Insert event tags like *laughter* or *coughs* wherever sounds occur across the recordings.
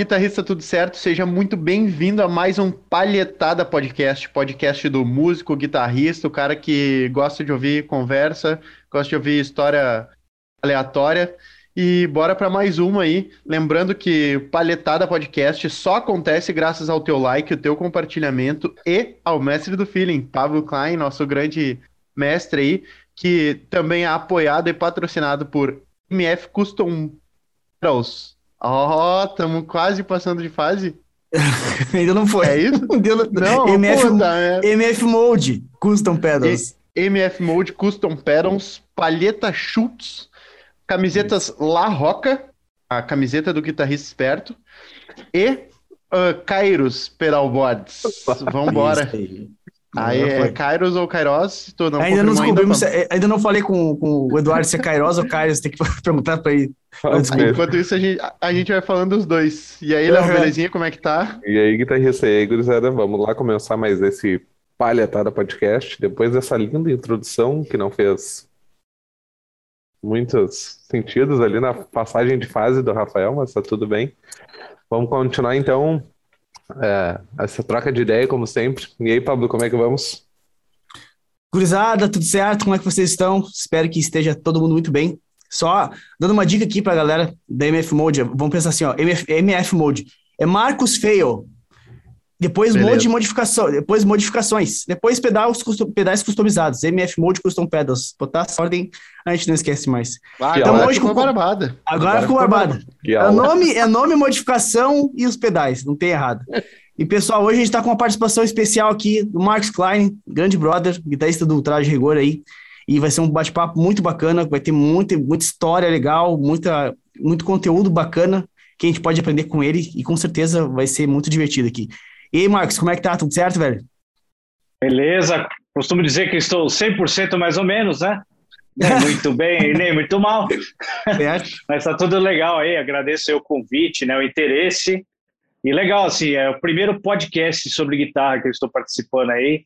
Guitarrista, tudo certo? Seja muito bem-vindo a mais um Palhetada Podcast, podcast do músico, guitarrista, o cara que gosta de ouvir conversa, gosta de ouvir história aleatória. E bora para mais uma aí. Lembrando que Palhetada Podcast só acontece graças ao teu like, o teu compartilhamento e ao mestre do feeling, Pablo Klein, nosso grande mestre aí, que também é apoiado e patrocinado por MF Custom Pros. Ó, oh, estamos quase passando de fase. *laughs* Ainda não foi. É isso? *laughs* não, MF, puta, é. MF Mode Custom Pedals. E, MF Mode Custom Pedals, palheta Schutz, camisetas. La Roca, a camiseta do guitarrista esperto, e uh, Kairos Pedalboards. *laughs* Vambora. Isso Aí é Kairos ou Kairos? Tu não ainda não descobrimos, ainda, ainda não falei com, com o Eduardo se é Kairos ou Kairos, tem que *laughs* perguntar para ele. Enquanto isso, a gente, a gente vai falando dos dois. E aí, Léo, uhum. belezinha, como é que tá? E aí, guitarrista e aí, gurizada, vamos lá começar mais esse palhetada podcast. Depois dessa linda introdução, que não fez muitos sentidos ali na passagem de fase do Rafael, mas tá tudo bem. Vamos continuar então é, essa troca de ideia, como sempre. E aí, Pablo, como é que vamos? Gurizada, tudo certo? Como é que vocês estão? Espero que esteja todo mundo muito bem. Só dando uma dica aqui pra galera da MF Mode, vamos pensar assim, ó, MF, MF Mode. É Marcos Fail, depois Beleza. mode modificação, depois modificações, depois pedais, pedais customizados, MF Mode Custom Pedals. Botar essa ordem, a gente não esquece mais. Ah, então hoje com barbada. Agora, agora ficou barbada. É nome, é nome, modificação e os pedais, não tem errado. E pessoal, hoje a gente está com uma participação especial aqui do Marcos Klein, grande brother, guitarrista do Traje Rigor aí. E vai ser um bate-papo muito bacana, vai ter muita, muita história legal, muita, muito conteúdo bacana que a gente pode aprender com ele e com certeza vai ser muito divertido aqui. E aí, Marcos, como é que tá? Tudo certo, velho? Beleza. Costumo dizer que estou 100% mais ou menos, né? Nem muito *laughs* bem, nem muito mal. *laughs* Mas tá tudo legal aí. Agradeço o convite, né, o interesse. E legal, assim, é o primeiro podcast sobre guitarra que eu estou participando aí.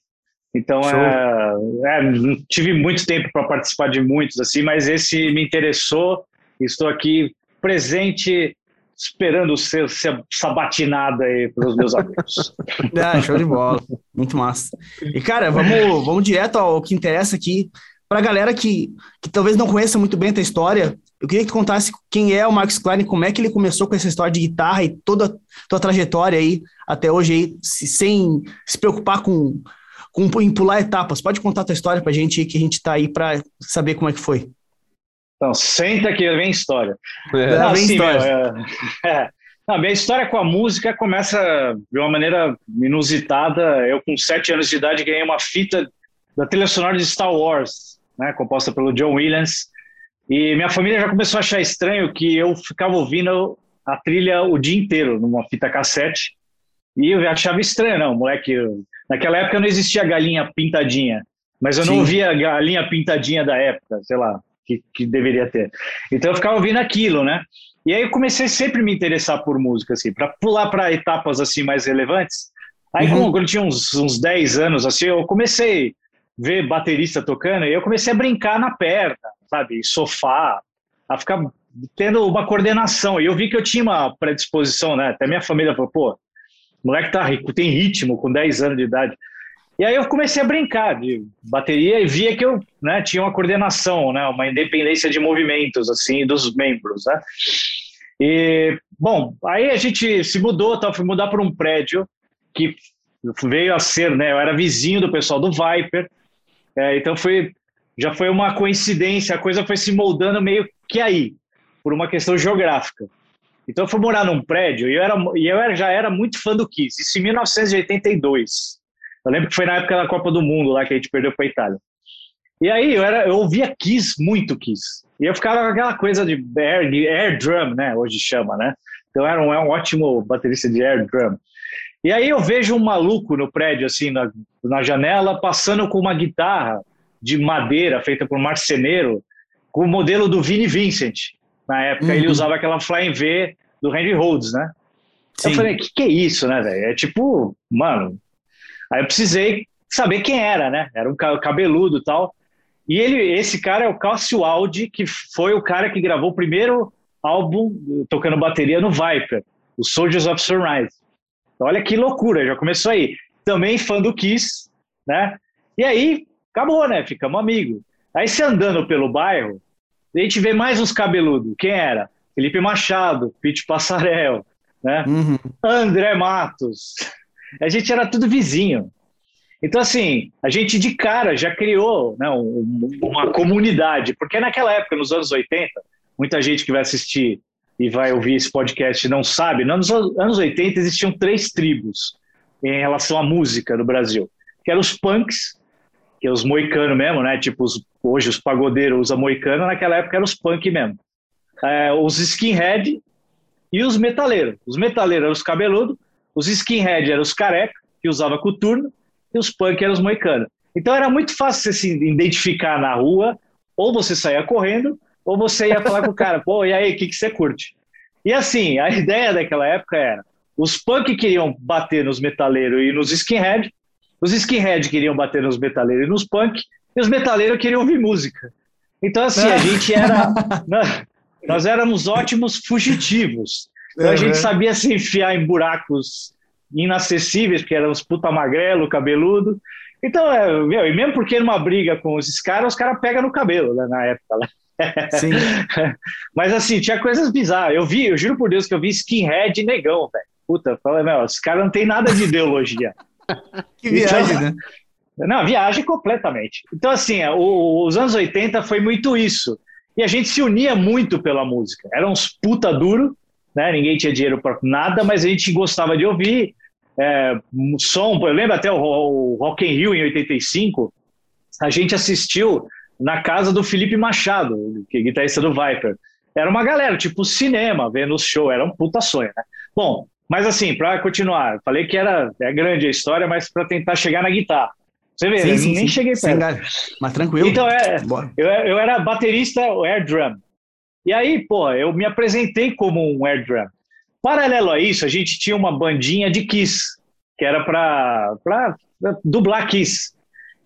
Então, é, é, não tive muito tempo para participar de muitos, assim, mas esse me interessou. Estou aqui presente esperando ser, ser sabatinada aí pelos meus amigos. *laughs* é, show de bola. Muito massa. E, cara, vamos, vamos direto ao que interessa aqui. Para a galera que, que talvez não conheça muito bem a tua história, eu queria que tu contasse quem é o Max Klein, como é que ele começou com essa história de guitarra e toda a tua trajetória aí até hoje aí, sem se preocupar com, com em pular etapas. Pode contar a tua história para a gente aí, que a gente está aí para saber como é que foi. Então, senta que vem história. É. Não, assim, história. Meu, é, é. Não, minha história com a música começa de uma maneira inusitada. Eu, com sete anos de idade, ganhei uma fita da trilha sonora de Star Wars, né, composta pelo John Williams. E minha família já começou a achar estranho que eu ficava ouvindo a trilha o dia inteiro, numa fita cassete. E eu achava estranho, não, moleque. Naquela época não existia galinha pintadinha, mas eu Sim. não ouvia a galinha pintadinha da época, sei lá, que, que deveria ter. Então eu ficava ouvindo aquilo, né? E aí eu comecei sempre a me interessar por música, assim, para pular para etapas assim mais relevantes. Aí, uhum. quando eu tinha uns, uns 10 anos, assim, eu comecei a ver baterista tocando e eu comecei a brincar na perna, sabe? Sofá, a ficar tendo uma coordenação. E eu vi que eu tinha uma predisposição, né? Até minha família falou, pô, moleque tá rico, tem ritmo com 10 anos de idade. E aí eu comecei a brincar de bateria e via que eu né, tinha uma coordenação, né, uma independência de movimentos assim dos membros, né? E bom, aí a gente se mudou, tá, fui mudar para um prédio que veio a ser, né? Eu era vizinho do pessoal do Viper, é, então foi já foi uma coincidência, a coisa foi se moldando meio que aí, por uma questão geográfica. Então eu fui morar num prédio e eu, era, e eu já era muito fã do Kiss, isso em 1982. Eu lembro que foi na época da Copa do Mundo lá que a gente perdeu para a Itália. E aí eu, era, eu ouvia Kiss, muito Kiss. E eu ficava com aquela coisa de air, de air drum, né? Hoje chama, né? Então era um, é um ótimo baterista de air drum. E aí eu vejo um maluco no prédio, assim, na, na janela, passando com uma guitarra de madeira feita por marceneiro, com o modelo do Vini Vincent. Na época uhum. ele usava aquela Flying V do Henry Rhodes, né? Sim. Eu falei, que que é isso, né, velho? É tipo, mano, Aí eu precisei saber quem era, né? Era um cabeludo e tal. E ele, esse cara é o Cássio Aldi, que foi o cara que gravou o primeiro álbum tocando bateria no Viper. o Soldiers of Sunrise. Olha que loucura, já começou aí. Também fã do Kiss, né? E aí, acabou, né? Ficamos amigos. Aí você andando pelo bairro, a gente vê mais uns cabeludos. Quem era? Felipe Machado, Pete Passarel, né? Uhum. André Matos. A gente era tudo vizinho. Então, assim, a gente de cara já criou né, uma comunidade, porque naquela época, nos anos 80, muita gente que vai assistir e vai ouvir esse podcast não sabe, nos anos 80 existiam três tribos em relação à música no Brasil, que eram os punks, que é os moicanos mesmo, né? Tipo, os, hoje os pagodeiros usam moicano, naquela época eram os punk mesmo. É, os skinhead e os metaleiros. Os metaleiros eram os cabeludos, os skinhead eram os careca, que usava coturno, e os punk eram os moicanos. Então era muito fácil você se identificar na rua, ou você saía correndo, ou você ia falar com o cara, *laughs* pô, e aí, o que, que você curte? E assim, a *laughs* ideia daquela época era, os punk queriam bater nos metaleiros e nos skinhead, os skinhead queriam bater nos metaleiros e nos punk, e os metaleiros queriam ouvir música. Então assim, a *laughs* gente era... nós éramos ótimos fugitivos. Então a gente sabia se enfiar em buracos inacessíveis, porque éramos puta magrelo, cabeludo. Então, é, meu, e mesmo porque numa briga com esses caras, os caras pegam no cabelo, né, na época. Né? Sim. *laughs* Mas assim, tinha coisas bizarras. Eu vi, eu juro por Deus que eu vi skinhead e negão, velho. Puta, falei, meu, esse cara não tem nada de ideologia. *laughs* que viagem, então, né? *laughs* Não, viagem completamente. Então, assim, o, os anos 80 foi muito isso. E a gente se unia muito pela música. Era uns puta duro, né? Ninguém tinha dinheiro para nada, mas a gente gostava de ouvir. É, som, eu lembro até o, o Rock in Rio em 85, a gente assistiu na casa do Felipe Machado, que é guitarrista do Viper. Era uma galera, tipo cinema, vendo o show, era um puta sonho, né? Bom, mas assim, para continuar, falei que era é grande a história, mas para tentar chegar na guitarra. Você vê, sim, sim, nem sim. cheguei perto. mas tranquilo. Então, é, eu, eu era baterista air drum. E aí, pô, eu me apresentei como um air drum. Paralelo a isso, a gente tinha uma bandinha de Kiss, que era para dublar Kiss,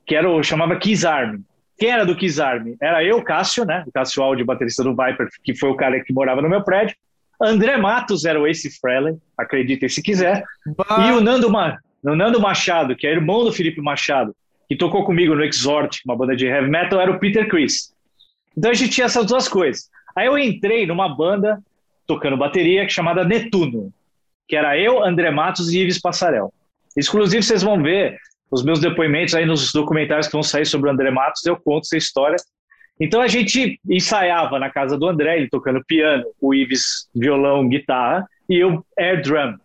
que era chamava Kiss Army. Quem era do Kiss Army? Era eu, Cássio, né? O Cássio Aldi, baterista do Viper, que foi o cara que morava no meu prédio. André Matos era o Ace Frehley, acreditem se quiser. Bah. E o Nando, Ma o Nando Machado, que é irmão do Felipe Machado, que tocou comigo no Exort, uma banda de heavy metal, era o Peter Chris. Então a gente tinha essas duas coisas. Aí eu entrei numa banda tocando bateria chamada Netuno, que era eu, André Matos e Ives Passarel. Exclusivo, vocês vão ver os meus depoimentos aí nos documentários que vão sair sobre o André Matos, eu conto essa história. Então a gente ensaiava na casa do André, ele tocando piano, o Ives violão, guitarra e eu air drum.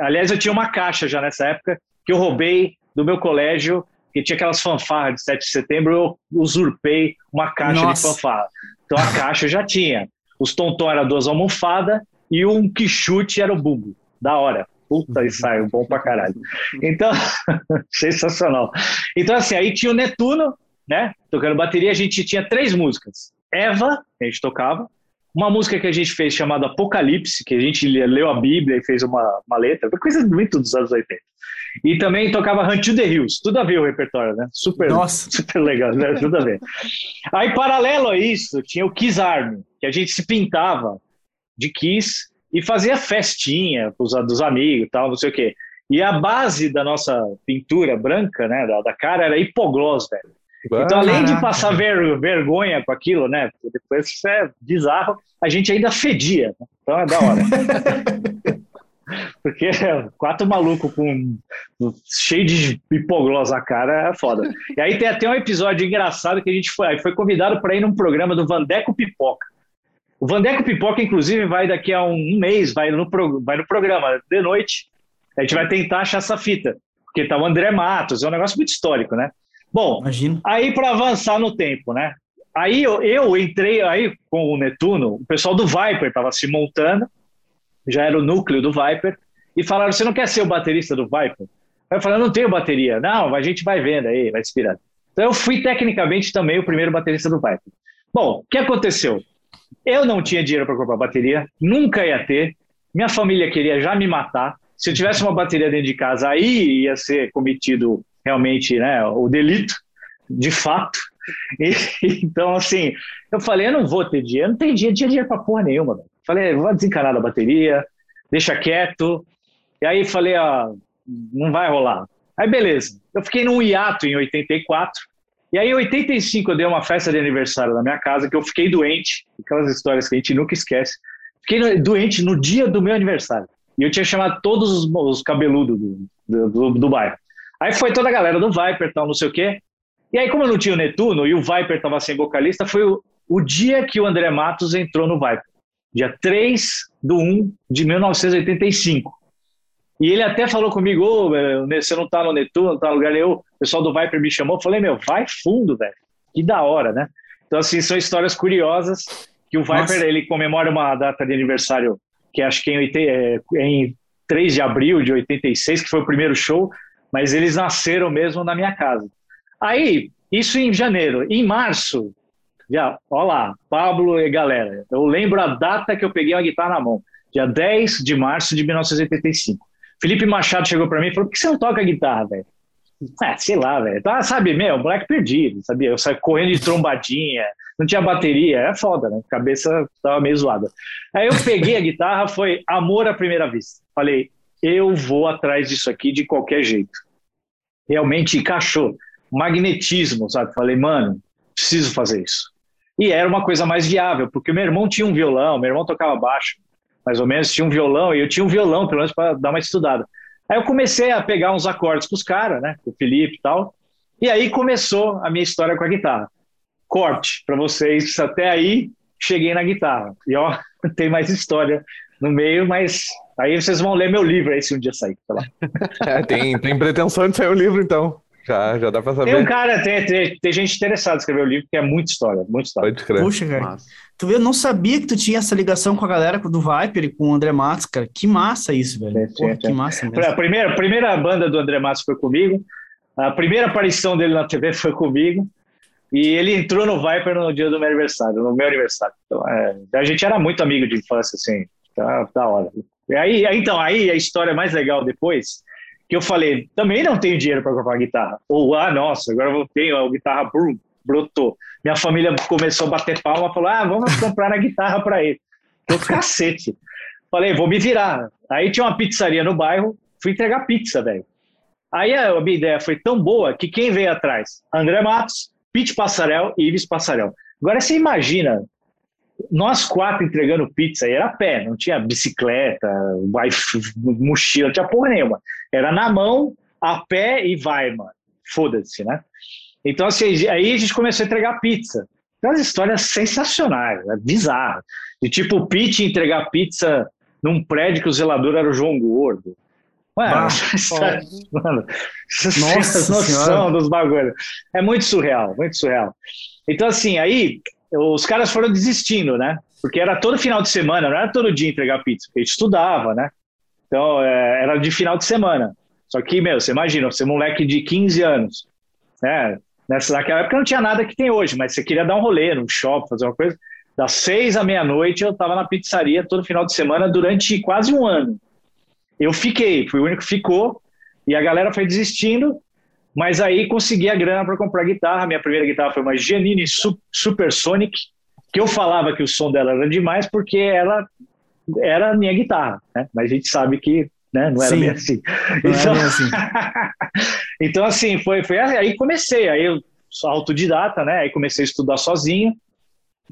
Aliás, eu tinha uma caixa já nessa época que eu roubei do meu colégio, que tinha aquelas fanfarras de 7 de setembro, eu usurpei uma caixa Nossa. de fanfarra. Então a caixa já tinha. Os tontão era duas almofadas e um quichute era o bumbo. Da hora. Puta ensaio, bom pra caralho. Então, *laughs* sensacional. Então, assim, aí tinha o Netuno, né? Tocando bateria, a gente tinha três músicas. Eva, que a gente tocava, uma música que a gente fez chamada Apocalipse, que a gente leu a Bíblia e fez uma, uma letra, coisa muito dos anos 80. E também tocava Hunt to the Hills, tudo a ver o repertório, né? Super, Nossa. *laughs* super legal, né? Tudo a ver. Aí, paralelo a isso, tinha o Kiss Army, que a gente se pintava de Kiss e fazia festinha dos, dos amigos tal, não sei o quê. E a base da nossa pintura branca, né, da, da cara, era hipoglós, velho. Então, além de passar ver, vergonha com aquilo, né? Depois isso é bizarro, a gente ainda fedia. Né? Então é da hora. *laughs* Porque *laughs* quatro malucos com cheio de hipoglós na cara é foda. E aí tem até um episódio engraçado que a gente foi, foi convidado para ir num programa do Vandeco Pipoca. O Vandeco Pipoca, inclusive, vai daqui a um mês, vai no, vai no programa de noite. A gente vai tentar achar essa fita. Porque tá o André Matos, é um negócio muito histórico, né? Bom, Imagino. aí para avançar no tempo, né? Aí eu, eu, entrei aí com o Netuno, o pessoal do Viper estava se montando, já era o núcleo do Viper, e falaram: você não quer ser o baterista do Viper? Eu falei: não tenho bateria. Não, a gente vai vendo aí, vai inspirando. Então eu fui tecnicamente também o primeiro baterista do Viper. Bom, o que aconteceu? Eu não tinha dinheiro para comprar bateria, nunca ia ter. Minha família queria já me matar. Se eu tivesse uma bateria dentro de casa, aí ia ser cometido realmente né, o delito, de fato. E, *laughs* então, assim, eu falei, eu não vou ter dinheiro, não tem dinheiro, tinha dinheiro pra porra nenhuma. Falei, vou desencanar da bateria, deixa quieto. E aí falei, ó, não vai rolar. Aí beleza, eu fiquei num hiato em 84, e aí em 85 eu dei uma festa de aniversário na minha casa, que eu fiquei doente, aquelas histórias que a gente nunca esquece. Fiquei doente no dia do meu aniversário. E eu tinha chamado todos os, os cabeludos do, do, do, do bairro. Aí foi toda a galera do Viper, tal, não sei o quê. E aí, como eu não tinha o Netuno e o Viper estava sem vocalista, foi o, o dia que o André Matos entrou no Viper. Dia 3 de 1 de 1985. E ele até falou comigo, oh, você não tá no Netuno, não tá no lugar nenhum. O pessoal do Viper me chamou, falei, meu, vai fundo, velho. Que da hora, né? Então, assim, são histórias curiosas que o Viper, Nossa. ele comemora uma data de aniversário que acho que é em, é, em 3 de abril de 86, que foi o primeiro show, mas eles nasceram mesmo na minha casa. Aí, isso em janeiro. Em março, já, lá, Pablo e galera, eu lembro a data que eu peguei a guitarra na mão, dia 10 de março de 1985. Felipe Machado chegou para mim e falou: por que você não toca guitarra, velho? Ah, sei lá, velho. Tá, sabe, meu, moleque perdido, sabia? Eu saí correndo de trombadinha, não tinha bateria, é foda, né? Cabeça tava meio zoada. Aí eu peguei a guitarra, foi amor à primeira vista. Falei, eu vou atrás disso aqui de qualquer jeito. Realmente encaixou. Magnetismo, sabe? Falei, mano, preciso fazer isso. E era uma coisa mais viável, porque meu irmão tinha um violão, meu irmão tocava baixo, mais ou menos, tinha um violão, e eu tinha um violão, pelo menos, para dar uma estudada. Aí eu comecei a pegar uns acordes com os caras, né? Com o Felipe e tal. E aí começou a minha história com a guitarra. Corte para vocês. Até aí cheguei na guitarra. E ó, *laughs* tem mais história no meio, mas aí vocês vão ler meu livro aí se um dia sair. *laughs* É, tem, tem pretensão de sair o um livro, então. Já, já dá pra saber. Tem um cara, tem, tem, tem gente interessada em escrever o livro, que é muita história, muita história. Pode crer. Puxa, cara. Massa. Tu vê, eu não sabia que tu tinha essa ligação com a galera do Viper e com o André Matos, cara. Que massa isso, velho. É, Porra, que massa mesmo. A primeira, a primeira banda do André Matos foi comigo. A primeira aparição dele na TV foi comigo. E ele entrou no Viper no dia do meu aniversário, no meu aniversário. Então, é, a gente era muito amigo de infância, assim. Tá, da hora. E aí, então, aí a história mais legal depois que eu falei, também não tenho dinheiro para comprar guitarra. Ou, ah, nossa, agora eu tenho a guitarra Brum, brotou. Minha família começou a bater palma, falou, ah, vamos *laughs* comprar a guitarra para ele. Eu, cacete. Falei, vou me virar. Aí tinha uma pizzaria no bairro, fui entregar pizza, velho. Aí a minha ideia foi tão boa que quem veio atrás? André Matos, Pete Passarel e Ives Passarel. Agora você imagina nós quatro entregando pizza, e era a pé, não tinha bicicleta, mochila, não tinha porra nenhuma. Era na mão, a pé e vai, mano. Foda-se, né? Então, assim, aí a gente começou a entregar pizza. Umas histórias sensacionais, né? bizarras. De tipo, o Pete entregar pizza num prédio que o zelador era o João Gordo. *laughs* Mano, bah, história, mano nossa *laughs* noção dos bagulhos. É muito surreal, muito surreal. Então, assim, aí os caras foram desistindo, né? Porque era todo final de semana, não era todo dia entregar pizza, porque a gente estudava, né? Então, é, era de final de semana. Só que, meu, você imagina, você é moleque de 15 anos, né? Nessa, naquela época não tinha nada que tem hoje, mas você queria dar um rolê no shopping, fazer uma coisa. Das seis à meia-noite eu estava na pizzaria todo final de semana durante quase um ano. Eu fiquei, fui o único que ficou, e a galera foi desistindo, mas aí consegui a grana para comprar guitarra. Minha primeira guitarra foi uma Giannini Supersonic, que eu falava que o som dela era demais porque ela era a minha guitarra, né? Mas a gente sabe que né, não era Sim, bem assim. Então, assim. *laughs* então, assim, foi, foi aí comecei, aí eu sou autodidata, né? Aí comecei a estudar sozinho,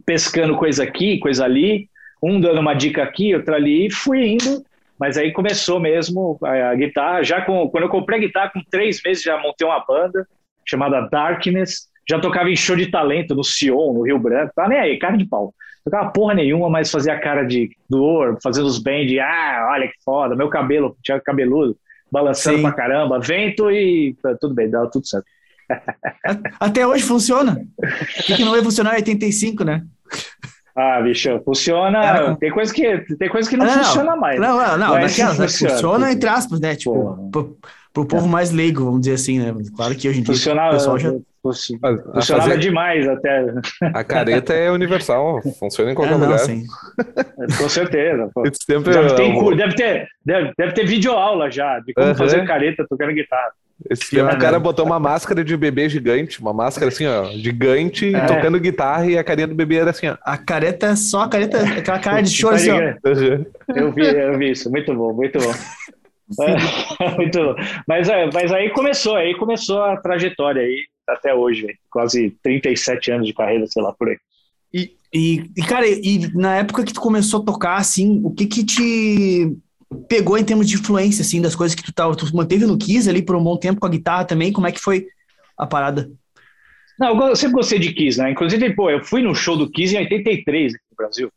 pescando coisa aqui, coisa ali, um dando uma dica aqui, outra ali, e fui indo mas aí começou mesmo a, a guitarra. Já com, quando eu comprei a guitarra, com três meses já montei uma banda chamada Darkness. Já tocava em show de talento no Sion, no Rio Branco. Tá nem aí, cara de pau. Tocava porra nenhuma, mas fazia cara de dor, fazendo os de ah, olha que foda, meu cabelo, tinha cabeludo, balançando Sim. pra caramba, vento e tudo bem, dava tudo certo. Até hoje funciona. *laughs* O que, que não vai funcionar em 85, né? Ah, bicho, funciona. Tem coisa que, tem coisa que não, não funciona mais. Não, não, não. Daquelas, né, funciona, funciona entre aspas, né? Tipo, pro, pro povo mais leigo, vamos dizer assim, né? Claro que hoje em dia Funcionava, o pessoal já. Funcionava fazer... demais até. A careta é universal, funciona em qualquer é, não, lugar. Sim. Com certeza. Sempre, deve, ter, deve, ter, deve, deve ter vídeo aula já de como fazer careta tocando guitarra. Esse tempo o cara botou uma máscara de bebê gigante, uma máscara assim, ó, gigante, é. tocando guitarra e a carinha do bebê era assim, ó. A careta, só a careta, aquela cara de *laughs* choro assim, ó. Eu vi, eu vi isso, muito bom, muito bom. É, *laughs* muito bom. Mas, é, mas aí começou, aí começou a trajetória aí, até hoje, quase 37 anos de carreira, sei lá, por aí. E, e, e, cara, e na época que tu começou a tocar, assim, o que que te pegou em termos de influência, assim, das coisas que tu tava, tu manteve no Kiss ali por um bom tempo com a guitarra também, como é que foi a parada? Não, eu sempre gostei de Kiss, né? Inclusive, pô, eu fui no show do Kiss em 83 aqui no Brasil.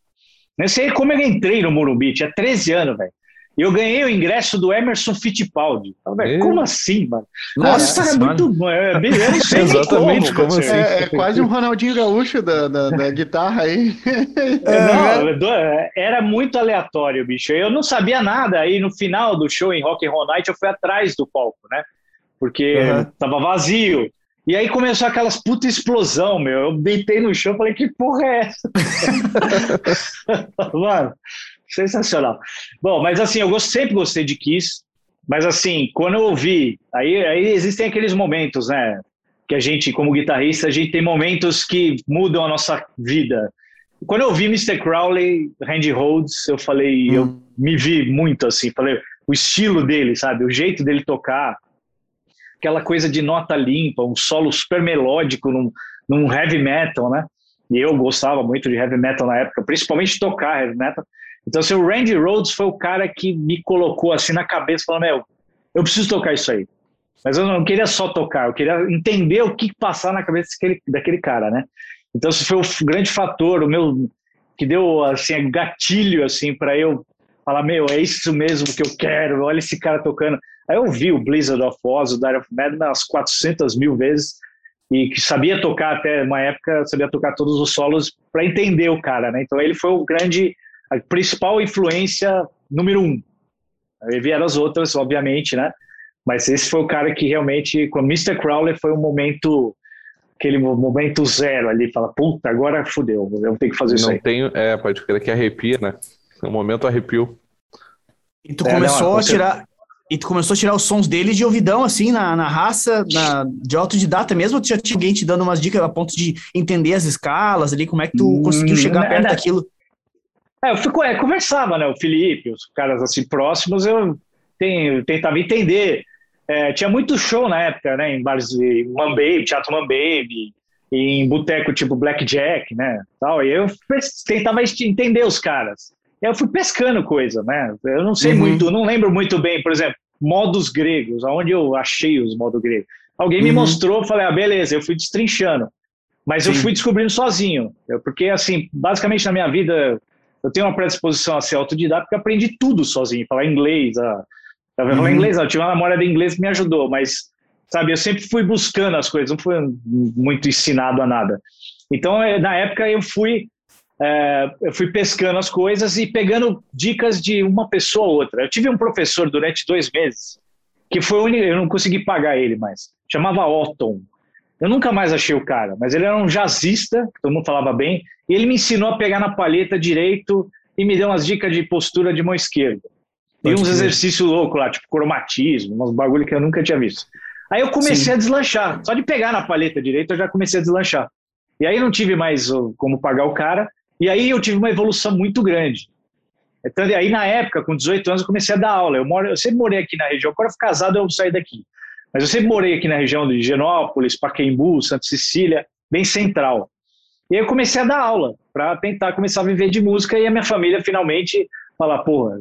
Não sei como eu entrei no Morumbi, tinha 13 anos, velho. E eu ganhei o ingresso do Emerson Fittipaldi. Falei, como assim, mano? Nossa, Nossa é muito bom. É, é *laughs* Exatamente, como, como assim? É, é, quase um Ronaldinho Gaúcho da, da, da guitarra aí. *laughs* É, não, era muito aleatório, bicho. Eu não sabia nada. Aí no final do show em Rock and Roll Night eu fui atrás do palco, né? Porque uhum. tava vazio. E aí começou aquelas puta explosão, meu. Eu deitei no chão e falei, que porra é essa? *laughs* Mano, sensacional. Bom, mas assim, eu sempre gostei de Kiss, mas assim, quando eu ouvi, aí, aí existem aqueles momentos, né? Que a gente, como guitarrista, a gente tem momentos que mudam a nossa vida. Quando eu vi Mr. Crowley, Randy Rhodes, eu falei, hum. eu me vi muito assim, falei, o estilo dele, sabe? O jeito dele tocar, aquela coisa de nota limpa, um solo super melódico num, num heavy metal, né? E eu gostava muito de heavy metal na época, principalmente tocar heavy metal. Então, assim, o Randy Rhodes foi o cara que me colocou assim na cabeça, falando, meu, eu preciso tocar isso aí. Mas eu não queria só tocar, eu queria entender o que passar na cabeça daquele, daquele cara, né? Então, esse foi o grande fator, o meu, que deu, assim, gatilho, assim, para eu falar, meu, é isso mesmo que eu quero, olha esse cara tocando. Aí eu vi o Blizzard of Oz, o Dire of Madness umas 400 mil vezes, e que sabia tocar até uma época, sabia tocar todos os solos para entender o cara, né? Então ele foi o grande a principal influência número um. Aí vieram as outras, obviamente, né? Mas esse foi o cara que realmente, com Mr. Crowley, foi um momento, aquele momento zero ali, fala, puta, agora fudeu, eu tenho que fazer não isso aí. Tenho, é, pode crer que arrepia, né? É um momento arrepio. E tu é, começou não, a tirar, e tu começou a tirar os sons dele de ouvidão, assim, na, na raça, na, de autodidata mesmo, ou tu já tinha alguém te dando umas dicas a ponto de entender as escalas ali, como é que tu conseguiu hum, chegar perto daquilo? É, eu fico, é, conversava, né? O Felipe, os caras assim próximos, eu tenho, tentava entender. É, tinha muito show na época, né? Em bares de Baby, Teatro Man Baby, em boteco tipo Blackjack, né? Tal, e eu tentava entender os caras. Eu fui pescando coisa, né? Eu não sei uhum. muito, não lembro muito bem, por exemplo, modos gregos, aonde eu achei os modos gregos. Alguém uhum. me mostrou, falei, ah, beleza, eu fui destrinchando. Mas Sim. eu fui descobrindo sozinho. Porque, assim, basicamente na minha vida, eu tenho uma predisposição a ser autodidata, porque aprendi tudo sozinho, falar inglês, a, a falar uhum. inglês, não, eu tive uma namorada inglês que me ajudou, mas, sabe, eu sempre fui buscando as coisas, não fui muito ensinado a nada. Então, é, na época, eu fui, é, eu fui pescando as coisas e pegando dicas de uma pessoa ou outra. Eu tive um professor durante dois meses, que foi o único, eu não consegui pagar ele mais, chamava Otton. Eu nunca mais achei o cara, mas ele era um jazzista, todo mundo falava bem, e ele me ensinou a pegar na palheta direito e me deu umas dicas de postura de mão esquerda. E uns exercícios loucos lá, tipo cromatismo, uns bagulho que eu nunca tinha visto. Aí eu comecei Sim. a deslanchar. Só de pegar na palheta direita eu já comecei a deslanchar. E aí não tive mais como pagar o cara. E aí eu tive uma evolução muito grande. Então, aí na época, com 18 anos, eu comecei a dar aula. Eu, moro, eu sempre morei aqui na região. Agora eu fui casado, eu saí daqui. Mas eu sempre morei aqui na região de Genópolis, Paquembu, Santa Cecília, bem central. E aí eu comecei a dar aula para tentar começar a viver de música e a minha família finalmente falar, porra,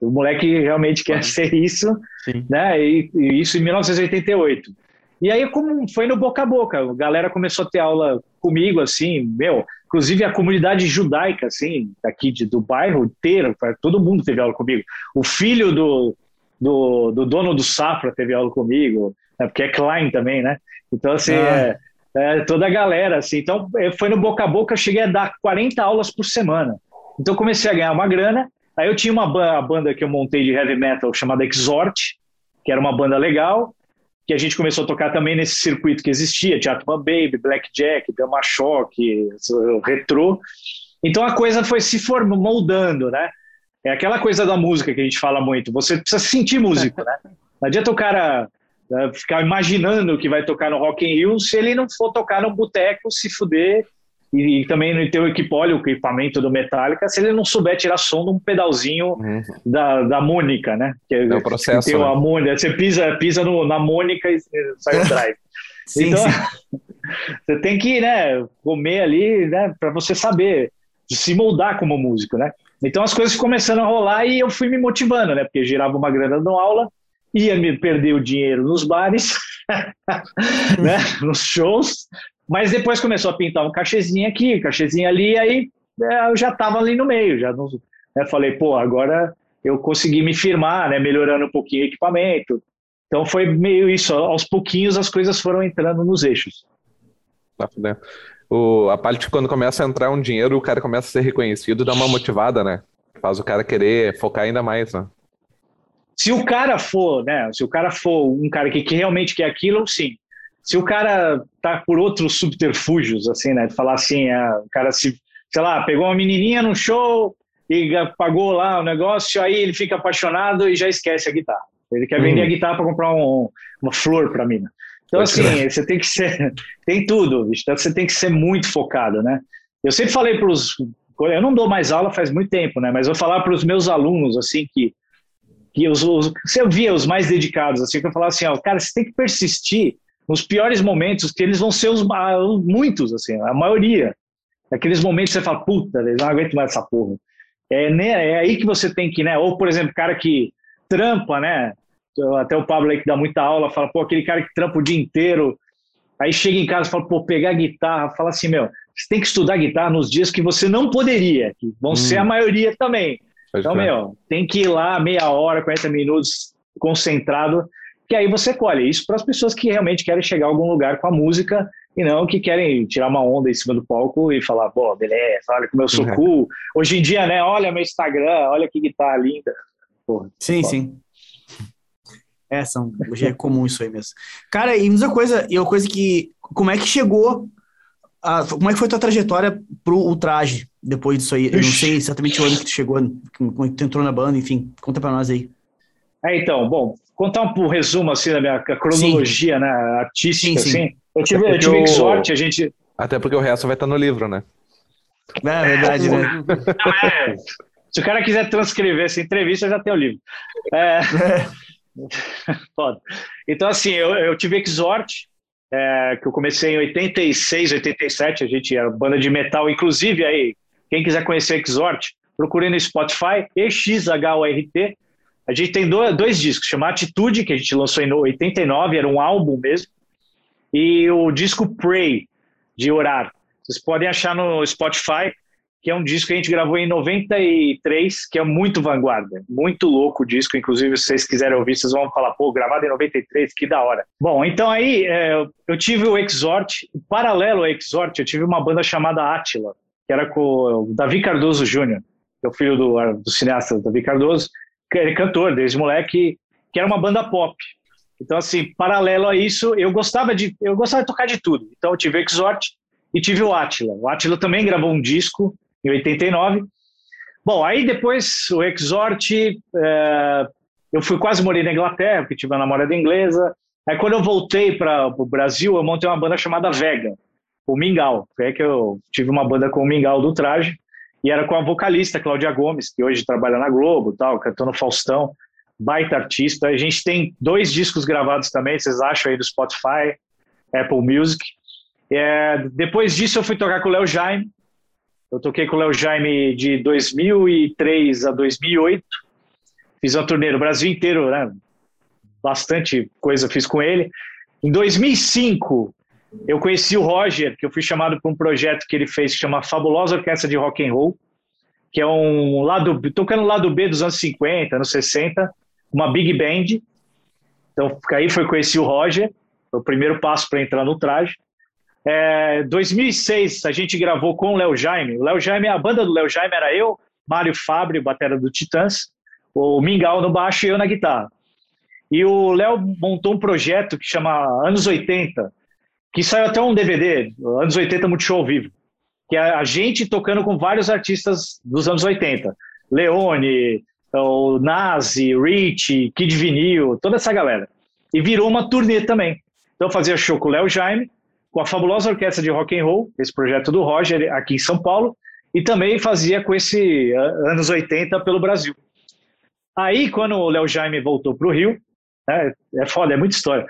o moleque realmente quer ser isso, Sim. né? E, e, isso em 1988. E aí como foi no boca a boca, a galera começou a ter aula comigo assim, meu, inclusive a comunidade judaica assim, daqui de, do bairro inteiro, todo mundo teve aula comigo. O filho do, do, do dono do Safra teve aula comigo, né? porque é Klein também, né? Então assim, ah. é, é, toda a galera, assim. Então, foi no boca a boca, eu cheguei a dar 40 aulas por semana. Então, comecei a ganhar uma grana. Aí eu tinha uma banda que eu montei de heavy metal chamada Exort, que era uma banda legal, que a gente começou a tocar também nesse circuito que existia, Teatro Baby, Blackjack, Dama Shock, Retro. Então a coisa foi se formando, moldando, né? É aquela coisa da música que a gente fala muito, você precisa sentir músico, né? Não adianta o cara né, ficar imaginando que vai tocar no Rock in Rio se ele não for tocar no boteco, se fuder e, e, também não ter o equipólio, o equipamento do Metallica, se ele não souber tirar som de um pedalzinho uhum. da, da Mônica, né? Que é, é o processo. Que tem né? a Mônica, você pisa, pisa no, na Mônica e sai o drive. *laughs* sim, então, sim. *laughs* você tem que né, comer ali, né, para você saber se moldar como músico, né? Então as coisas começaram a rolar e eu fui me motivando, né? Porque girava uma grana na aula, ia me perder o dinheiro nos bares, *laughs* né? nos shows, mas depois começou a pintar um cachezinho aqui, um cachezinho ali, aí é, eu já estava ali no meio, já não, né? falei, pô, agora eu consegui me firmar, né? Melhorando um pouquinho o equipamento. Então foi meio isso, aos pouquinhos as coisas foram entrando nos eixos. Tá, né? O, a parte quando começa a entrar um dinheiro, o cara começa a ser reconhecido, dá uma motivada, né? Faz o cara querer focar ainda mais, né? Se o cara for, né? Se o cara for um cara que, que realmente quer aquilo, sim. Se o cara tá por outros subterfúgios, assim, né? De falar assim, é, o cara se, sei lá, pegou uma menininha no show e pagou lá o negócio, aí ele fica apaixonado e já esquece a guitarra. Ele quer vender hum. a guitarra para comprar um, uma flor para mim. Então, assim, você tem que ser. *laughs* Tem tudo, bicho. Então, você tem que ser muito focado, né? Eu sempre falei para os. Eu não dou mais aula faz muito tempo, né? Mas eu falar para os meus alunos, assim, que. que os, os, você via os mais dedicados, assim, que eu falava assim, ó, cara, você tem que persistir nos piores momentos, que eles vão ser os muitos, assim, a maioria. Aqueles momentos que você fala, puta, eu não aguento mais essa porra. É, né, é aí que você tem que, né? Ou, por exemplo, cara que trampa, né? Até o Pablo aí que dá muita aula, fala, pô, aquele cara que trampa o dia inteiro, aí chega em casa e fala, pô, pegar guitarra, fala assim, meu, você tem que estudar guitarra nos dias que você não poderia, que vão hum. ser a maioria também. Pode então, meu, tem que ir lá meia hora, 40 minutos concentrado, que aí você colhe. Isso para as pessoas que realmente querem chegar a algum lugar com a música e não que querem tirar uma onda em cima do palco e falar, pô, beleza, olha como eu sou uhum. cool. Hoje em dia, né, olha meu Instagram, olha que guitarra linda. Porra, sim, sim. É, são, hoje é comum isso aí mesmo. Cara, e uma coisa, e uma coisa que. Como é que chegou. A, como é que foi a tua trajetória pro ultraje depois disso aí? Eu não sei exatamente o ano que tu chegou, como é tu entrou na banda, enfim, conta pra nós aí. É, então, bom, contar um, um resumo assim da minha cronologia né, artística, sim, sim. assim. Eu tive, eu tive sorte, a gente. Até porque o resto vai estar no livro, né? É verdade, né? Não, é, se o cara quiser transcrever essa entrevista, já tem o livro. É. *laughs* Foda. Então, assim, eu, eu tive Exort, é, que eu comecei em 86, 87, a gente era banda de metal, inclusive aí, quem quiser conhecer Exort, procure no Spotify, EXHORT, a gente tem dois, dois discos, chama Atitude, que a gente lançou em 89, era um álbum mesmo, e o disco Pray, de orar. Vocês podem achar no Spotify, que é um disco que a gente gravou em 93, que é muito vanguarda, muito louco o disco, inclusive se vocês quiserem ouvir, vocês vão falar, pô, gravado em 93, que da hora. Bom, então aí é, eu tive o Exort, paralelo ao Exort, eu tive uma banda chamada Atila, que era com o Davi Cardoso Júnior, que é o filho do, do cineasta Davi Cardoso, que é cantor desde moleque, que era uma banda pop. Então, assim, paralelo a isso, eu gostava de, eu gostava de tocar de tudo. Então, eu tive o Exort e tive o Atila. O Atila também gravou um disco em 89. Bom, aí depois o Exort, é, eu fui quase morir na Inglaterra, porque tive uma namorada inglesa. Aí quando eu voltei para o Brasil, eu montei uma banda chamada Vega, o Mingau. Foi que eu tive uma banda com o Mingau do Traje, e era com a vocalista Cláudia Gomes, que hoje trabalha na Globo, tal, cantou no Faustão, baita artista. A gente tem dois discos gravados também, vocês acham aí do Spotify, Apple Music. É, depois disso eu fui tocar com o Léo Jaime, eu toquei com o Léo Jaime de 2003 a 2008. Fiz uma turnê no Brasil inteiro, né? Bastante coisa fiz com ele. Em 2005, eu conheci o Roger, que eu fui chamado para um projeto que ele fez que chama Fabulosa Orquestra de Rock and Roll, que é um lado tocando lado B dos anos 50, anos 60, uma big band. Então, aí foi conhecer o Roger, foi o primeiro passo para entrar no traje. É, 2006 a gente gravou com o Léo Jaime. O Léo Jaime, a banda do Léo Jaime era eu, Mário Fábio, batera do Titãs, o Mingau no baixo e eu na guitarra. E o Léo montou um projeto que chama Anos 80, que saiu até um DVD, Anos 80 Multishow ao vivo, que é a gente tocando com vários artistas dos anos 80. Leone, o Nazi, Rich, Kid Vinil, toda essa galera. e virou uma turnê também. Então eu fazia show com o Léo Jaime, com a fabulosa orquestra de rock and roll, esse projeto do Roger aqui em São Paulo, e também fazia com esse anos 80 pelo Brasil. Aí, quando o Léo Jaime voltou para o Rio, é, é foda, é muita história.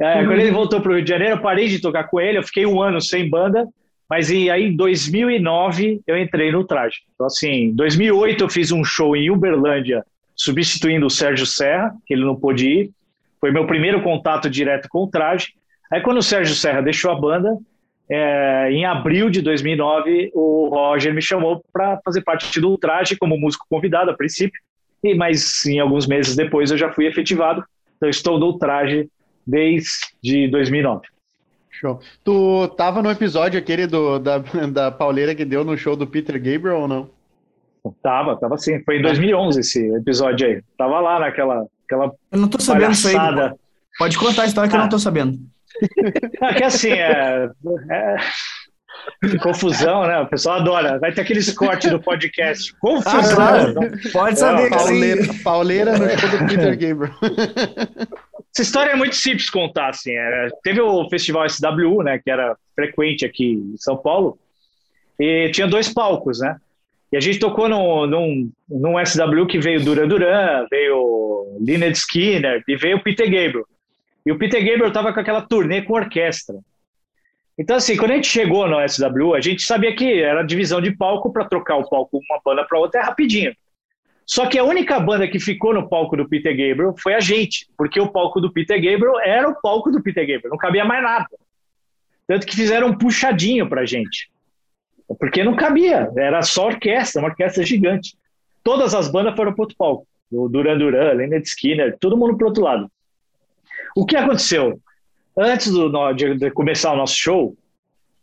É, quando ele voltou para o Rio de Janeiro, eu parei de tocar com ele, eu fiquei um ano sem banda, mas aí em 2009 eu entrei no traje. Então, assim, em 2008 eu fiz um show em Uberlândia, substituindo o Sérgio Serra, que ele não pôde ir. Foi meu primeiro contato direto com o traje. Aí, quando o Sérgio Serra deixou a banda, é, em abril de 2009, o Roger me chamou para fazer parte do traje como músico convidado a princípio, e mas em alguns meses depois eu já fui efetivado. Então, estou no traje desde 2009. Show. Tu tava no episódio aquele do, da, da pauleira que deu no show do Peter Gabriel ou não? Tava, tava sim. Foi em 2011 esse episódio aí. Tava lá naquela. Aquela eu não tô sabendo isso aí. Pode contar a história que ah. eu não tô sabendo. *laughs* É que assim, é, é, confusão, né? O pessoal adora. Vai ter aquele corte do podcast. Confusão. Ah, claro. Pode saber é, pauleira, pauleira no show do Peter Gabriel. *laughs* Essa história é muito simples contar, assim. É, teve o festival SWU, né? Que era frequente aqui em São Paulo. E tinha dois palcos, né? E a gente tocou no, num, num SW que veio Duran Duran, veio Lynyrd Skinner e veio o Peter Gabriel. E o Peter Gabriel estava com aquela turnê com orquestra. Então, assim, quando a gente chegou no SW, a gente sabia que era divisão de palco para trocar o palco uma banda para outra é rapidinho. Só que a única banda que ficou no palco do Peter Gabriel foi a gente, porque o palco do Peter Gabriel era o palco do Peter Gabriel, não cabia mais nada. Tanto que fizeram um puxadinho pra gente. Porque não cabia, era só orquestra, uma orquestra gigante. Todas as bandas foram para outro palco. O Duran Duran, Leonard Skinner, todo mundo para outro lado. O que aconteceu? antes do, de começar o nosso show,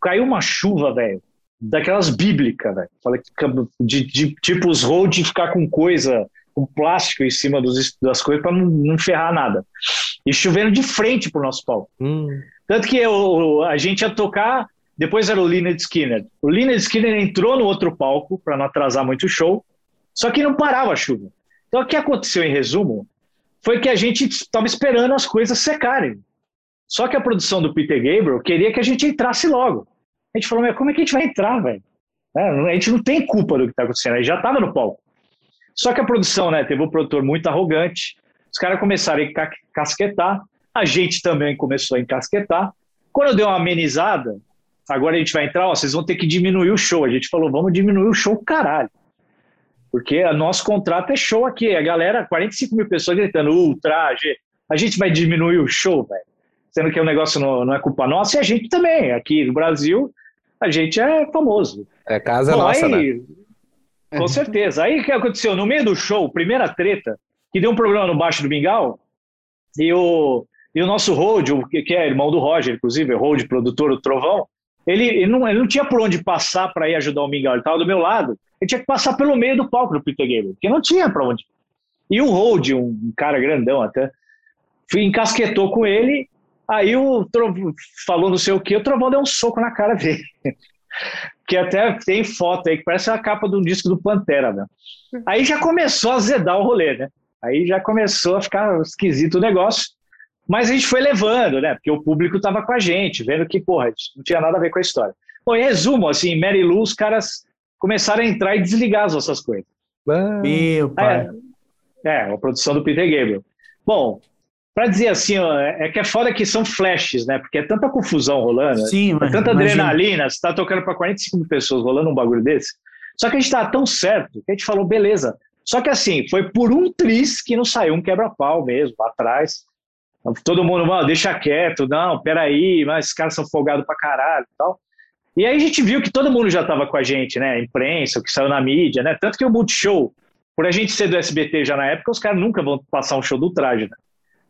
caiu uma chuva, velho, daquelas bíblicas, velho. De, de, tipo os road ficar com coisa, com plástico em cima dos, das coisas para não, não, ferrar nada. E chovendo de frente pro nosso palco. Hum. Tanto que eu, a gente ia tocar, depois era o Lynyrd Skinner. O Lynyrd Skinner entrou no outro palco para não atrasar muito o show, só que não parava a chuva. Então o que aconteceu em resumo foi que a gente estava esperando as coisas secarem. Só que a produção do Peter Gabriel queria que a gente entrasse logo. A gente falou, mas como é que a gente vai entrar, velho? É, a gente não tem culpa do que está acontecendo, a gente já estava no palco. Só que a produção, né, teve um produtor muito arrogante, os caras começaram a encasquetar, a gente também começou a encasquetar. Quando deu uma amenizada, agora a gente vai entrar, ó, vocês vão ter que diminuir o show. A gente falou, vamos diminuir o show, caralho. Porque o nosso contrato é show aqui. A galera, 45 mil pessoas gritando, ultraje. A gente vai diminuir o show, velho sendo que o negócio não, não, é culpa nossa, e a gente também. Aqui no Brasil, a gente é famoso. É casa Bom, nossa, aí, né? Com certeza. Aí o que aconteceu? No meio do show, primeira treta, que deu um problema no baixo do Mingau, e o, e o nosso Road, que é irmão do Roger, inclusive, o Road, produtor do Trovão, ele, ele, não, ele não tinha por onde passar para ir ajudar o Mingau, ele estava do meu lado. Ele tinha que passar pelo meio do palco do Peter Gabriel, porque não tinha para onde. E o Road, um cara grandão até, encasquetou com ele Aí o Trovão falou não sei o que, o Trovão deu um soco na cara dele. *laughs* que até tem foto aí que parece a capa de um disco do Pantera, né? Aí já começou a azedar o rolê, né? Aí já começou a ficar esquisito o negócio. Mas a gente foi levando, né? Porque o público estava com a gente, vendo que, porra, não tinha nada a ver com a história. Bom, em resumo, assim, Mary Lou, os caras começaram a entrar e desligar as nossas coisas. Meu pai. É, é, a produção do Peter Gabriel. Bom, para dizer assim, ó, é que é foda que são flashes, né? Porque é tanta confusão rolando, Sim, é tanta adrenalina, você tá tocando para 45 mil pessoas rolando um bagulho desse. Só que a gente tá tão certo que a gente falou, beleza. Só que assim, foi por um tris que não saiu um quebra-pau mesmo, atrás. Todo mundo, mano, deixa quieto, não, peraí, mas esses caras são folgados pra caralho e tal. E aí a gente viu que todo mundo já tava com a gente, né? A imprensa, o que saiu na mídia, né? Tanto que o Multishow, por a gente ser do SBT já na época, os caras nunca vão passar um show do traje, né?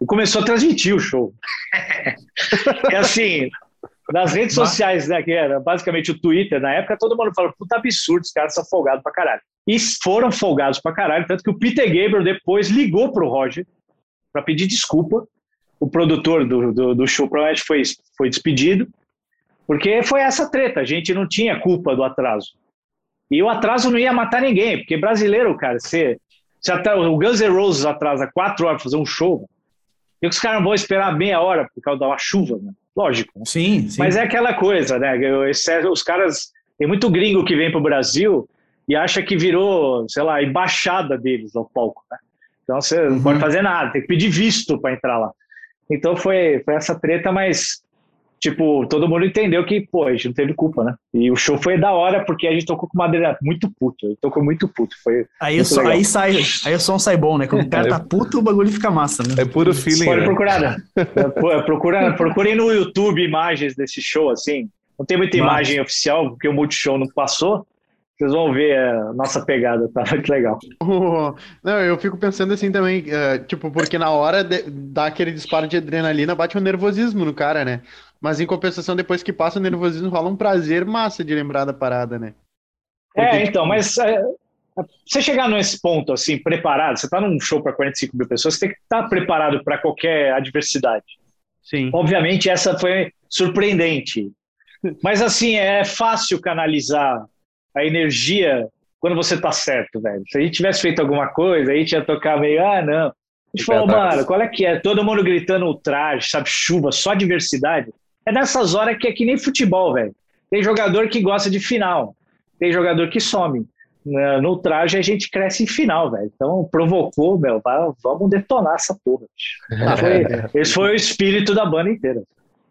e começou a transmitir o show. é *laughs* assim, nas redes sociais, né, que era basicamente o Twitter, na época, todo mundo falou, puta absurdo, os caras são folgados pra caralho. E foram folgados pra caralho, tanto que o Peter Gabriel depois ligou pro Roger para pedir desculpa. O produtor do, do, do show provavelmente foi, foi despedido, porque foi essa treta, a gente não tinha culpa do atraso. E o atraso não ia matar ninguém, porque brasileiro, cara, você, você o Guns N' Roses atrasa quatro horas pra fazer um show, E os caras vão esperar meia hora por causa da chuva, né? Lógico. Sim, sim. Mas é aquela coisa, né? Os caras. Tem muito gringo que vem pro Brasil e acha que virou, sei lá, embaixada deles ao palco, né? Então você uhum. não pode fazer nada, tem que pedir visto para entrar lá. Então foi, foi essa treta, mas tipo, todo mundo entendeu que, pô, a gente não teve culpa, né? E o show foi da hora porque a gente tocou com madeira muito puto. A gente tocou muito puto. Foi aí, só, aí sai, aí o som sai bom, né? Quando o cara tá puto, o bagulho fica massa, né? É puro feeling. Pode né? procurar. Né? *laughs* procura, procurem no YouTube imagens desse show, assim. Não tem muita imagem oficial, porque o Multishow não passou. Vocês vão ver a nossa pegada, tá *laughs* muito legal. não, eu fico pensando assim também, uh, tipo, porque na hora de, dá aquele disparo de adrenalina, bate um nervosismo no cara, né? Mas em compensação, depois que passa o nervosismo, rola um prazer massa de lembrar da parada, né? Porque, é, então, tipo... mas é, você chegar nesse ponto, assim, preparado, você tá num show para 45 mil pessoas, você tem que estar tá preparado para qualquer adversidade. Sim. Obviamente, essa foi surpreendente. *laughs* Mas, assim, é fácil canalizar a energia quando você tá certo, velho. Se a gente tivesse feito alguma coisa, a gente ia tocar meio, ah, não. A gente falou, mano, qual é que é? Todo mundo gritando o traje, sabe, chuva, só diversidade. É nessas horas que é que nem futebol, velho. Tem jogador que gosta de final, tem jogador que some. No traje a gente cresce em final, velho. Então provocou, meu, vamos detonar essa porra. *laughs* Foi, esse foi o espírito da banda inteira.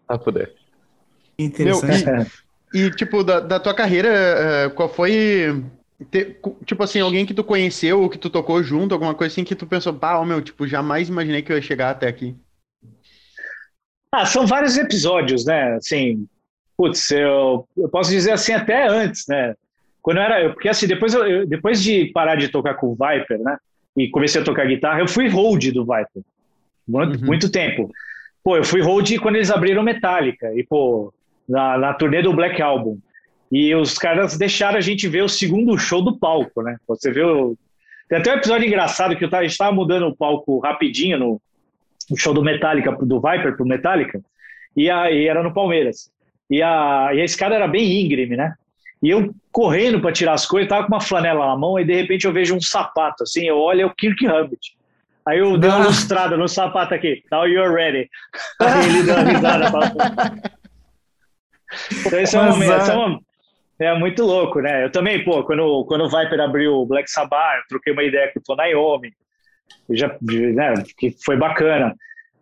Ah, poder. Interessante. Meu, *laughs* e, tipo, da, da tua carreira, eh, qual foi tipo assim, alguém que tu conheceu ou que tu tocou junto, alguma coisa assim que tu pensou, pá, meu, tipo, jamais imaginei que eu ia chegar até aqui. Ah, são vários episódios, né? Assim, putz, eu, eu posso dizer assim até antes, né? Quando eu era, porque assim, depois, eu, depois de parar de tocar com o Viper, né? E comecei a tocar guitarra, eu fui hold do Viper. Muito, uhum. muito tempo. Pô, eu fui hold quando eles abriram Metallica. E, pô, na, na turnê do Black Album. E os caras deixaram a gente ver o segundo show do palco, né? Você viu. Tem até um episódio engraçado que eu tava, a gente estava mudando o palco rapidinho no, no, show do Metallica, do Viper pro Metallica, e, a, e era no Palmeiras. E a, e a escada era bem íngreme, né? E eu correndo para tirar as coisas, tava com uma flanela na mão, e de repente eu vejo um sapato, assim, eu olho, é o Kirk Hammett. Aí eu dei uma ah. lustrada no sapato aqui, now you're ready. *laughs* Aí ele deu uma risada. Então esse é, um momento, é, uma, é muito louco, né? Eu também, pô, quando, quando o Viper abriu o Black Sabbath, eu troquei uma ideia com o Tonayomi, já, né, que foi bacana.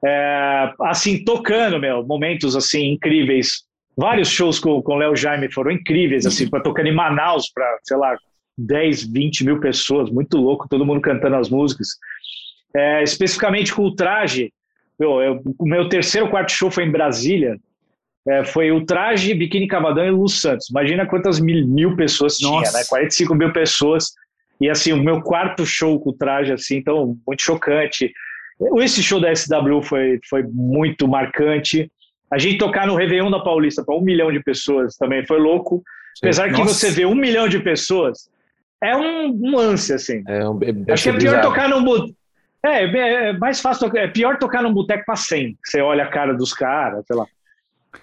É, assim, tocando, meu, momentos assim incríveis. Vários shows com, com o Léo Jaime foram incríveis, assim, para tocando em Manaus para, sei lá, 10, 20 mil pessoas, muito louco, todo mundo cantando as músicas. É, especificamente com o traje, meu, eu, o meu terceiro quarto show foi em Brasília, é, foi o traje, Biquíni Cavadão e Lu Santos. Imagina quantas mil, mil pessoas Nossa. tinha, né? 45 mil pessoas. E assim, o meu quarto show com o traje, assim, então, muito chocante. Esse show da SW foi, foi muito marcante. A gente tocar no Réveillon da Paulista para um milhão de pessoas também foi louco. Apesar Nossa. que você vê um milhão de pessoas, é um, um ânsia, assim. É, um, é, Acho que é pior tocar num. É, é, é mais fácil, é pior tocar num boteco para 100. Você olha a cara dos caras, sei lá.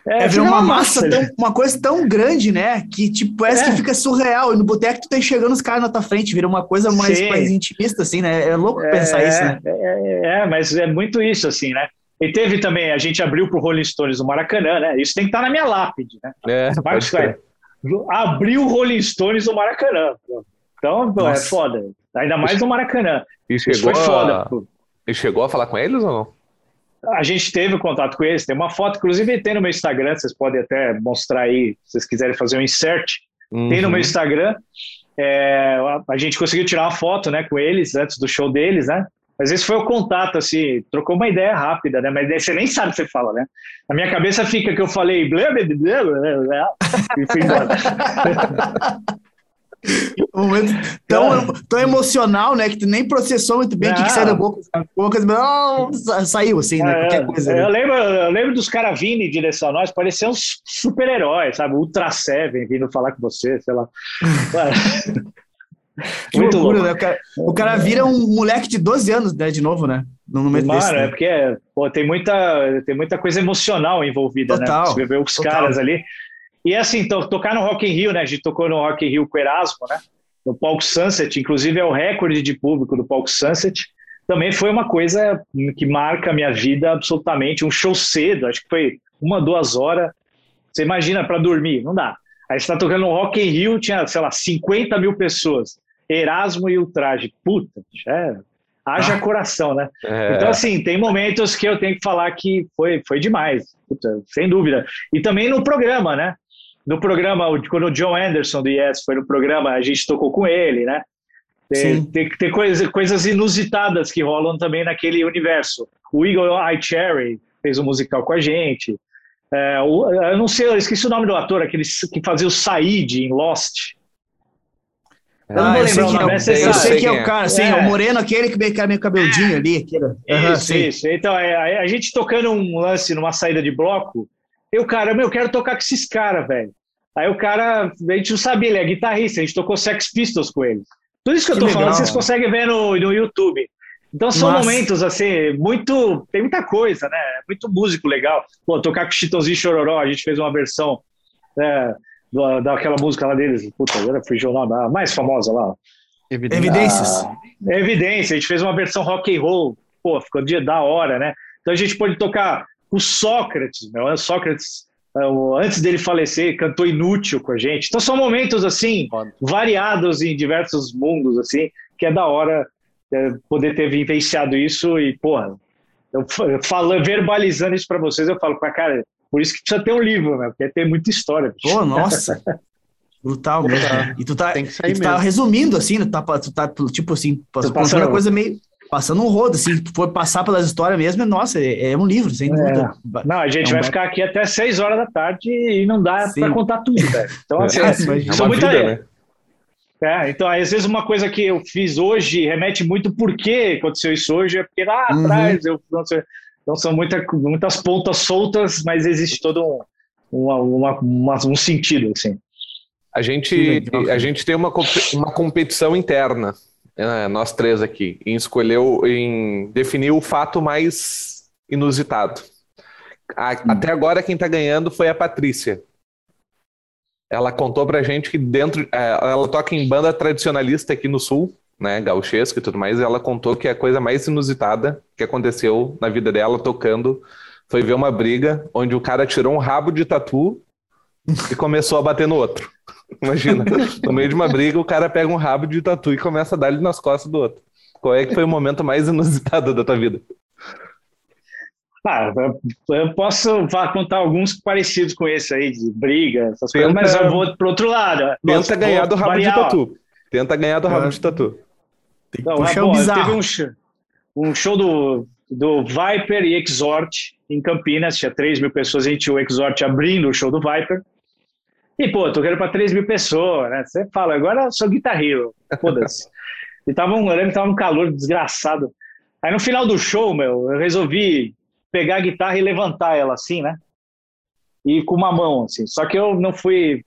É, é ver uma massa, tão, uma coisa tão grande, né? Que tipo, parece é. que fica surreal. E no boteco tu tá enxergando os caras na tua frente, vira uma coisa mais, mais intimista, assim, né? É louco é, pensar isso, né? É, é, é, mas é muito isso, assim, né? E teve também, a gente abriu pro Rolling Stones no Maracanã, né? Isso tem que estar tá na minha lápide, né? É, Marcos abriu o Rolling Stones no Maracanã. Então, pô, é foda. Ainda mais no Maracanã. E chegou Isso foi foda. A... E chegou a falar com eles ou não? A gente teve contato com eles, tem uma foto, inclusive tem no meu Instagram, vocês podem até mostrar aí, se vocês quiserem fazer um insert. Uhum. Tem no meu Instagram. É, a, gente conseguiu tirar uma foto né, com eles antes do show deles, né? Mas esse foi o contato, assim, trocou uma ideia rápida, né? Mas você nem sabe o que você fala, né? Na minha cabeça fica que eu falei blá, blá, blá, blá, blá, e fui embora. *laughs* *laughs* um momento tão, tão emocional, né? Que tu nem processou muito bem o que, que saiu da boca. boca não, saiu assim, né? Qualquer coisa. Eu, lembro, eu lembro dos caras vindo em direção a nós, pareciam super-heróis, sabe? Ultra Seven vindo falar com você, sei lá. *laughs* que muito loucura, louco. né? O cara, o cara, vira um moleque de 12 anos, né? De novo, né? No momento Mano, desse, né? é porque pô, tem, muita, tem muita coisa emocional envolvida, né? Total, né? Você vê os total. caras ali. E assim, então, tocar no Rock in Rio, né? A gente tocou no Rock in Rio com o Erasmo, né? No palco Sunset, inclusive é o recorde de público do palco Sunset. também foi uma coisa que marca a minha vida absolutamente. Um show cedo, acho que foi uma, duas horas. Você imagina para dormir, não dá. Aí você tá tocando no Rock in Rio, tinha, sei lá, 50 mil pessoas. Erasmo e o traje. Puta, é, haja ah. coração, né? É. Então, assim, tem momentos que eu tenho que falar que foi, foi demais, Puta, sem dúvida. E também no programa, né? No programa, quando o John Anderson do Yes foi no programa, a gente tocou com ele, né? Tem, tem, tem coisas, coisas inusitadas que rolam também naquele universo. O Eagle Eye Cherry fez um musical com a gente. É, o, eu não sei, eu esqueci o nome do ator, aquele que fazia o Said em Lost. Eu não ah, vou lembrar o nome, é, eu, eu sei que é o cara, sim, é. o moreno, aquele que meio, meio cabeldinho é. ali. Aquele. Isso, sim. isso. Então, é, a gente tocando um lance numa saída de bloco, eu, cara, meu, eu quero tocar com esses caras, velho. Aí o cara, a gente não sabia, ele é guitarrista, a gente tocou Sex Pistols com ele. Tudo isso que, que eu tô legal, falando, vocês conseguem ver no, no YouTube. Então são Nossa. momentos, assim, muito. Tem muita coisa, né? Muito músico legal. Pô, tocar com Chitãozinho Chororó, a gente fez uma versão é, daquela música lá deles. Puta, agora o nome, a mais famosa lá. Evidências. Ah, Evidência, a gente fez uma versão rock and roll. Pô, ficou dia da hora, né? Então a gente pode tocar o Sócrates, meu, Sócrates, é, antes dele falecer, cantou Inútil com a gente. Então são momentos, assim, variados em diversos mundos, assim, que é da hora é, poder ter vivenciado isso e, porra, eu falo, verbalizando isso para vocês, eu falo, cara, por isso que precisa ter um livro, né? Porque tem muita história. Pô, nossa! Brutal mesmo. E tu tá, e tu tá resumindo, assim, tu tá, tu tá tipo assim, passando uma coisa meio. Passando um rodo, assim, se for passar pelas histórias mesmo, nossa, é, é um livro, sem é. dúvida. Não, a gente é um vai ficar aqui até 6 horas da tarde e não dá para contar tudo, velho. Então, assim, é, são muita, vida, né? É, então, às vezes uma coisa que eu fiz hoje remete muito por que aconteceu isso hoje, é porque lá uhum. atrás eu não sei, então são muita, muitas pontas soltas, mas existe todo um, uma, uma, uma, um sentido, assim. A gente, a gente tem uma, uma competição interna, nós três aqui, em escolher, em definir o fato mais inusitado. A, hum. Até agora quem está ganhando foi a Patrícia ela contou pra gente que dentro. É, ela toca em banda tradicionalista aqui no sul, né? Gauchesca e tudo mais. E ela contou que a coisa mais inusitada que aconteceu na vida dela tocando foi ver uma briga onde o cara tirou um rabo de tatu e começou a bater no outro. Imagina, no meio de uma briga, o cara pega um rabo de tatu e começa a dar ele nas costas do outro. Qual é que foi o momento mais inusitado da tua vida? Ah, eu posso contar alguns parecidos com esse aí, de briga, essas Tenta... coisas, mas eu vou pro outro lado. Tenta Nossa, ganhar do rabo variar, de tatu. Tenta ganhar do rabo de tatu. Não, Puxa, é bom, teve um show, um show do, do Viper e Exhort em Campinas, tinha 3 mil pessoas, a gente tinha o Exhort abrindo o show do Viper. E, pô, tô querendo pra 3 mil pessoas, né? Você fala, agora eu sou guitarreiro, foda-se. *laughs* e tava um, eu lembro que tava um calor desgraçado. Aí no final do show, meu, eu resolvi pegar a guitarra e levantar ela assim, né? E com uma mão, assim. Só que eu não fui.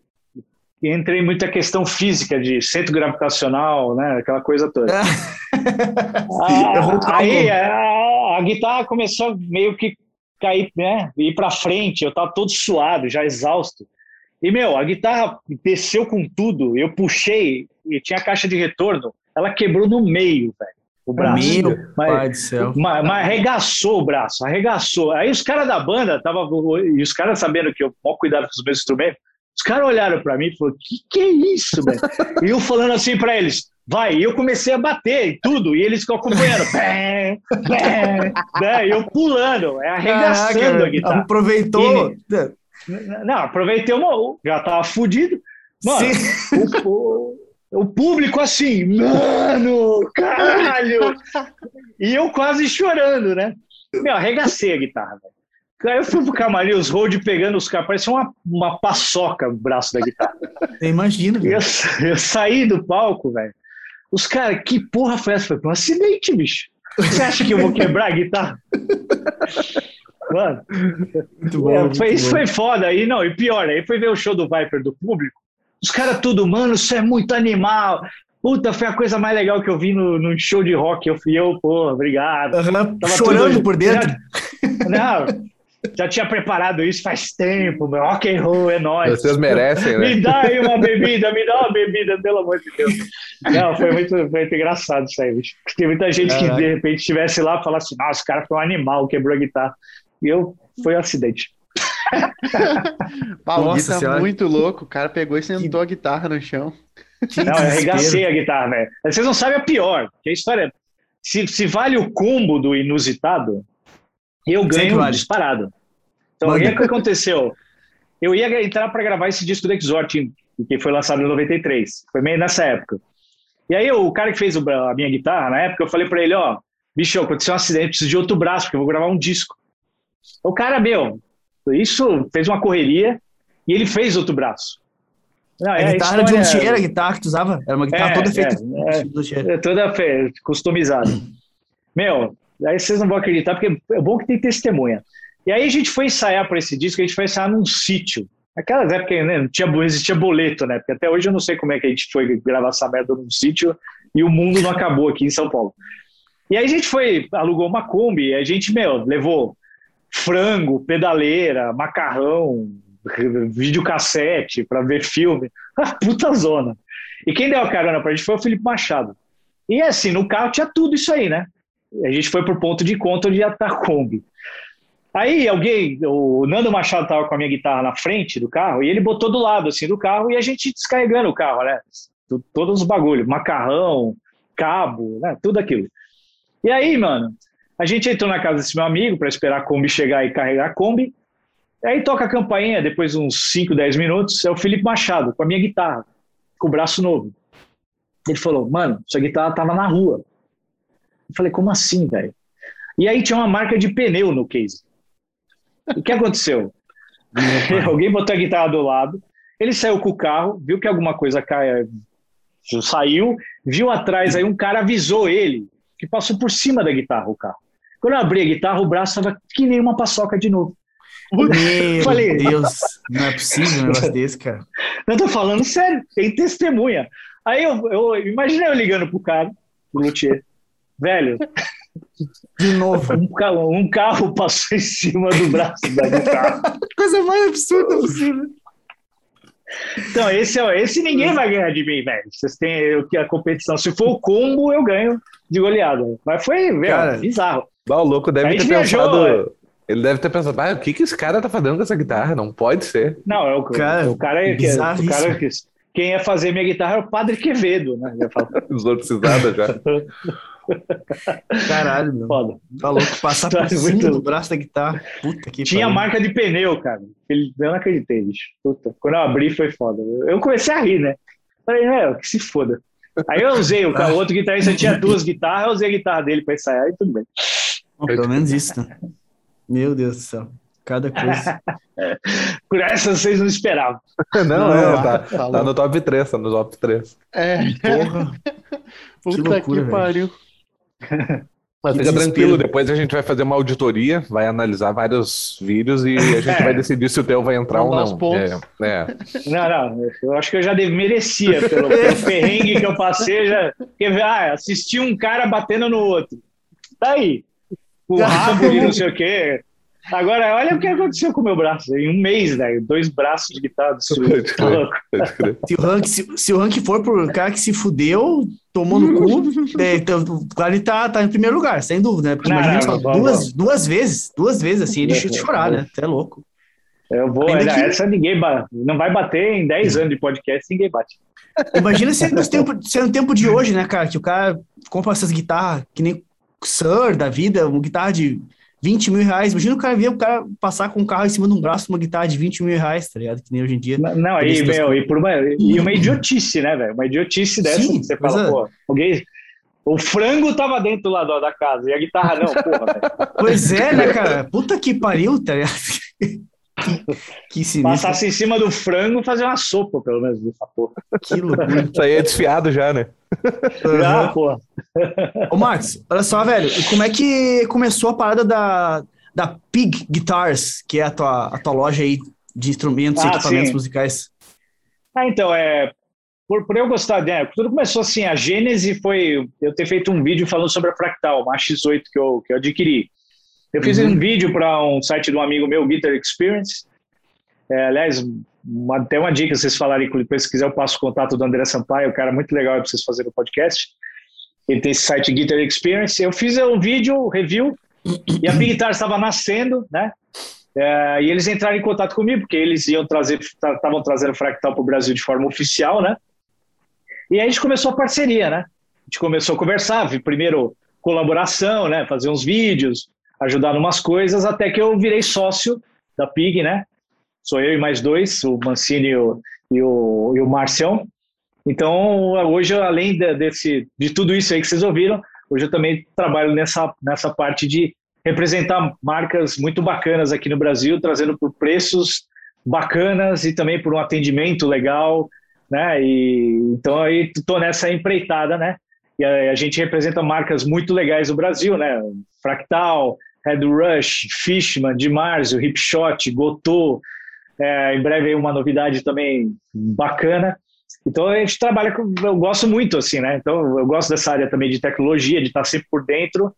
Entrei muita questão física de centro gravitacional, né? Aquela coisa toda. *laughs* ah, aí a, a, guitarra começou meio que cair, né? Ir para frente. Eu tava todo suado, já exausto. E, meu, a guitarra desceu com tudo. Eu puxei e tinha caixa de retorno. Ela quebrou no meio, velho o braço. Meu mas, pai do céu. Mas, mas, arregaçou o braço, arregaçou. Aí os caras da banda, tava, e os caras sabendo que eu mal cuidado com os meus instrumentos, os caras olharam para mim e falaram: que que é isso, velho? e eu falando assim para eles: vai. E eu comecei a bater e tudo, e eles ficam acompanhando. bem, bem, bem, e eu pulando, é arregaçando Caraca, a guitarra. Aproveitou. E, não, aproveitei uma. Já tava fudido. Mano, o, o, o público assim, mano, caralho! e eu quase chorando, né? Meu, arregacei a guitarra, velho. Aí eu fui pro camarim, os road pegando os caras, parecia uma, uma paçoca o braço da guitarra. Imagina. Eu, eu saí do palco, velho. Os caras, que porra foi essa? Foi um acidente, bicho. Você acha que eu vou quebrar a guitarra? Mano, muito bom, é, foi, isso foi foda. Aí, não, e pior, aí foi ver o show do Viper do público. Os caras tudo, mano, isso é muito animal. Puta, foi a coisa mais legal que eu vi no, no show de rock. Eu fui eu, pô, obrigado. Uhum, chorando tudo... por dentro. Não, já tinha preparado isso faz tempo, meu. Rock and roll é nóis. Vocês merecem, né? Me dá aí uma bebida, me dá uma bebida, pelo amor de Deus. Não, foi muito, foi muito engraçado isso aí, bicho. Tem muita gente que de repente estivesse lá e falasse, nossa, o cara foi um animal, quebrou a guitarra. E eu, foi um acidente. *laughs* Gui tá muito louco. O cara pegou e sentou a guitarra no chão. Não, eu arregacei a guitarra, velho. Vocês não sabem a pior, que a história. Se, se vale o combo do inusitado, eu ganho vale. disparado. Então, o que aconteceu? Eu ia entrar para gravar esse disco do Exhort, que foi lançado em 93. Foi meio nessa época. E aí, o cara que fez a minha guitarra, na época, eu falei para ele: Ó, bicho, aconteceu um acidente, preciso de outro braço, porque eu vou gravar um disco. O cara, meu, isso fez uma correria e ele fez outro braço. Não, a é guitarra a história... de luthier, a guitarra que tu usava, era uma guitarra é, toda feita é, é, toda fe... customizada. Meu, aí vocês não vão acreditar, porque é bom que tem testemunha. E aí a gente foi ensaiar para esse disco, a gente foi ensaiar num sítio. Naquelas épocas né, não, tinha, não existia boleto, né? Porque até hoje eu não sei como é que a gente foi gravar essa merda num sítio e o mundo não acabou aqui em São Paulo. E aí a gente foi, alugou uma Kombi, a gente, meu, levou frango, pedaleira, macarrão, videocassete para ver filme. Puta zona. E quem deu a carona pra gente foi o Felipe Machado. E assim, no carro tinha tudo isso aí, né? A gente foi pro ponto de conta onde ia estar a Kombi. Aí alguém, o Nando Machado tava com a minha guitarra na frente do carro e ele botou do lado assim do carro e a gente descarregando o carro, né? Todos os bagulhos, macarrão, cabo, né? Tudo aquilo. E aí, mano, a gente entrou na casa desse meu amigo para esperar a Kombi chegar e carregar a Kombi. Aí toca a campainha, depois de uns 5, 10 minutos, é o Felipe Machado, com a minha guitarra, com o braço novo. Ele falou, mano, sua guitarra tava na rua. Eu falei, como assim, velho? E aí tinha uma marca de pneu no case. O que aconteceu? *laughs* *laughs* Alguém botou a guitarra do lado, ele saiu com o carro, viu que alguma coisa cai, saiu, viu atrás, aí um cara avisou ele, que passou por cima da guitarra o carro. Quando eu abri a guitarra, o braço estava que nem uma paçoca de novo. Meu *laughs* Falei, Deus, não é possível um negócio desse, cara. *laughs* Eu tô falando sério, tem testemunha. Aí eu, eu imaginei eu ligando pro cara, pro luthier. Velho, de novo. Um carro, um carro passou em cima do braço da guitarra. *laughs* Coisa mais absurda possível. Então, esse, é, esse ninguém vai ganhar de mim, velho. Vocês têm a competição. Se for o combo, eu ganho de goleada. Mas foi, velho, Cara, bizarro. o louco deve ter viajou, pensado. É. Ele deve ter pensado, ah, o que, que esse cara tá fazendo com essa guitarra? Não pode ser. Não, é o cara. O cara é que, o cara que, quem ia fazer minha guitarra é o Padre Quevedo, né? Exorcizada *laughs* já. Caralho, meu. Foda. Tá louco, passar por cima muito... do braço da guitarra. Puta que Tinha pariu. marca de pneu, cara. Eu não acreditei, bicho. Puta. Quando eu abri foi foda. Eu comecei a rir, né? Falei, é, que se foda. Aí eu usei, o, o outro guitarrista tinha duas guitarras, eu usei a guitarra dele pra ensaiar e tudo bem. Pelo menos isso, né? Meu Deus do céu. Cada coisa. *laughs* Por essa vocês não esperavam. *laughs* Não, não é, tá, tá, no top 3, tá no top 3. É. Porra. *laughs* Puta que, loucura, que pariu. Mas fica tranquilo, depois a gente vai fazer uma auditoria, vai analisar vários vídeos e a gente é. vai decidir se o teu vai entrar Vamos ou não. É, é. Não, não, eu acho que eu já merecia, pelo, pelo perrengue que eu passei, já. Porque, ah, assisti um cara batendo no outro. Tá aí. O rabo e não sei o *laughs* quê. Agora, olha o que aconteceu com o meu braço. Em um mês, né? Dois braços de guitarra. Tá se, o rank, se, se, o rank for por cara que se fudeu, tomou no cu, *laughs* é, então, claro, ele tá, tá em primeiro lugar, sem dúvida, né? Porque não, imagina não, só duas, duas vezes, duas vezes assim, ele chute chorar, né? Até louco. Eu vou, olha, que... essa ninguém bate, não vai bater em 10 anos de podcast, ninguém bate. Imagina se no tempo, se no tempo de hoje, né, cara, que o cara compra essas guitarras que nem Sir da vida, uma guitarra de 20 mil reais. Imagina o cara ver o cara passar com um carro em cima de um braço uma guitarra de 20 mil reais, tá ligado? Que nem hoje em dia. Não, não e, meu, e, por uma, e uma idiotice, né, velho? Uma idiotice dessa. Sim, você fala, é. pô, alguém. O frango tava dentro lá da casa e a guitarra não, porra, velho. Pois é, né, cara? Puta que pariu, tá ligado? *laughs* Que, que Passasse em cima do frango fazer uma sopa, pelo menos, dessa porra. Que loucura. Isso aí é desfiado já, né? Porra. Ô, Max, olha só, velho. Como é que começou a parada da, da Pig Guitars, que é a tua, a tua loja aí de instrumentos ah, e equipamentos sim. musicais? Ah, então, é. Por, por eu gostar, né? Tudo começou assim, a gênese foi eu ter feito um vídeo falando sobre a Fractal, uma X8 que eu, que eu adquiri. Eu fiz uhum. um vídeo para um site de um amigo meu, Guitar Experience. É, aliás, uma, até uma dica, vocês falarem com ele, se quiser eu passo o contato do André Sampaio, o cara é muito legal para vocês fazerem o podcast. Ele tem esse site Guitar Experience. Eu fiz um vídeo, review, e a Big Guitar estava nascendo, né? É, e eles entraram em contato comigo, porque eles iam trazer, estavam trazendo Fractal para o Brasil de forma oficial, né? E aí a gente começou a parceria, né? A gente começou a conversar, primeiro colaboração, né? Fazer uns vídeos, ajudar em umas coisas, até que eu virei sócio da PIG, né? Sou eu e mais dois, o Mancini e o, e o, e o Marcião. Então, hoje, além de, desse, de tudo isso aí que vocês ouviram, hoje eu também trabalho nessa, nessa parte de representar marcas muito bacanas aqui no Brasil, trazendo por preços bacanas e também por um atendimento legal, né? E então aí estou nessa empreitada, né? E a, a, gente representa marcas muito legais no Brasil, né? Fractal, Red Rush, Fishman, Dimarzio, Hipshot, Gotô. É, em breve uma novidade também bacana. Então a gente trabalha com, eu gosto muito assim, né? Então eu gosto dessa área também de tecnologia, de estar sempre por dentro.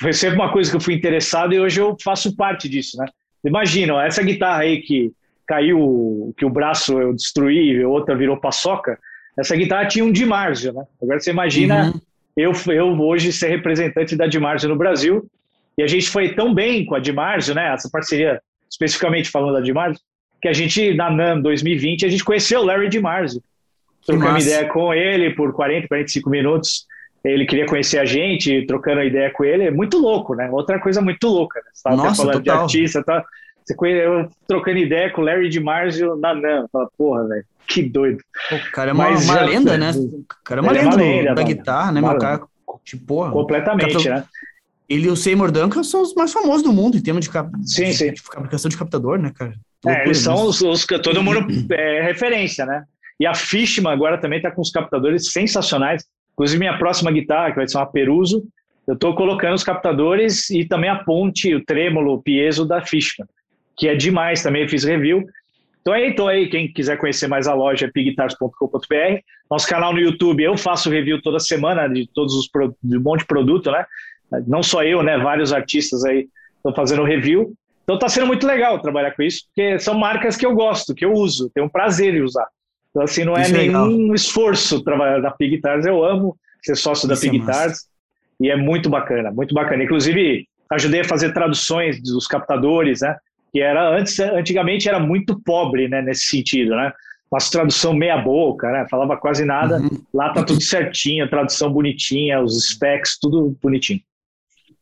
Foi sempre uma coisa que eu fui interessado e hoje eu faço parte disso, né? Imagina, essa guitarra aí que caiu, que o braço eu destruí, e outra virou paçoca. Essa guitarra tinha um Dimarzio, né? Agora você imagina uhum. eu, eu hoje ser representante da Dimarzio no Brasil e a gente foi tão bem com a Dimarzio, né? Essa parceria, especificamente falando da Dimarzio, que a gente, na NAM 2020, a gente conheceu o Larry Dimarzio. Trocamos ideia com ele por 40, 45 minutos. Ele queria conhecer a gente, trocando ideia com ele. É muito louco, né? Outra coisa muito louca. Né? Você estava falando total. de artista, tá? Você conhece, eu trocando ideia com o Larry DiMarzio na NAM. Fala, porra, velho, que doido. O cara é uma, uma já, lenda, né? O cara é uma lenda, é uma lenda da guitarra, né? Meu cara, tipo, porra. Completamente, né? Ele e o Seymour Duncan são os mais famosos do mundo em termos de, cap... sim, de, sim. de fabricação de captador, né, cara? É, eles são os, os, todo mundo *clears throat* é referência, né? E a Fishman agora também está com os captadores sensacionais. Inclusive, minha próxima guitarra, que vai ser uma Peruso, eu estou colocando os captadores e também a ponte, o trêmulo, o piezo da Fishman que é demais também, fiz review. Então aí, tô aí, quem quiser conhecer mais a loja é pigguitars.com.br. Nosso canal no YouTube, eu faço review toda semana de todos os de um monte de produto, né? Não só eu, né? Vários artistas aí estão fazendo review. Então tá sendo muito legal trabalhar com isso, porque são marcas que eu gosto, que eu uso, tenho um prazer em usar. Então assim, não é isso nenhum é esforço trabalhar da Pig Guitars, eu amo ser sócio da isso Pig é Guitars e é muito bacana, muito bacana. Inclusive, ajudei a fazer traduções dos captadores, né? que era antes, antigamente era muito pobre, né, nesse sentido, né? Nossa tradução meia boca, né? Falava quase nada. Uhum. Lá tá tudo certinho, tradução bonitinha, os specs, tudo bonitinho.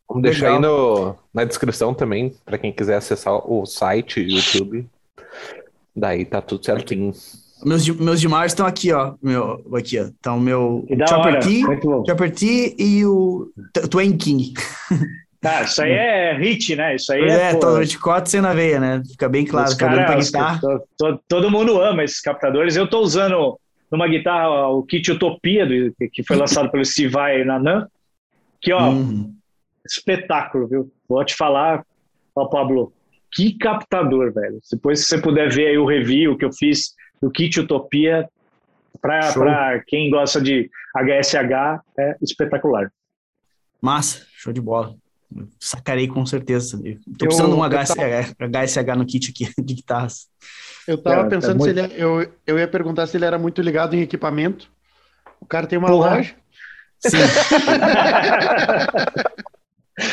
Vamos deixar aí no, na descrição também, para quem quiser acessar o site, YouTube. Daí tá tudo certinho. Meus, meus demais estão aqui, ó. Meu, aqui, ó. Tá o meu Chopper T, Chopper T e o Twain King. *laughs* Tá, isso aí é hit, né? Isso aí pois é. É, todo de sem na veia, né? Fica bem claro. Cara, guitarra. Todo, todo, mundo ama esses captadores. Eu tô usando numa guitarra o kit Utopia, do, que foi lançado pelo Steve Vai na NAM, que, ó, uhum. Espetáculo, viu? Vou te falar, ó, Pablo, que captador, velho. Depois, se você puder ver aí o review que eu fiz do kit Utopia, para quem gosta de HSH, é espetacular. Massa, show de bola. Sacarei com certeza. Tô precisando de um HSH, HSH no kit aqui *laughs* de guitarras. Eu tava é, pensando é muito... se ele. Eu, eu ia perguntar se ele era muito ligado em equipamento. O cara tem uma Porra. loja. Sim. *laughs*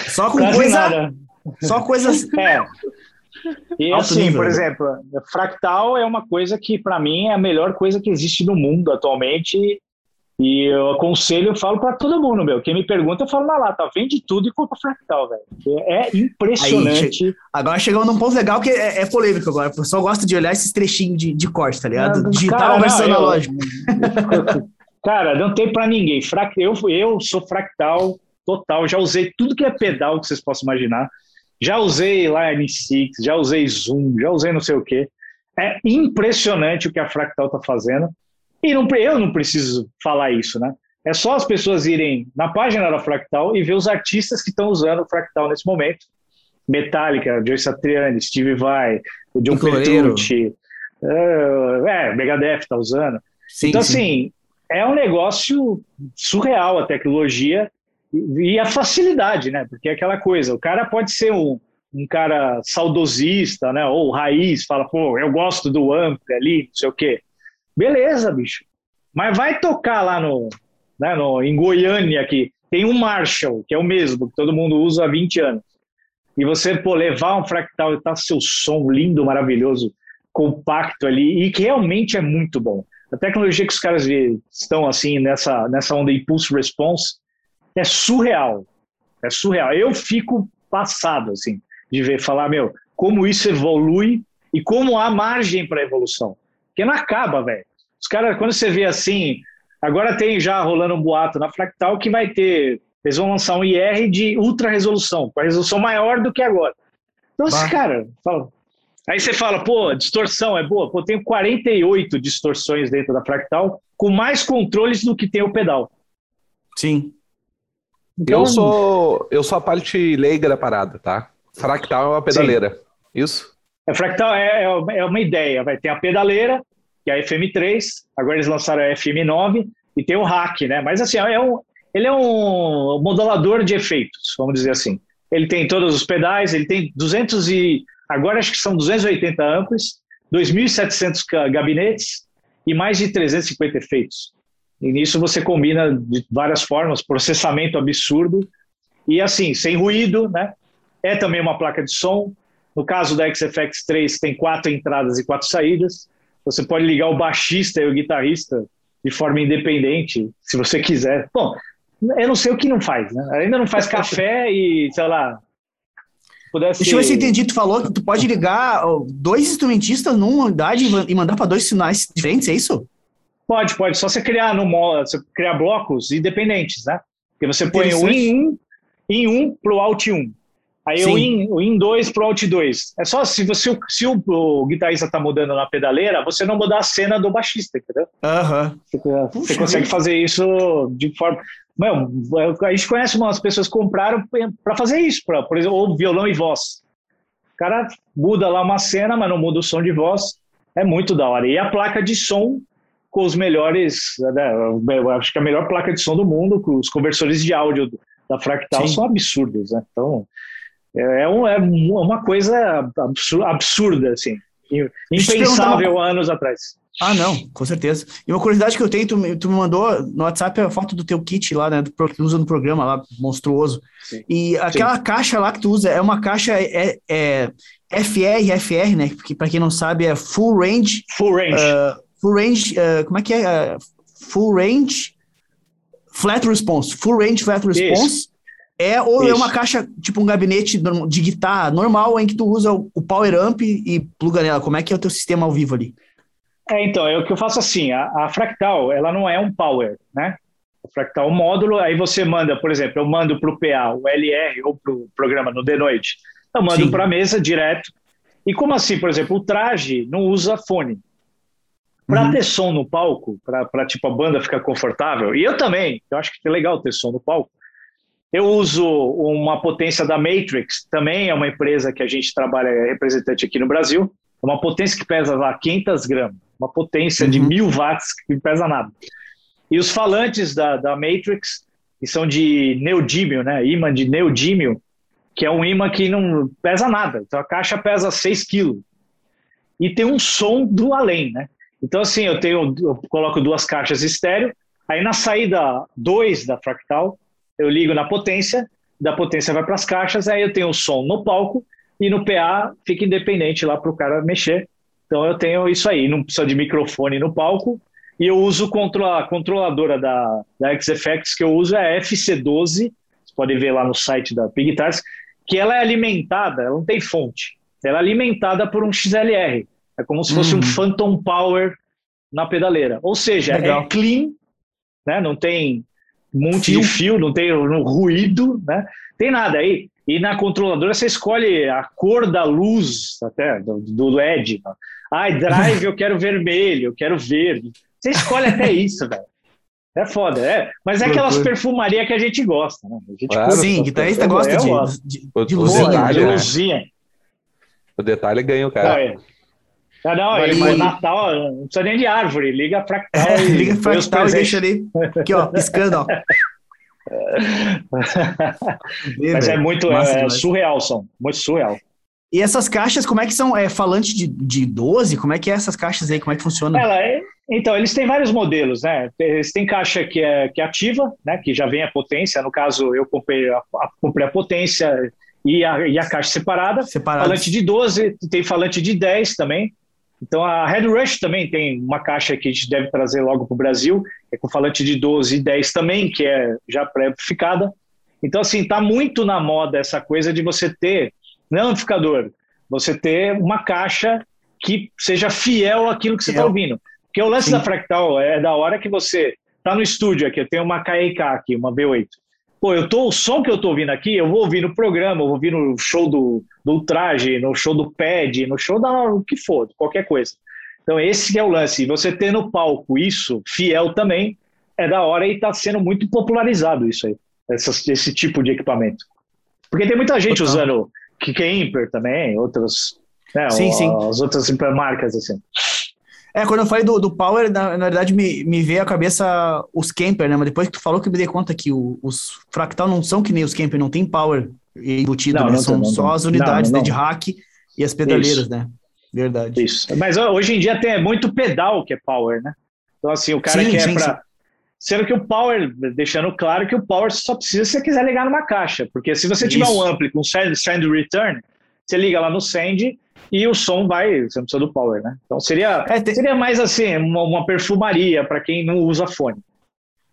Só com Quase coisa. Nada. Só coisas. *laughs* É. E Alto assim, nível. por exemplo, fractal é uma coisa que para mim é a melhor coisa que existe no mundo atualmente e eu aconselho, eu falo para todo mundo, meu. Quem me pergunta, eu falo na lata, vende tudo e compra fractal, velho. É impressionante. Aí, agora chegamos num ponto legal que é, é, polêmico agora. O pessoal gosta de olhar esses trechinhos de, de corte, tá ligado? Não, Digital cara, versus analógico. *laughs* cara, não tem para ninguém. Eu, eu sou fractal total. Já usei tudo que é pedal que vocês possam imaginar. Já usei Line 6, já usei Zoom, já usei não sei o quê. É impressionante o que a Fractal tá fazendo. E não, eu não preciso falar isso, né? É só as pessoas irem na página da Fractal e ver os artistas que estão usando o Fractal nesse momento. Metallica, Joe Satriani, Steve Vai, o John Petrucci, uh, é, Megadeth está usando. Sim, então, sim. assim, é um negócio surreal a tecnologia e a facilidade, né? Porque é aquela coisa, o cara pode ser um, um cara saudosista, né? Ou raiz, fala, pô, eu gosto do amp ali, não sei o quê. Beleza, bicho. Mas vai tocar lá no, né, no, em Goiânia aqui, tem um Marshall, que é o mesmo, que todo mundo usa há 20 anos. E você, pô, levar um fractal e tá seu som lindo, maravilhoso, compacto ali, e que realmente é muito bom. A tecnologia que os caras estão assim nessa, nessa onda Impulse Response é surreal. É surreal. Eu fico passado, assim de ver, falar, meu, como isso evolui e como há margem para evolução. Porque não acaba, velho. Os caras, quando você vê assim, agora tem já rolando um boato na Fractal que vai ter, eles vão lançar um IR de ultra resolução, com a resolução maior do que agora. Então, esse cara, fala, aí você fala, pô, distorção é boa. Pô, tenho 48 distorções dentro da Fractal, com mais controles do que tem o pedal. Sim. Então, eu sou eu sou a parte leiga da parada, tá? Fractal é uma pedaleira, Sim. isso? É, fractal é, é, é uma ideia. Vai ter a pedaleira, que é a FM3, agora eles lançaram a FM9, e tem o rack, né? Mas assim, é um, ele é um modulador de efeitos, vamos dizer assim. Ele tem todos os pedais, ele tem 200 e... Agora acho que são 280 amplos, 2.700 gabinetes e mais de 350 efeitos. E nisso você combina de várias formas, processamento absurdo e assim, sem ruído, né? é também uma placa de som. No caso da XFX 3, tem quatro entradas e quatro saídas. Você pode ligar o baixista e o guitarrista de forma independente, se você quiser. Bom, eu não sei o que não faz, né? Ainda não faz café e, sei lá. Pudesse... Deixa eu ver se eu entendi. Tu falou que tu pode ligar dois instrumentistas numa unidade e mandar para dois sinais diferentes, é isso? Pode, pode. Só você criar no você criar blocos independentes, né? Porque você põe o in 1 em 1 para o Alt 1. Aí o in, o in 2 pro Alt 2. É só se você se o, o guitarrista tá mudando na pedaleira, você não mudar a cena do baixista, entendeu? Uhum. Você, você consegue fazer isso de forma. Meu, a gente conhece umas pessoas que compraram para fazer isso, pra, por exemplo, ou violão e voz. O cara muda lá uma cena, mas não muda o som de voz. É muito da hora. E a placa de som com os melhores, né, acho que a melhor placa de som do mundo, com os conversores de áudio da Fractal Sim. são absurdos, né? Então, é, é, um, é uma coisa absurda, assim. Impensável anos atrás. Ah, não, com certeza. E uma curiosidade que eu tenho, tu, tu me mandou no WhatsApp a foto do teu kit lá, né, do, que tu usa no programa lá, monstruoso. Sim. E aquela Sim. caixa lá que tu usa é uma caixa é, é FR, FR, né, que para quem não sabe é Full Range. Full Range. Uh, full Range, uh, como é que é? Uh, full Range Flat Response. Full Range Flat Response. Isso. É ou Isso. é uma caixa, tipo um gabinete de guitarra normal em que tu usa o power amp e pluga nela. Como é que é o teu sistema ao vivo ali? É, então, é o que eu faço assim, a, a Fractal, ela não é um power, né? A Fractal é um módulo, aí você manda, por exemplo, eu mando para o PA, o LR, ou para o programa no The Noite, eu mando para a mesa direto. E como assim, por exemplo, o traje não usa fone. Para uhum. ter som no palco, para tipo a banda ficar confortável, e eu também, eu acho que é legal ter som no palco, eu uso uma potência da Matrix, também é uma empresa que a gente trabalha, é representante aqui no Brasil, uma potência que pesa lá 500 gramas, uma potência uhum. de mil watts que não pesa nada. E os falantes da, da Matrix, que são de neodímio, né, imã de neodímio, que é um imã que não pesa nada, então a caixa pesa 6 quilos. E tem um som do além, né? Então, assim, eu tenho, eu coloco duas caixas estéreo, aí na saída 2 da Fractal, eu ligo na potência, da potência vai para as caixas, aí eu tenho o som no palco e no PA fica independente lá para o cara mexer. Então eu tenho isso aí, não precisa de microfone no palco. E eu uso a controladora da, da XFX que eu uso é a FC12, você pode ver lá no site da Pig Guitars, que ela é alimentada, ela não tem fonte, ela é alimentada por um XLR. É como se fosse um uhum. Phantom Power na pedaleira. Ou seja, é Legal. é clean, né? não tem um monte fio. de fio, não tem no ruído, né? Tem nada aí. E na controladora você escolhe a cor da luz, até do, do LED. Ai, drive eu quero vermelho, eu quero verde. Você escolhe até *laughs* isso, velho. É foda, é. Mas é aquelas perfumaria que a gente gosta, né? Gente claro, sim, guitarrista gosta de, de, de, luzinha. Detalhe, de luzinha. Né? O detalhe ganha o cara. Não, é. Ah, não, Mas, e Natal não precisa nem de árvore, liga fractal. É, liga fractal e deixa ali. Aqui, ó, piscando, ó. *laughs* Mas é muito é, surreal, são muito surreal. E essas caixas, como é que são? É falante de, de 12? Como é que é essas caixas aí? Como é que funciona? Ela é, então, eles têm vários modelos, né? Eles têm caixa que é, que é ativa, né? Que já vem a potência. No caso, eu comprei a, a, comprei a potência e a, e a caixa separada. Falante de 12, tem falante de 10 também. Então a Red Rush também tem uma caixa que a gente deve trazer logo para o Brasil, é com falante de 12 e 10 também, que é já pré-amplificada. Então, assim, está muito na moda essa coisa de você ter, não é amplificador, você ter uma caixa que seja fiel àquilo que você está ouvindo. Porque o lance Sim. da Fractal é da hora que você está no estúdio aqui, eu tenho uma KIK aqui, uma V8 pô, eu tô, o som que eu tô ouvindo aqui, eu vou ouvir no programa, eu vou ouvir no show do, do traje, no show do pad, no show da o que for, qualquer coisa. Então, esse é o lance. E você ter no palco isso, fiel também, é da hora e está sendo muito popularizado isso aí, esse tipo de equipamento. Porque tem muita gente Total. usando Kickamper também, outras, né, sim, sim. as outras marcas assim. É, quando eu falei do, do Power, na, na verdade me, me veio à cabeça os Camper, né? Mas depois que tu falou que eu me dei conta que o, os Fractal não são que nem os Camper, não tem Power embutido, não, né? Não são não, só as unidades de hack e as pedaleiras, Isso. né? Verdade. Isso. Mas hoje em dia tem muito pedal que é Power, né? Então, assim, o cara sim, quer sim, para. Sendo que o Power, deixando claro que o Power só precisa se você quiser ligar numa caixa. Porque se você tiver Isso. um ampli com send, send return, você liga lá no send e o som vai, você não precisa do power, né? Então seria, é, tem... seria mais assim, uma, uma perfumaria para quem não usa fone.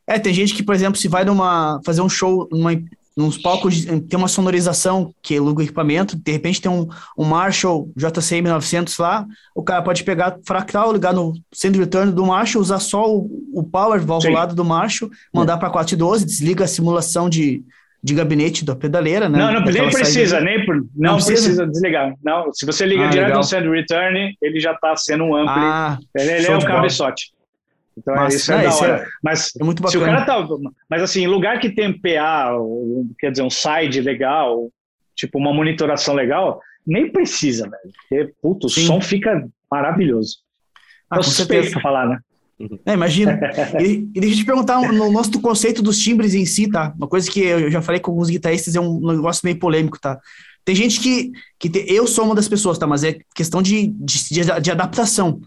É, tem gente que, por exemplo, se vai numa fazer um show numa, nos palcos, tem uma sonorização que aluga o equipamento, de repente tem um, um Marshall JCM 900 lá, o cara pode pegar fractal, ligar no send return do Marshall, usar só o, o power valvulado Sim. do Marshall, mandar é. para 412, desliga a simulação de, de gabinete da pedaleira, né? Não, não nem precisa, nem por, não, não precisa? precisa? desligar. Não, se você liga ah, direto legal. no send return, ele já está sendo um ampli. Ah, ele, é um cabeçote. Então é isso é, é da hora. É, mas é muito bacana. se o cara tá, mas assim, lugar que tem PA, quer dizer, um side legal, tipo uma monitoração legal, nem precisa, velho. Porque puto, o som fica maravilhoso. Ah, com certeza falar, né? É, imagina. E, e, deixa eu te perguntar no nosso conceito dos timbres em si, tá? Uma coisa que eu já falei com alguns guitarristas, é um negócio meio polêmico, tá? Tem gente que. que te, eu sou uma das pessoas, tá? Mas é questão de, de, de, adaptação.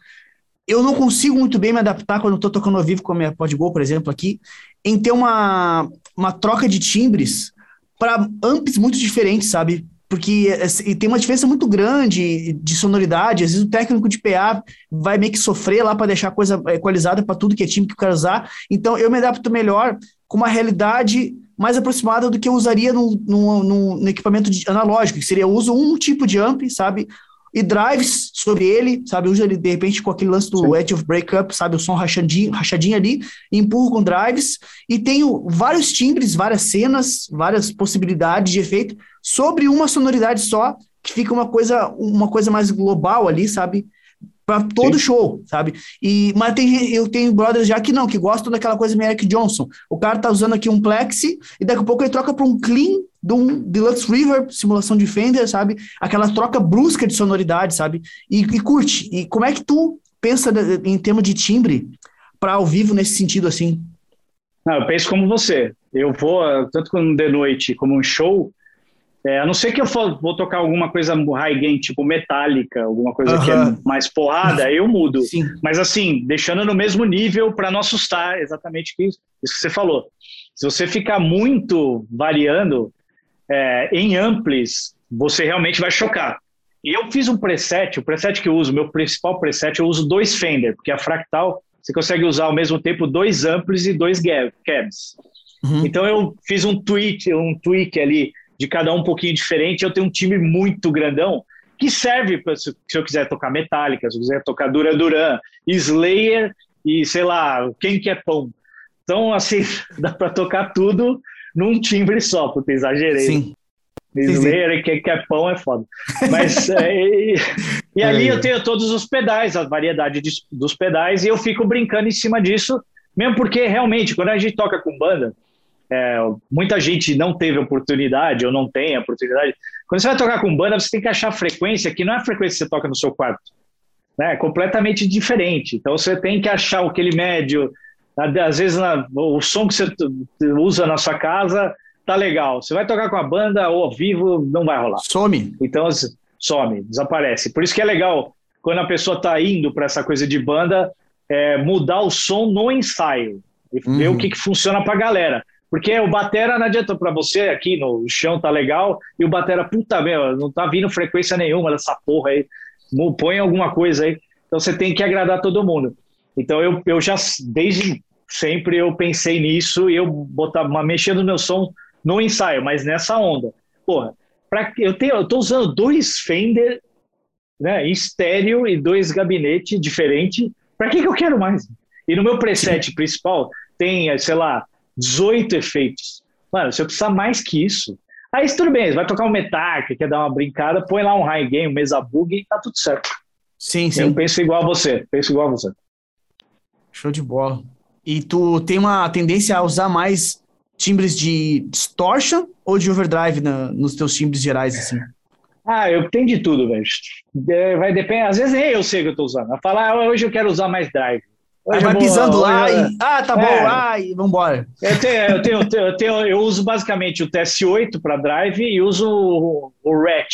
Eu não consigo muito bem me adaptar quando eu tô tocando ao vivo com a minha Podgo, por exemplo, aqui, em ter uma, uma troca de timbres para amps muito diferentes, sabe? Porque e tem uma diferença muito grande de sonoridade. Às vezes o técnico de PA vai meio que sofrer lá para deixar a coisa equalizada para tudo que é time que eu quero usar. Então eu me adapto melhor com uma realidade mais aproximada do que eu usaria no, no, no, no equipamento analógico, que seria eu uso um tipo de amp, sabe? E drives sobre ele, sabe? Usa ele de repente com aquele lance do Sim. Edge of Breakup, sabe? O som rachadinho, rachadinho ali, empurro com drives e tenho vários timbres, várias cenas, várias possibilidades de efeito sobre uma sonoridade só, que fica uma coisa, uma coisa mais global ali, sabe? para todo Sim. show, sabe? E, mas tem, eu tenho brothers já que não, que gostam daquela coisa meio Eric Johnson. O cara tá usando aqui um Plexi e daqui a pouco ele troca para um clean de um Deluxe River, simulação de Fender, sabe? Aquela troca brusca de sonoridade, sabe? E, e curte. E como é que tu pensa em termos de timbre para ao vivo nesse sentido assim? Não, eu penso como você. Eu vou, tanto como de noite como um show, é, a não ser que eu for, vou tocar alguma coisa high gain, tipo metálica, alguma coisa que é mais porrada, eu mudo. Sim. Mas assim, deixando no mesmo nível para não assustar, exatamente isso, isso que você falou. Se você ficar muito variando é, em amplis, você realmente vai chocar. E eu fiz um preset, o preset que eu uso, meu principal preset, eu uso dois Fender, porque a Fractal você consegue usar ao mesmo tempo dois amplis e dois cabs. Uhum. Então eu fiz um tweak, um tweak ali de cada um um pouquinho diferente. Eu tenho um time muito grandão que serve para se, eu quiser tocar Metallica, se eu quiser tocar Duran Duran, Slayer e sei lá, quem que é pão. Então, assim, *laughs* dá para tocar tudo num timbre só, porque exagerei. Sim. Slayer e quem que é pão é foda. Mas, *laughs* é, e, e ali é. eu tenho todos os pedais, a variedade de, dos pedais, e eu fico brincando em cima disso, mesmo porque realmente, quando a gente toca com banda, é, muita gente não teve oportunidade ou não tem oportunidade. Quando você vai tocar com banda, você tem que achar frequência que não é a frequência que você toca no seu quarto. Né? É completamente diferente. Então você tem que achar aquele médio, Às vezes na, o som que você usa na sua casa tá legal. Você vai tocar com a banda ou ao vivo, não vai rolar. Some. Então, some, desaparece. Por isso que é legal quando a pessoa está indo para essa coisa de banda, é, mudar o som no ensaio e uhum. ver o que, que funciona para a galera. Porque o batera não adianta para você aqui no chão tá legal e o batera, puta meu, não tá vindo frequência nenhuma dessa porra aí. Põe alguma coisa aí. Então você tem que agradar todo mundo. Então eu, eu já, desde sempre, eu pensei nisso e eu botava, mexendo no meu som no ensaio, mas nessa onda. Porra, pra, eu, tenho, eu tô usando dois Fender né, estéreo e dois gabinetes diferentes. Para que, que eu quero mais? E no meu preset principal tem, sei lá, 18 efeitos. Mano, se eu precisar mais que isso, aí tudo bem, vai tocar um Metark, quer dar uma brincada, põe lá um high gain, um mesa bug e tá tudo certo. Sim, sim. Eu penso igual a você, penso igual a você. Show de bola. E tu tem uma tendência a usar mais timbres de distortion ou de overdrive na, nos teus timbres gerais, assim? Ah, eu tenho de tudo, velho. Vai depender, às vezes nem eu sei que eu tô usando. Eu falo, ah, hoje eu quero usar mais drive. Aí vai vou, pisando lá eu, e. Ah, tá é, bom, ai, vambora. Eu, tenho, eu, tenho, eu, tenho, eu uso basicamente o TS8 para drive e uso o, o RAT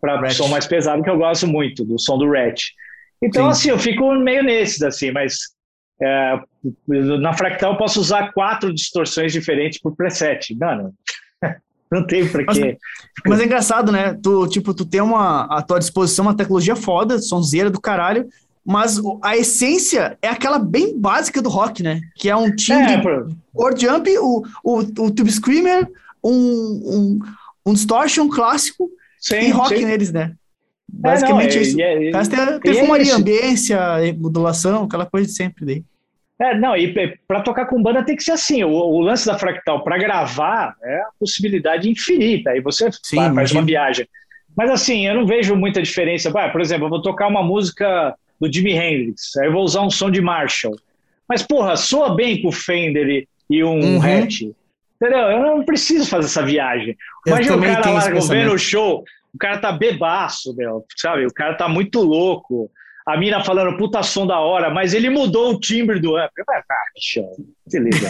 para som mais pesado, que eu gosto muito do som do RAT. Então, Sim. assim, eu fico meio nesses, assim, mas é, na Fractal eu posso usar quatro distorções diferentes por preset. Mano, *laughs* não tem pra quê. Mas, mas, é engraçado, né? Tu, tipo, tu tem uma, à tua disposição uma tecnologia foda, sonzeira do caralho, mas a essência é aquela bem básica do rock, né? Que é um timbre, é, por... jump, o, o, o tube screamer, um, um, um distortion clássico sim, e rock sim. neles, né? Basicamente é, não, isso. É, é, tem perfumaria, é ambiência, modulação, aquela coisa de sempre daí. É, não, e para tocar com banda tem que ser assim. O, o lance da Fractal para gravar é a possibilidade infinita. Aí você Sim, faz uma viagem. Mas assim, eu não vejo muita diferença. Por exemplo, eu vou tocar uma música do Jimi Hendrix, aí eu vou usar um som de Marshall. Mas, porra, soa bem com o Fender e um uhum. hatch. Entendeu? Eu não preciso fazer essa viagem. Imagina o cara lá vendo o show, o cara tá bebaço, meu, sabe? O cara tá muito louco a mina falando puta som da hora, mas ele mudou o timbre do amp. Ah, beleza.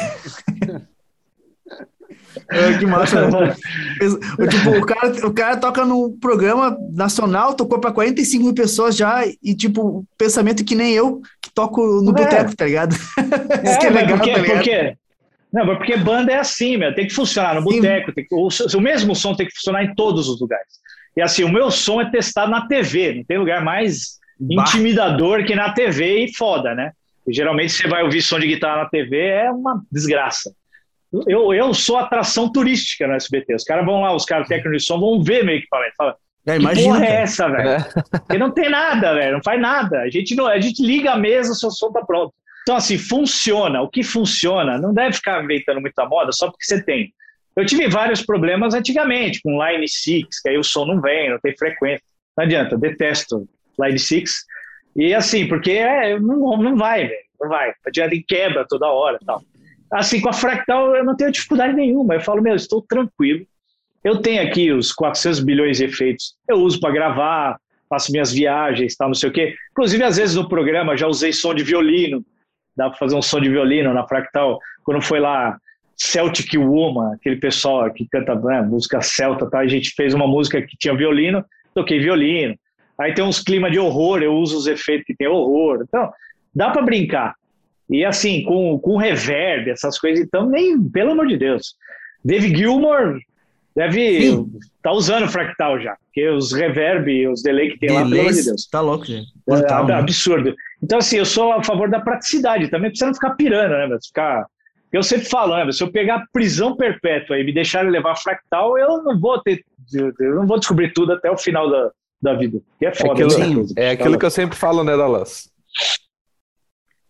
É, que massa. Né? *laughs* tipo, o, cara, o cara toca num programa nacional, tocou para 45 mil pessoas já, e tipo, pensamento que nem eu, que toco no é. boteco, tá ligado? É, *laughs* Isso que é legal, porque, tá ligado? Porque, não, mas porque banda é assim, meu, tem que funcionar no boteco, o, o mesmo som tem que funcionar em todos os lugares. E assim, o meu som é testado na TV, não tem lugar mais intimidador que na TV e foda, né? E, geralmente você vai ouvir som de guitarra na TV, é uma desgraça. Eu, eu sou atração turística no SBT. Os caras vão lá, os caras técnicos de som vão ver meu equipamento. Fala, é, imagina, que porra é essa, velho? É. Porque não tem nada, velho. Não faz nada. A gente, não, a gente liga a mesa, o seu som tá pronto. Então, assim, funciona. O que funciona, não deve ficar inventando muita moda só porque você tem. Eu tive vários problemas antigamente, com Line 6, que aí o som não vem, não tem frequência. Não adianta, eu detesto Line 6. E assim, porque é, não, não vai, não vai. A dieta quebra toda hora tal. Assim, com a Fractal eu não tenho dificuldade nenhuma. Eu falo, meu, estou tranquilo. Eu tenho aqui os 400 bilhões de efeitos. Eu uso para gravar, faço minhas viagens, tal, não sei o quê. Inclusive, às vezes no programa já usei som de violino. Dá para fazer um som de violino na Fractal. Quando foi lá Celtic Woman, aquele pessoal que canta né, música celta, tá? a gente fez uma música que tinha violino, toquei violino. Aí tem uns climas de horror, eu uso os efeitos que tem horror. Então, dá para brincar. E assim, com, com reverb, essas coisas, então, nem, pelo amor de Deus. Dave Gilmore deve estar tá usando fractal já, porque os reverb, os delay que tem Delays, lá, pelo amor de Deus. Tá louco, gente. é, né? absurdo. Então, assim, eu sou a favor da praticidade também, precisa não ficar pirando, né? Ficar. Eu sempre falo, né? Se eu pegar prisão perpétua e me deixar levar fractal, eu não vou ter. Eu não vou descobrir tudo até o final da, da vida. Que é foda. É aquilo, né? é aquilo que eu sempre falo, né, Dallas?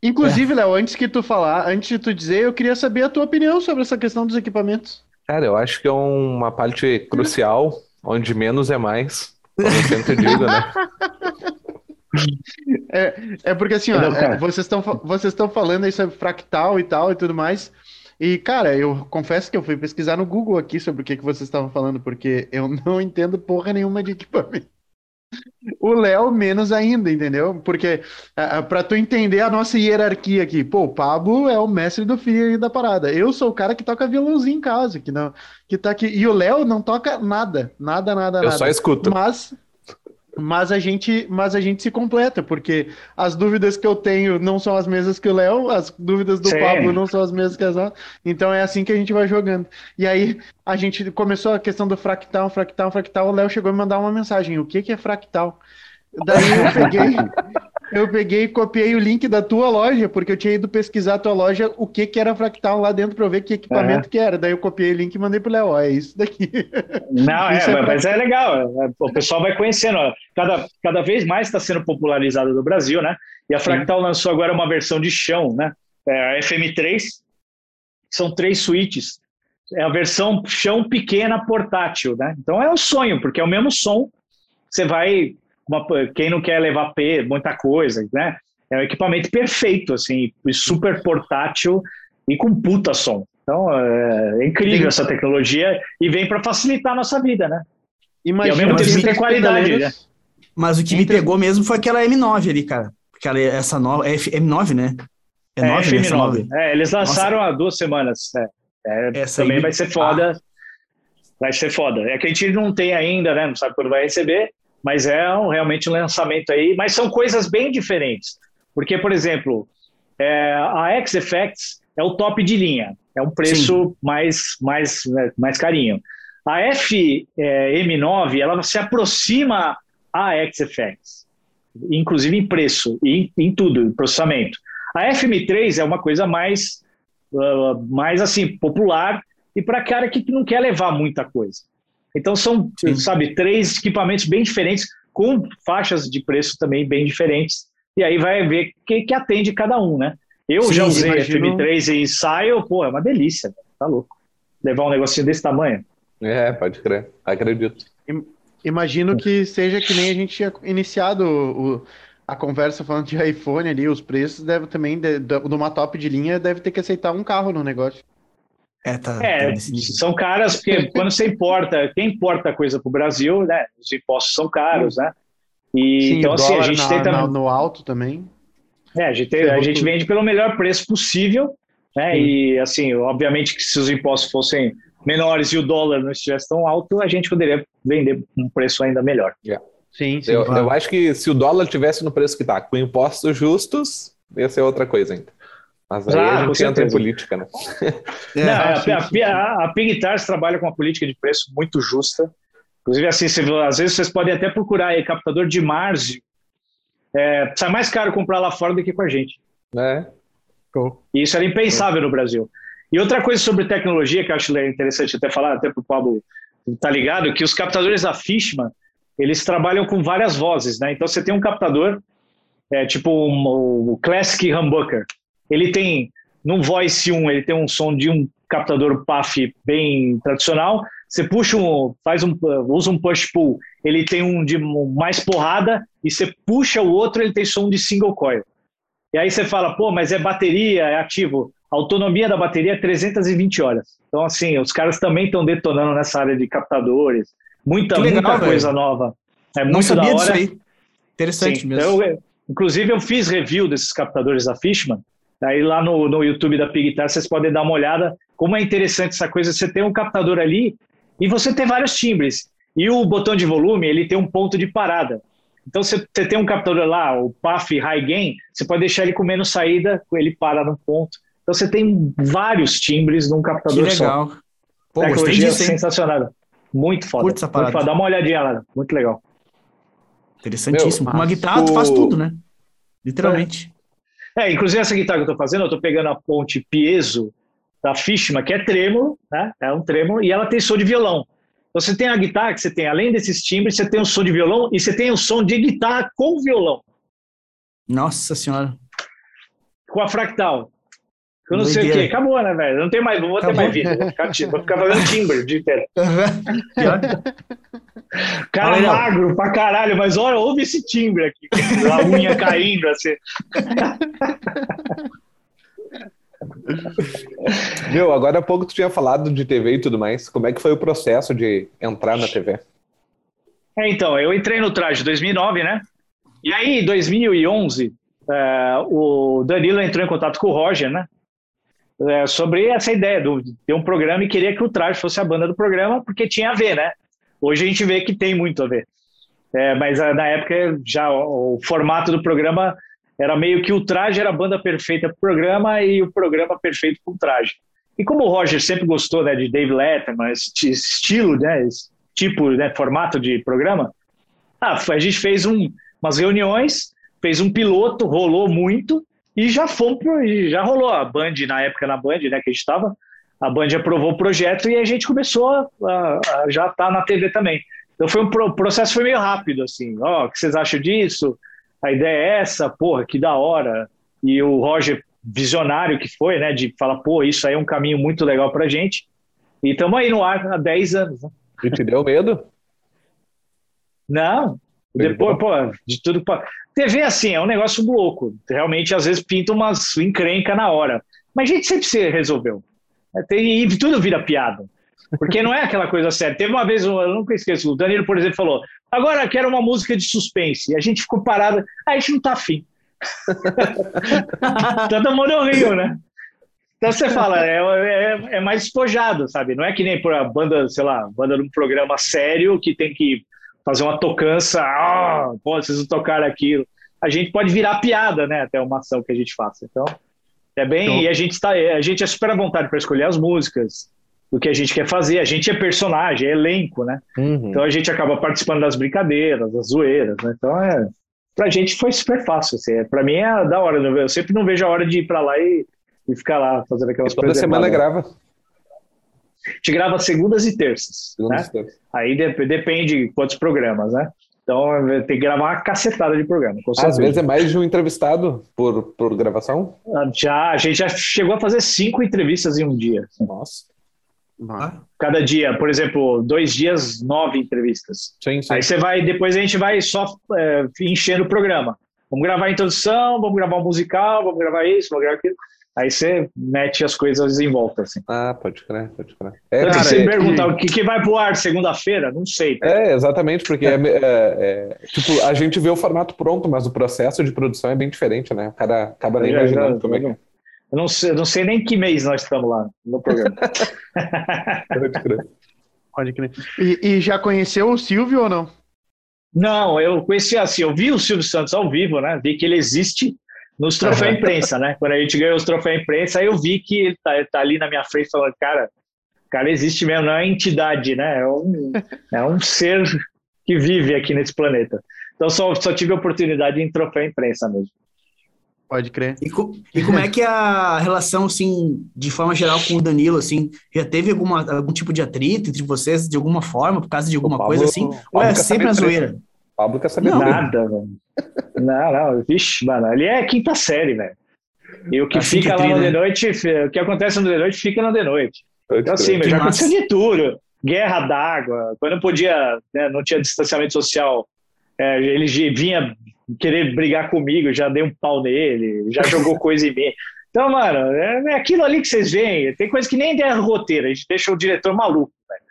Inclusive, é. Léo, antes que tu falar, antes de tu dizer, eu queria saber a tua opinião sobre essa questão dos equipamentos. Cara, eu acho que é uma parte crucial, onde menos é mais, como eu sempre digo, né? *laughs* É, é porque assim, ó, é, vocês estão vocês estão falando aí sobre fractal e tal e tudo mais. E, cara, eu confesso que eu fui pesquisar no Google aqui sobre o que, que vocês estavam falando, porque eu *laughs* não entendo porra nenhuma de equipamento. O Léo menos ainda, entendeu? Porque para tu entender a nossa hierarquia aqui, pô, o Pablo é o mestre do fio da parada. Eu sou o cara que toca violãozinho em casa, que não, que tá aqui. E o Léo não toca nada, nada, nada, Eu nada. só escuto. Mas mas a gente, mas a gente se completa, porque as dúvidas que eu tenho não são as mesmas que o Léo, as dúvidas do Sim. Pablo não são as mesmas que as outras. Então é assim que a gente vai jogando. E aí a gente começou a questão do fractal, fractal, fractal. O Léo chegou a me mandar uma mensagem: o que, que é fractal? Daí eu peguei, *laughs* eu peguei e copiei o link da tua loja, porque eu tinha ido pesquisar a tua loja, o que que era fractal lá dentro para ver que equipamento uhum. que era. Daí eu copiei o link e mandei pro Léo, ó, é isso daqui. Não, *laughs* é, é mas é legal, é, o pessoal vai conhecendo, ó. Cada, cada vez mais está sendo popularizado no Brasil, né? E a Fractal Sim. lançou agora uma versão de chão, né? É a FM3, são três suítes. É a versão chão pequena portátil, né? Então é um sonho, porque é o mesmo som. Você vai uma, quem não quer levar P, muita coisa, né? É um equipamento perfeito, assim, super portátil e com puta som. Então, é, é incrível Sim. essa tecnologia e vem para facilitar a nossa vida, né? Imagina, e ao mesmo tempo tem qualidade, né? Mas o que me pegou mesmo foi aquela M9 ali, cara. Aquela, essa nova, é M9, né? É, é 9, M9. Né, é, eles lançaram Nossa. há duas semanas. É, é também aí... vai ser foda. Ah. Vai ser foda. É que a gente não tem ainda, né? Não sabe quando vai receber mas é um, realmente um lançamento aí. Mas são coisas bem diferentes. Porque, por exemplo, é, a X-Effects é o top de linha, é um preço mais, mais, né, mais carinho. A FM9 ela se aproxima a X-Effects, inclusive em preço e em, em tudo, em processamento. A FM3 é uma coisa mais, uh, mais assim popular e para cara que não quer levar muita coisa. Então são, Sim. sabe, três equipamentos bem diferentes, com faixas de preço também bem diferentes. E aí vai ver que, que atende cada um, né? Eu Sim, já usei imagino... FM3 e ensaio, pô, é uma delícia, tá louco. Levar um negocinho desse tamanho. É, pode crer, acredito. Imagino que seja que nem a gente tinha iniciado o, a conversa falando de iPhone ali, os preços deve também, de, de, de uma top de linha, deve ter que aceitar um carro no negócio. É, tá, é tá são caras, porque quando você importa, quem importa coisa para o Brasil, né? Os impostos são caros, né? E, Sim, então, assim, a gente na, tem também. No alto também. É, a gente, tem, a gente vende pelo melhor preço possível, né? Sim. E, assim, obviamente que se os impostos fossem menores e o dólar não estivesse tão alto, a gente poderia vender um preço ainda melhor. Yeah. Sim, sim. Eu, claro. eu acho que se o dólar tivesse no preço que está, com impostos justos, ia ser outra coisa ainda. Mas aí ah, a gente entra em política, né? É, Não, a, a, a Pigtars trabalha com uma política de preço muito justa. Inclusive, assim, você, às vezes vocês podem até procurar aí, captador de Márcio. É, sai mais caro comprar lá fora do que com a gente. É. Cool. E isso era impensável no Brasil. E outra coisa sobre tecnologia que eu acho interessante até falar, até para o Pablo tá ligado, que os captadores da Fishman, eles trabalham com várias vozes, né? Então você tem um captador, é, tipo um, o Classic Humbucker, ele tem, no Voice 1, ele tem um som de um captador PAF bem tradicional. Você puxa um, faz um, usa um push pull, ele tem um de mais porrada e você puxa o outro, ele tem som de single coil. E aí você fala, pô, mas é bateria, é ativo. A autonomia da bateria é 320 horas. Então, assim, os caras também estão detonando nessa área de captadores. Muita, legal, muita coisa nova. É Não muito da hora. Interessante Sim, mesmo. Eu, inclusive, eu fiz review desses captadores da Fishman Aí lá no, no YouTube da Pigtar vocês podem dar uma olhada como é interessante essa coisa. Você tem um captador ali e você tem vários timbres. E o botão de volume, ele tem um ponto de parada. Então, você tem um captador lá, o PAF High Gain, você pode deixar ele com menos saída, ele para no ponto. Então, você tem vários timbres num captador que legal. só. Pô, Tecnologia disso, sensacional. Muito foda. Muito foda. Dá uma olhadinha lá, muito legal. Interessantíssimo. Meu, uma guitarra o... faz tudo, né? Literalmente. É, inclusive essa guitarra que eu estou fazendo, eu estou pegando a ponte piezo da Fishman, que é trêmulo, né? É um trêmulo, e ela tem som de violão. Então você tem a guitarra que você tem, além desses timbres, você tem o som de violão e você tem o som de guitarra com violão. Nossa senhora. Com a fractal. Eu não sei o quê. Acabou, né, velho? Não tem mais, não vou Acabou. ter mais vida. Vou ficar, vou ficar fazendo timbre o dia inteiro. *laughs* Cara Olha, magro pra caralho, mas olha, ouve esse timbre aqui. A unha caindo, assim. *laughs* Meu, agora há pouco tu tinha falado de TV e tudo mais. Como é que foi o processo de entrar na TV? É, então, eu entrei no traje em 2009, né? E aí, em 2011, é, o Danilo entrou em contato com o Roger, né? É, sobre essa ideia de ter um programa e queria que o traje fosse a banda do programa, porque tinha a ver, né? Hoje a gente vê que tem muito a ver. É, mas na época já o, o, formato do programa era meio que o traje era a banda perfeita para o programa e o programa perfeito para o traje. E como o Roger sempre gostou né, de Dave Letterman, esse estilo, né, esse tipo, né, formato de programa, ah, a gente fez um, umas reuniões, fez um piloto, rolou muito e já fomos pro, já rolou a Band na época na Band, né, que a gente estava, a Band aprovou o projeto e a gente começou a, a, a já estar tá na TV também. Então foi um o processo foi meio rápido, assim, ó, oh, o que vocês acham disso? A ideia é essa, porra, que da hora. E o Roger, visionário que foi, né, de falar, pô, isso aí é um caminho muito legal pra gente. E estamos aí no ar há 10 anos. Né? E te deu medo? Não. Depois, pô, de tudo. TV, assim, é um negócio louco. Realmente, às vezes, pinta umas encrenca na hora. Mas a gente sempre se resolveu. E tudo vira piada. Porque não é aquela coisa séria. Teve uma vez, eu nunca esqueço, o Danilo, por exemplo, falou: agora quero uma música de suspense. E a gente ficou parado, ah, a gente não tá afim. *laughs* Todo mundo riu, né? Então você fala, é, é, é, mais despojado, sabe? Não é que nem por a banda, sei lá, banda de um programa sério que tem que fazer uma tocança, ah, pô, vocês não tocaram aquilo. A gente pode virar piada, né? Até uma ação que a gente faça. Então, é bem. Então, e a gente, tá, a gente é super à vontade para escolher as músicas do que a gente quer fazer. A gente é personagem, é elenco, né? Uhum. Então a gente acaba participando das brincadeiras, das zoeiras, né? Então é. Pra gente foi super fácil. Assim. É, pra mim é da hora. Eu sempre não vejo a hora de ir pra lá e, e ficar lá fazendo aquelas toda coisas. Toda semana grava. A gente grava segundas e terças. Segundas né? e terças. Aí de, depende quantos programas, né? Então tem que gravar uma cacetada de programa. Às vezes é mais de um entrevistado por, por gravação? Já, a gente já chegou a fazer cinco entrevistas em um dia. Nossa. Cada dia, por exemplo, dois dias, nove entrevistas. Sim, sim. Aí você vai, depois a gente vai só é, enchendo o programa. Vamos gravar a introdução, vamos gravar um musical, vamos gravar isso, vamos gravar aquilo. Aí você mete as coisas em volta, assim. Ah, pode crer, pode crer. É, então, cara, você é, pergunta, o que, que vai pro ar segunda-feira? Não sei. Tá? É, exatamente, porque é. É, é, tipo, a gente vê o formato pronto, mas o processo de produção é bem diferente, né? O cara acaba nem imaginando já, como é que é. Eu não sei, eu não sei nem que mês nós estamos lá no programa. *laughs* *laughs* Pode crer. Pode crer. E, e, já conheceu o Silvio ou não? Não, eu conheci assim, eu vi o Silvio Santos ao vivo, né? Vi que ele existe nos troféus imprensa, né? Quando a gente ganhou os troféus imprensa, aí eu vi que ele tá, ele tá ali na minha frente falando, cara, cara existe mesmo, não é entidade, né? É um, é um ser que vive aqui nesse planeta. Então só, só tive a oportunidade em troféu imprensa mesmo. Pode crer. E, e, como é que a relação, assim, de forma geral com o Danilo, assim? Já teve alguma, algum tipo de atrito entre vocês, de alguma forma, por causa de alguma Pablo, coisa, assim? Ou é sempre a zoeira? Pablo quer saber não, Nada, velho. Não, não. Vixe, mano, ali é quinta série, velho. E o que assim fica que lá no de noite, o que acontece no de noite, fica no de noite. Então, assim, já aconteceu de tudo. Guerra d'água, quando eu podia, né, não tinha distanciamento social, é, ele vinha querer brigar comigo, já dei um pau nele, já jogou *laughs* coisa em mim. Então, mano, é, é, aquilo ali que vocês veem. Tem coisa que nem der roteiro, a gente deixa o diretor maluco, velho.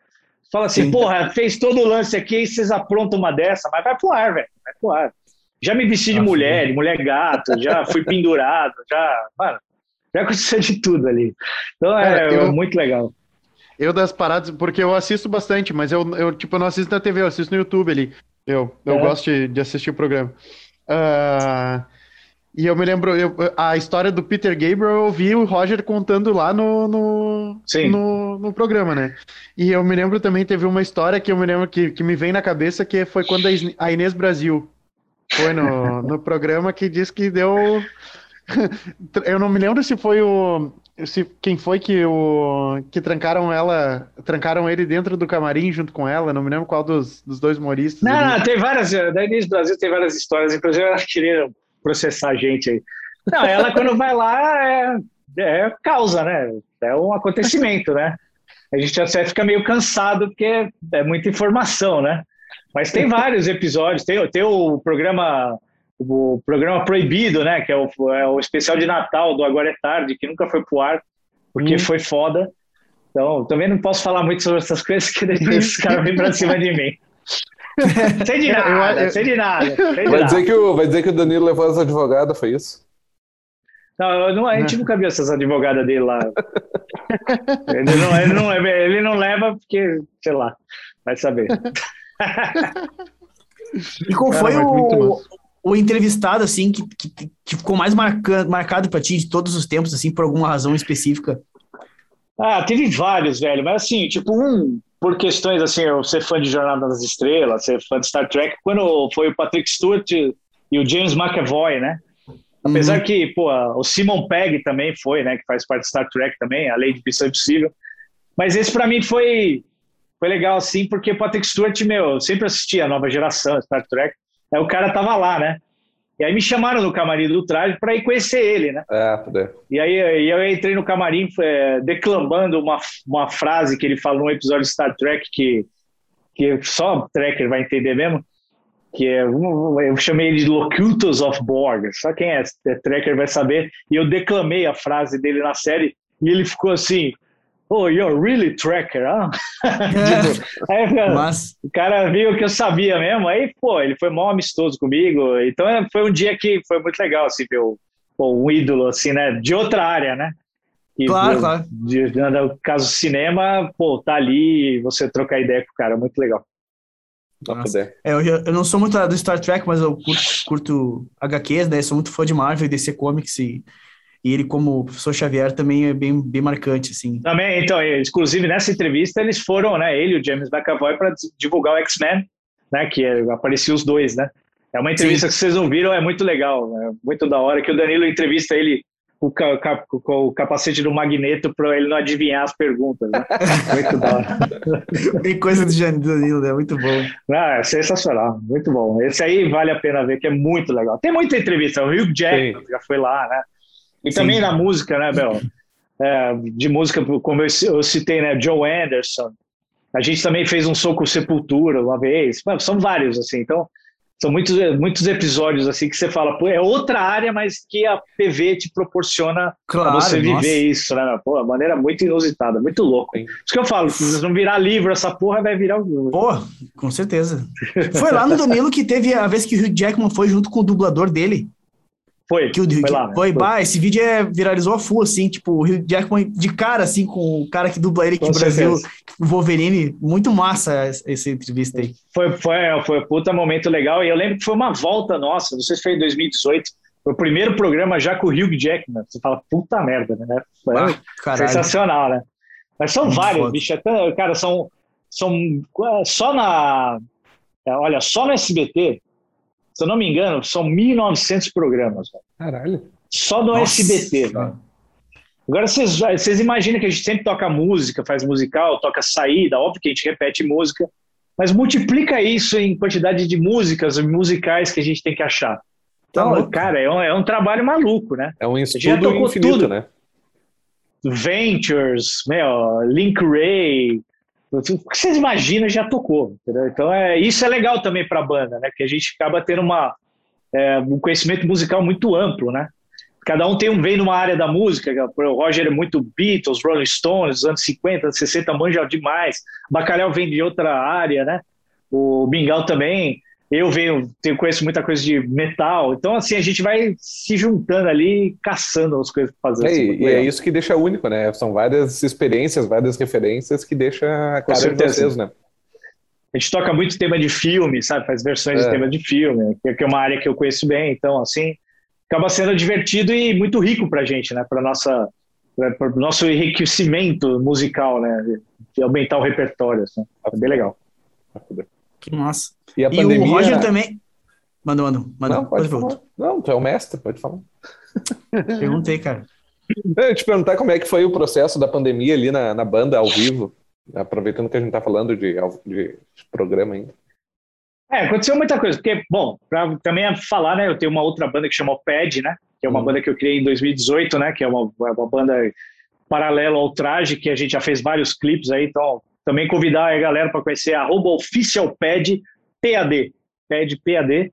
Fala assim, Sim. porra, fez todo o lance aqui e vocês aprontam uma dessa, mas vai pro ar, velho. Vai pro ar. Já me vesti de mulher, de mulher gato, já fui pendurado, já. Mano, já aconteceu de tudo ali. Então é, é eu, muito legal. Eu das paradas, porque eu assisto bastante, mas eu, eu tipo, não assisto na TV, eu assisto no YouTube ali. Eu, eu é. gosto de, de assistir o programa. Uh, e eu me lembro, eu, a história do Peter Gabriel, eu ouvi o Roger contando lá no, no, no, no, programa, né? E eu me lembro também, teve uma história que eu me lembro que, que me vem na cabeça, que foi quando a Inês Brasil foi no, no programa que disse que deu. *laughs* eu não me lembro se foi o. Se, quem foi que o que trancaram ela, trancaram ele dentro do camarim junto com ela, não me lembro qual dos, dos dois humoristas. Não, não, tem várias, da Inês Brasil tem várias histórias, inclusive elas queriam processar a gente aí. Não, ela quando vai lá é, é causa, né? É um acontecimento, né? A gente até fica meio cansado porque é muita informação, né? Mas tem vários episódios, tem, tem o programa o programa Proibido, né? Que é o, é o especial de Natal do Agora é Tarde, que nunca foi pro ar, porque hum. foi foda. Então, também não posso falar muito sobre essas coisas, que depois os caras vêm pra cima de mim. *laughs* sei de nada, eu, sei de nada. Sei de vai, nada. Dizer que o, vai dizer que o Danilo levou as advogadas, foi isso? Não, não, a gente nunca viu essas advogadas dele lá. ele, não, ele, não, ele não leva porque, sei lá, vai saber. e qual foi o, o entrevistado, assim, que, que, que ficou mais marcado, marcado para ti de todos os tempos, assim, por alguma razão específica? Ah, teve vários, velho, mas assim, tipo, um, por questões assim, eu ser fã de Jornada nas Estrelas, ser fã de Star Trek, quando foi o Patrick Stewart e o James McAvoy, né? Apesar uhum. que, pô, o Simon Pegg também foi, né, que faz parte de Star Trek também, a Lei de Missão Impossível. Mas esse para mim foi foi legal assim, porque o Patrick Stewart, meu, eu sempre assisti a nova geração, Star Trek. Aí o cara tava lá, né? E aí me chamaram no camarim do traje para ir conhecer ele, né? É, poder. E aí eu entrei no camarim é, declamando uma, uma frase que ele falou no episódio de Star Trek que, que só o Trekker vai entender mesmo, que é, eu chamei ele de Locutus of Borg, só quem é, é Trekker vai saber, e eu declamei a frase dele na série, e ele ficou assim, oh, you're really tracker, huh? *laughs* tipo, aí, Mas... O cara viu que eu sabia mesmo, aí, pô, ele foi mó amistoso comigo, então é, foi um dia que foi muito legal, assim, ver o, um ídolo, assim, né, de outra área, né? E, claro, claro. De, de, no caso cinema, pô, tá ali, você trocar ideia com o cara, muito legal. É, eu, eu, não sou muito do Star Trek, mas eu curto, curto HQs, né? Sou muito fã de Marvel e DC Comics e e ele, como professor Xavier, também é bem, bem marcante, assim. Também, então, inclusive nessa entrevista, eles foram, né, ele e o James McAvoy, para divulgar o X-Men, né, que é, apareciam os dois, né. É uma entrevista Sim. que vocês não viram, é muito legal, né, muito da hora, que o Danilo entrevista ele com o, capacete do magneto para ele não adivinhar as perguntas, né? *laughs* Muito da hora. Tem coisa do Danilo, né? Muito bom. Ah, é sensacional, muito bom. Esse aí vale a pena ver, que é muito legal. Tem muita entrevista, o Hugh Jackman já foi lá, né? E Sim. também na música, né, Bel? É, de música, como eu, citei, né, Joe Anderson. A gente também fez um soco Sepultura uma vez. São vários, assim. Então, são muitos, muitos episódios, assim, que você fala, pô, é outra área, mas que a TV te proporciona claro, você viver nossa. isso, né? Pô, maneira muito inusitada, muito louco. Hein? Isso que eu falo, se vocês não virar livro, essa porra vai virar um... Pô, com certeza. Foi lá no *laughs* Danilo que teve a vez que o Hugh Jackman foi junto com o dublador dele. Foi, que o, foi lá. Né? Foi, né? bah, esse vídeo é, viralizou a full, assim, tipo, o Hugh Jackman de cara, assim, com o cara que dubla ele aqui no Brasil, o Wolverine, muito massa essa entrevista aí. Foi, foi, foi um puta momento legal, e eu lembro que foi uma volta nossa, não sei se foi em 2018, foi o primeiro programa já com o Hugh Jackman, você fala, puta merda, né? Foi ah, sensacional, né? Mas são muito vários, foda. bicho, até, cara, são, são só na, olha, só no SBT, se eu não me engano, são 1.900 programas. Caralho. Só no Nossa. SBT. Agora, vocês, vocês imaginam que a gente sempre toca música, faz musical, toca saída, óbvio que a gente repete música, mas multiplica isso em quantidade de músicas, musicais que a gente tem que achar. Então, tá cara, é um, é um trabalho maluco, né? É um estudo infinito, tudo. né? Ventures, meu, Link Ray, o que vocês imaginam já tocou, entendeu? Então é isso é legal também para a banda, né? Que a gente acaba tendo uma é, um conhecimento musical muito amplo, né? Cada um tem um vem numa área da música. O Roger é muito Beatles, Rolling Stones, anos 50, 60 manja demais. Bacalhau vem de outra área, né? O Mingau também eu venho, tenho, conheço muita coisa de metal, então assim, a gente vai se juntando ali, caçando as coisas para fazer. É, assim, e é isso que deixa único, né? São várias experiências, várias referências que deixa a cara de vocês, né? A gente toca muito tema de filme, sabe? Faz versões é. de tema de filme, que é uma área que eu conheço bem, então assim, acaba sendo divertido e muito rico pra gente, né? Para nossa para o nosso enriquecimento musical, né? De aumentar o repertório, assim. É bem legal. Que massa. E, a e pandemia... o Roger também. Manda, manda, manda. Não, pode falar. Não, tu é o mestre, pode falar. *laughs* Perguntei, cara. Eu te perguntar como é que foi o processo da pandemia ali na, na banda ao vivo, aproveitando que a gente está falando de, de, programa ainda. É, aconteceu muita coisa, porque, bom, para também falar, né, eu tenho uma outra banda que chama PED, né, que é uma hum. banda que eu criei em 2018, né, que é uma, uma banda paralela ao Traje, que a gente já fez vários clipes aí, então também convidar a galera para conhecer a oficialpad PAD, PAD PAD.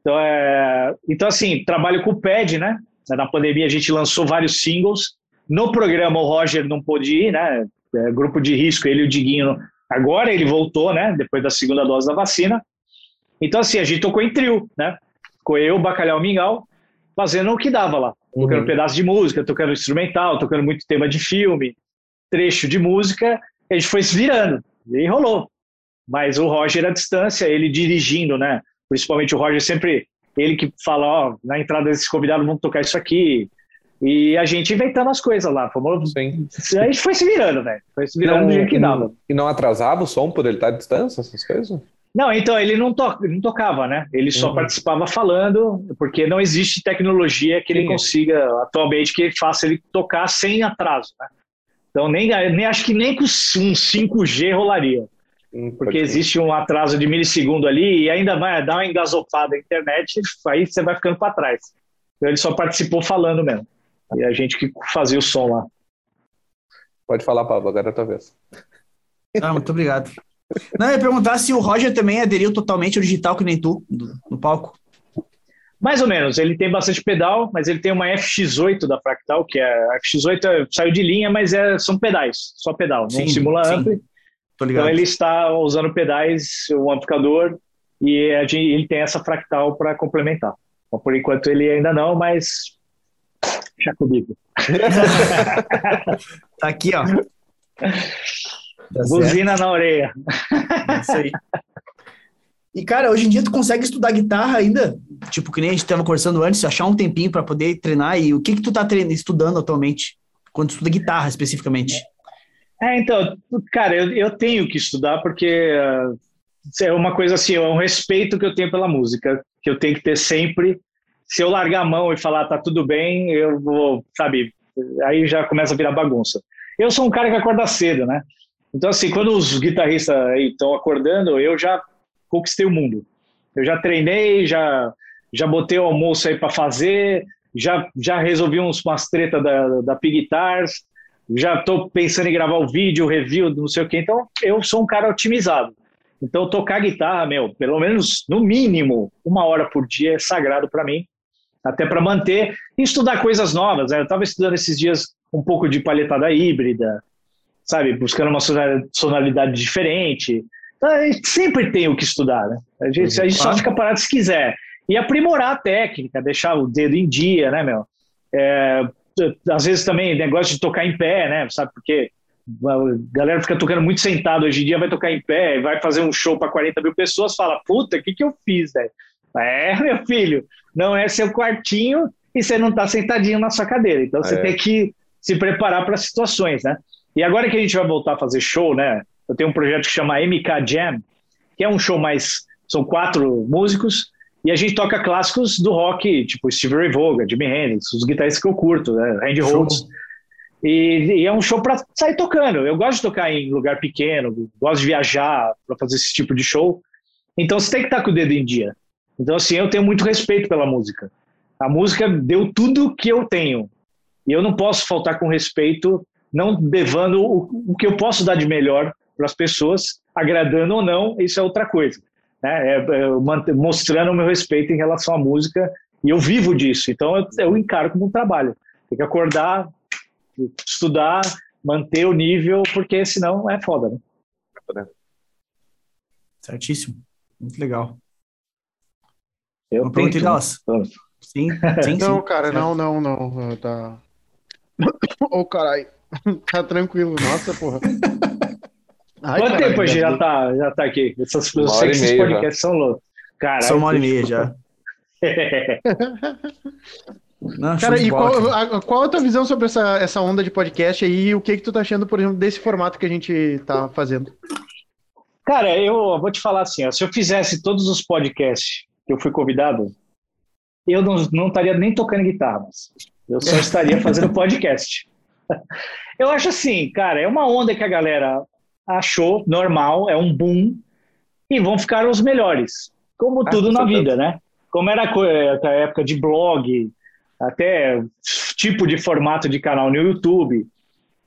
Então, é, então, assim, trabalho com o PAD, né? Na pandemia a gente lançou vários singles. No programa o Roger não pôde ir, né? É, grupo de risco, ele e o Diguinho. Agora ele voltou, né? Depois da segunda dose da vacina. Então, assim, a gente tocou em trio, né? Ficou eu, Bacalhau Mingau, fazendo o que dava lá. Tocando uhum. pedaço de música, tocando instrumental, tocando muito tema de filme, trecho de música. A gente foi se virando e rolou. Mas o Roger à distância, ele dirigindo, né? Principalmente o Roger sempre, ele que fala, ó, na entrada desses convidados vamos tocar isso aqui. E a gente inventando as coisas lá. Fomos... Sim. A gente foi se virando, velho. Foi se virando não, do jeito que dava. E não atrasava o som por ele estar à distância, essas coisas? Não, então ele não, to não tocava, né? Ele só uhum. participava falando, porque não existe tecnologia que ele Sim. consiga atualmente que faça ele tocar sem atraso, né? Então nem, nem acho que nem com um 5G rolaria. Hum, porque existe um atraso de milissegundo ali e ainda vai dar uma engasopada na internet, aí você vai ficando para trás. Então ele só participou falando mesmo. E a gente que fazia o som lá. Pode falar, Pablo, agora é a tua vez. Ah, muito obrigado. Não, eu ia perguntar se o Roger também aderiu totalmente ao digital que nem tu, no palco. Mais ou menos, ele tem bastante pedal, mas ele tem uma FX8 da Fractal, que é a FX8 é, saiu de linha, mas é, são pedais, só pedal, sim, não simula sim. ampli. Então ele está usando pedais, o um amplificador, e ele tem essa Fractal para complementar. Então, por enquanto ele ainda não, mas já comigo. *laughs* tá aqui, ó. Tá Buzina na orelha. É isso aí. *laughs* E, cara, hoje em dia tu consegue estudar guitarra ainda? Tipo, que nem a gente estava conversando antes, achar um tempinho para poder treinar. E o que que tu tá treinando, estudando atualmente? Quando tu estuda guitarra, especificamente? É, então, cara, eu, eu tenho que estudar porque uh, é uma coisa assim, é um respeito que eu tenho pela música, que eu tenho que ter sempre. Se eu largar a mão e falar tá tudo bem, eu vou, sabe, aí já começa a virar bagunça. Eu sou um cara que acorda cedo, né? Então, assim, quando os guitarristas estão acordando, eu já conquistei o mundo. Eu já treinei, já, já botei o almoço aí para fazer, já, já resolvi uns, umas tretas da, da Pig Guitars, já estou pensando em gravar o vídeo, o review, não sei o quê. Então, eu sou um cara otimizado. Então, tocar guitarra, meu, pelo menos, no mínimo, uma hora por dia é sagrado para mim, até para manter e estudar coisas novas. Né? Eu estava estudando esses dias um pouco de palhetada híbrida, sabe, buscando uma sonoridade diferente. Então, a gente sempre tem o que estudar, né? A gente, a gente só fica parado se quiser. E aprimorar a técnica, deixar o dedo em dia, né, meu? É, às vezes também negócio de tocar em pé, né? Sabe, porque a galera fica tocando muito sentado hoje em dia, vai tocar em pé, vai fazer um show para 40 mil pessoas, fala, puta, o que, que eu fiz, velho? É, *laughs* meu filho, não é seu quartinho e você não está sentadinho na sua cadeira. Então você é. tem que se preparar para situações, né? E agora que a gente vai voltar a fazer show, né? Eu tenho um projeto que chama MK Jam, que é um show mais. São quatro músicos, e a gente toca clássicos do rock, tipo Steve Ray Vaughan, Jimi Hendrix, os guitarristas que eu curto, né? Randy Rhodes. E, e, é um show para sair tocando. Eu gosto de tocar em lugar pequeno, gosto de viajar para fazer esse tipo de show. Então você tem que estar com o dedo em dia. Então, assim, eu tenho muito respeito pela música. A música deu tudo que eu tenho. E eu não posso faltar com respeito não levando o, o que eu posso dar de melhor para as pessoas, agradando ou não, isso é outra coisa. Né? É, é, mostrando o meu respeito em relação à música, e eu vivo disso, então eu, eu encaro como um trabalho. Tem que acordar, estudar, manter o nível, porque senão é foda, né? Certíssimo. Muito legal. Eu perguntei delas. Sim, sim, Não, sim. cara, não, não, não. Tá. *coughs* Ô, oh, caralho. *coughs* tá tranquilo, nossa, porra. *laughs* Ai, Quanto tempo a gente já tá, já tá aqui? Essas, eu sei que esses podcasts são loucos. Caralho, são uma hora e meia já. *laughs* Não, Cara, e qual, a, qual a tua visão sobre essa, essa onda de podcast aí e o que que tu tá achando, por exemplo, desse formato que a gente tá fazendo? Cara, eu vou te falar assim, ó, se eu fizesse todos os podcasts que eu fui convidado, eu não, não estaria nem tocando guitarra, eu só *laughs* estaria fazendo podcast. Eu acho assim, cara, é uma onda que a galera achou normal, é um boom, e vão ficar os melhores. Como ah, tudo na vida, né? Como era a época de blog, até tipo de formato de canal no YouTube.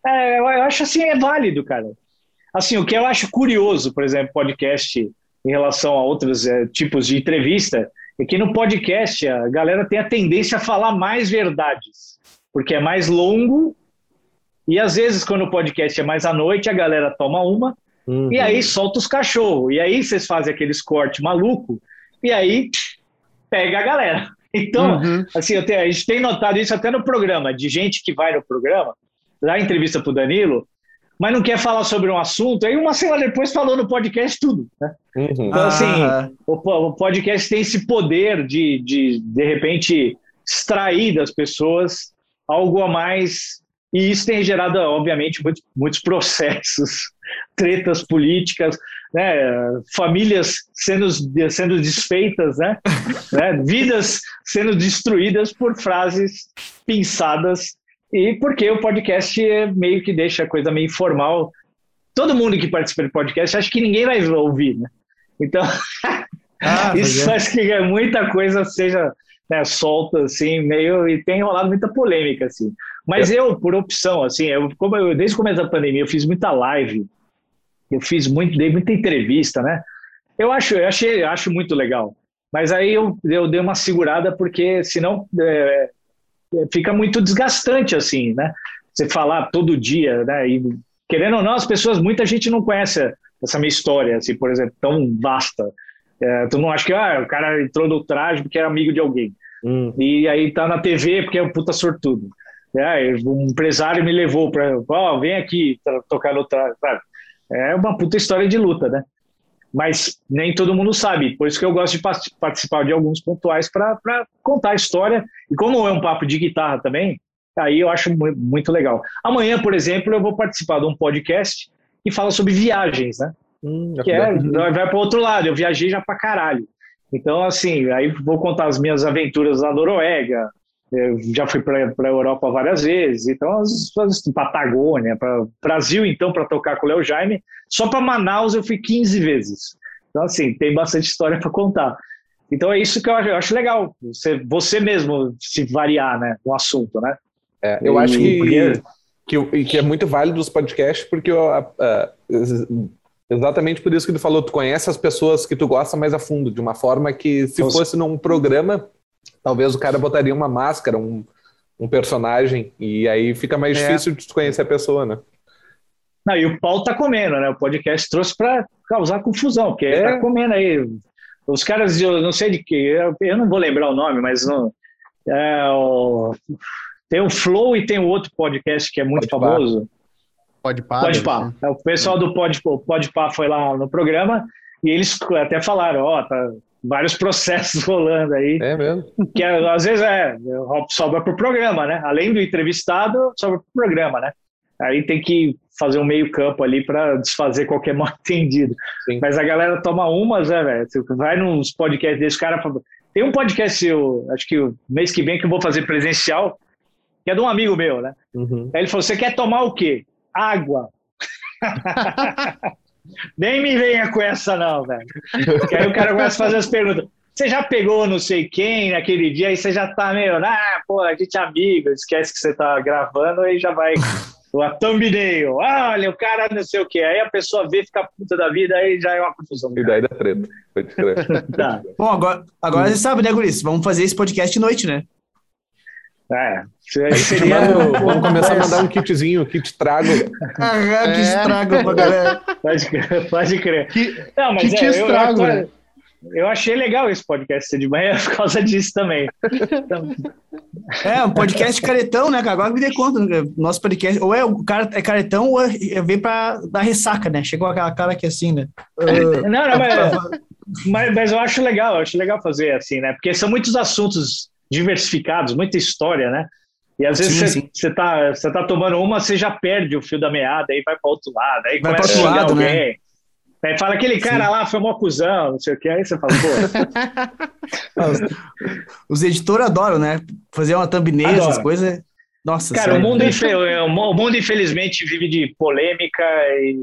É, eu acho assim, é válido, cara. Assim, o que eu acho curioso, por exemplo, podcast em relação a outros é, tipos de entrevista, é que no podcast a galera tem a tendência a falar mais verdades, porque é mais longo e às vezes, quando o podcast é mais à noite, a galera toma uma uhum. e aí solta os cachorros. E aí vocês fazem aqueles cortes maluco e aí pega a galera. *laughs* Então, uhum. assim, tenho, a gente tem notado isso até no programa, de gente que vai no programa, dá entrevista para o Danilo, mas não quer falar sobre um assunto, aí uma semana depois falou no podcast tudo. Né? Uhum. Então, assim, ah. o, o, podcast tem esse poder de, de, de repente, extrair das pessoas algo a mais e isso tem gerado, obviamente, muitos, muitos processos, *laughs* tretas políticas, né, famílias sendo, sendo desfeitas, né, né, vidas sendo destruídas por frases pensadas, e porque o podcast meio que deixa a coisa meio informal. Todo mundo que participa do podcast acha que ninguém vai ouvir, né? Então, *laughs* ah, isso é. faz que muita coisa seja né, solta, assim, meio, e tem rolado muita polêmica, assim. Mas é. eu, por opção, assim, eu, como eu, desde o começo da pandemia, eu fiz muita live, eu fiz muito, dei muita entrevista, né? Eu acho, eu achei, acho muito legal. Mas aí eu, eu dei uma segurada, porque senão é, é, fica muito desgastante, assim, né? Você falar todo dia, né? E, querendo ou não, as pessoas, muita gente não conhece essa minha história, assim, por exemplo, tão vasta. É, tu não acha que ah, o cara entrou no traje porque era amigo de alguém. Hum. E aí tá na TV porque é um puta sortudo. É, um empresário me levou para, ó, oh, vem aqui tocar no traje. É uma puta história de luta, né? Mas nem todo mundo sabe. Por isso que eu gosto de participar de alguns pontuais para contar a história. E como é um papo de guitarra também, aí eu acho muito legal. Amanhã, por exemplo, eu vou participar de um podcast que fala sobre viagens, né? Hum, que é, vai para o outro lado. Eu viajei já para caralho. Então, assim, aí vou contar as minhas aventuras na Noruega. Eu já fui para a Europa várias vezes. Então, as, as Patagônia, para Brasil, então, para tocar com o Léo Jaime. Só para Manaus eu fui 15 vezes. Então, assim, tem bastante história para contar. Então, é isso que eu acho, eu acho legal. Você, você mesmo se variar, né, no assunto, né? É, eu e, acho que, porque... que, que, é muito válido os podcasts, porque eu, uh, Exatamente por isso que tu falou, tu conhece as pessoas que tu gosta mais a fundo, de uma forma que se Nossa. fosse num programa, talvez o cara botaria uma máscara, um, um personagem, e aí fica mais é. difícil de conhecer a pessoa, né? Não, e o pau tá comendo, né? O podcast trouxe para causar confusão, porque é. tá comendo aí. Os caras, eu não sei de que, eu, eu não vou lembrar o nome, mas não, é, o, tem o Flow e tem o outro podcast que é muito Pode famoso. Pode pá. Pode pá. É, o pessoal do Pode, Pode pá foi lá no programa e eles até falaram, ó, oh, tá vários *laughs* processos rolando aí. É mesmo? Que às vezes é, sobra pro programa, né? Além do entrevistado, sobra pro programa, né? Aí tem que fazer um meio campo ali para desfazer qualquer *laughs* mal entendido. Sim. Mas a galera toma umas, né, velho? Vai nos podcasts desse cara. Tem um podcast, eu, acho que o mês que vem que eu vou fazer presencial, que é de um amigo meu, né? Uhum. Aí ele falou: você quer tomar o quê? Água. *laughs* Nem me venha com essa, não, velho. Porque aí o cara começa a fazer as perguntas. Você já pegou não sei quem naquele dia e você já tá meio, ah, pô, a gente é amigo, esquece que você tá gravando e já vai a thumbnail. Ah, olha, o cara não sei o quê. Aí a pessoa vê, fica puta da vida, aí já é uma confusão. E daí dá treta. *laughs* tá. Bom, agora, agora hum. você sabe, né, Guris? Vamos fazer esse podcast de noite, né? É, seria... vamos começar a mandar um kitzinho, kit trago. Ah, é. trago pra galera. Pode, pode crer. Que, Não, mas kit é, estrago, eu, eu, eu, achei legal esse podcast de manhã *laughs* por causa disso também. É, um podcast caretão, né? Agora me dei conta, né? nosso podcast, ou é o cara é caretão ou é, vem pra dar ressaca, né? Chegou aquela cara aqui assim, né? Uh, não, não, mas, mas, mas eu acho legal, eu acho legal fazer assim, né? Porque são muitos assuntos diversificados, muita história, né? E às vezes você tá, você tá tomando uma, você já perde o fio da meada, aí vai para outro lado, aí vai começa a xingar alguém. Né? Aí fala, aquele cara sim. lá foi mó cuzão, não sei o que, aí você fala, pô. *laughs* Os editores adoram, né? Fazer uma thumbnail, Adoro. essas coisas. Nossa Cara, o mundo, o mundo infelizmente vive de polêmica e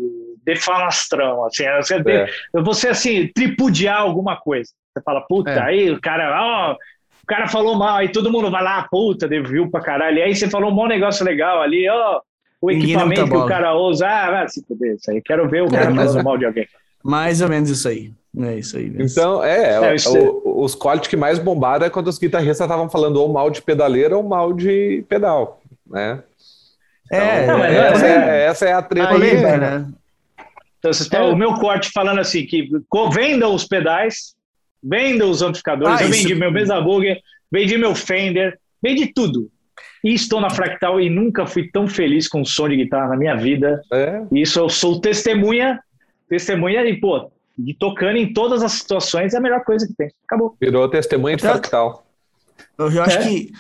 defalastrão. Assim, você, é. você assim, tripudiar alguma coisa. Você fala, puta, é. aí o cara, ó, o cara falou mal, aí todo mundo vai lá, puta, viu pra caralho. E aí você falou um bom negócio legal ali, ó, o equipamento que o cara usa, ah, vai se fuder, isso aí. Quero ver o cara é, falando mal de alguém. Mais ou menos isso aí. É isso aí. Mesmo. Então, é, é, é o, os cortes que mais bombaram é quando os guitarristas estavam falando ou mal de pedaleira ou mal de pedal, né? É, então, é, essa, é, essa é a treta. Polêmica, né? Então, o meu corte falando assim, que vendam os pedais Venda os amplificadores. Ah, eu vendi isso... meu Mesa Booger, vendi meu Fender, vendi tudo. E estou na Fractal e nunca fui tão feliz com o som de guitarra na minha vida. É. Isso eu sou testemunha, testemunha e, pô, de tocando em todas as situações é a melhor coisa que tem. Acabou. Virou testemunha de Fractal. Eu, eu acho é. que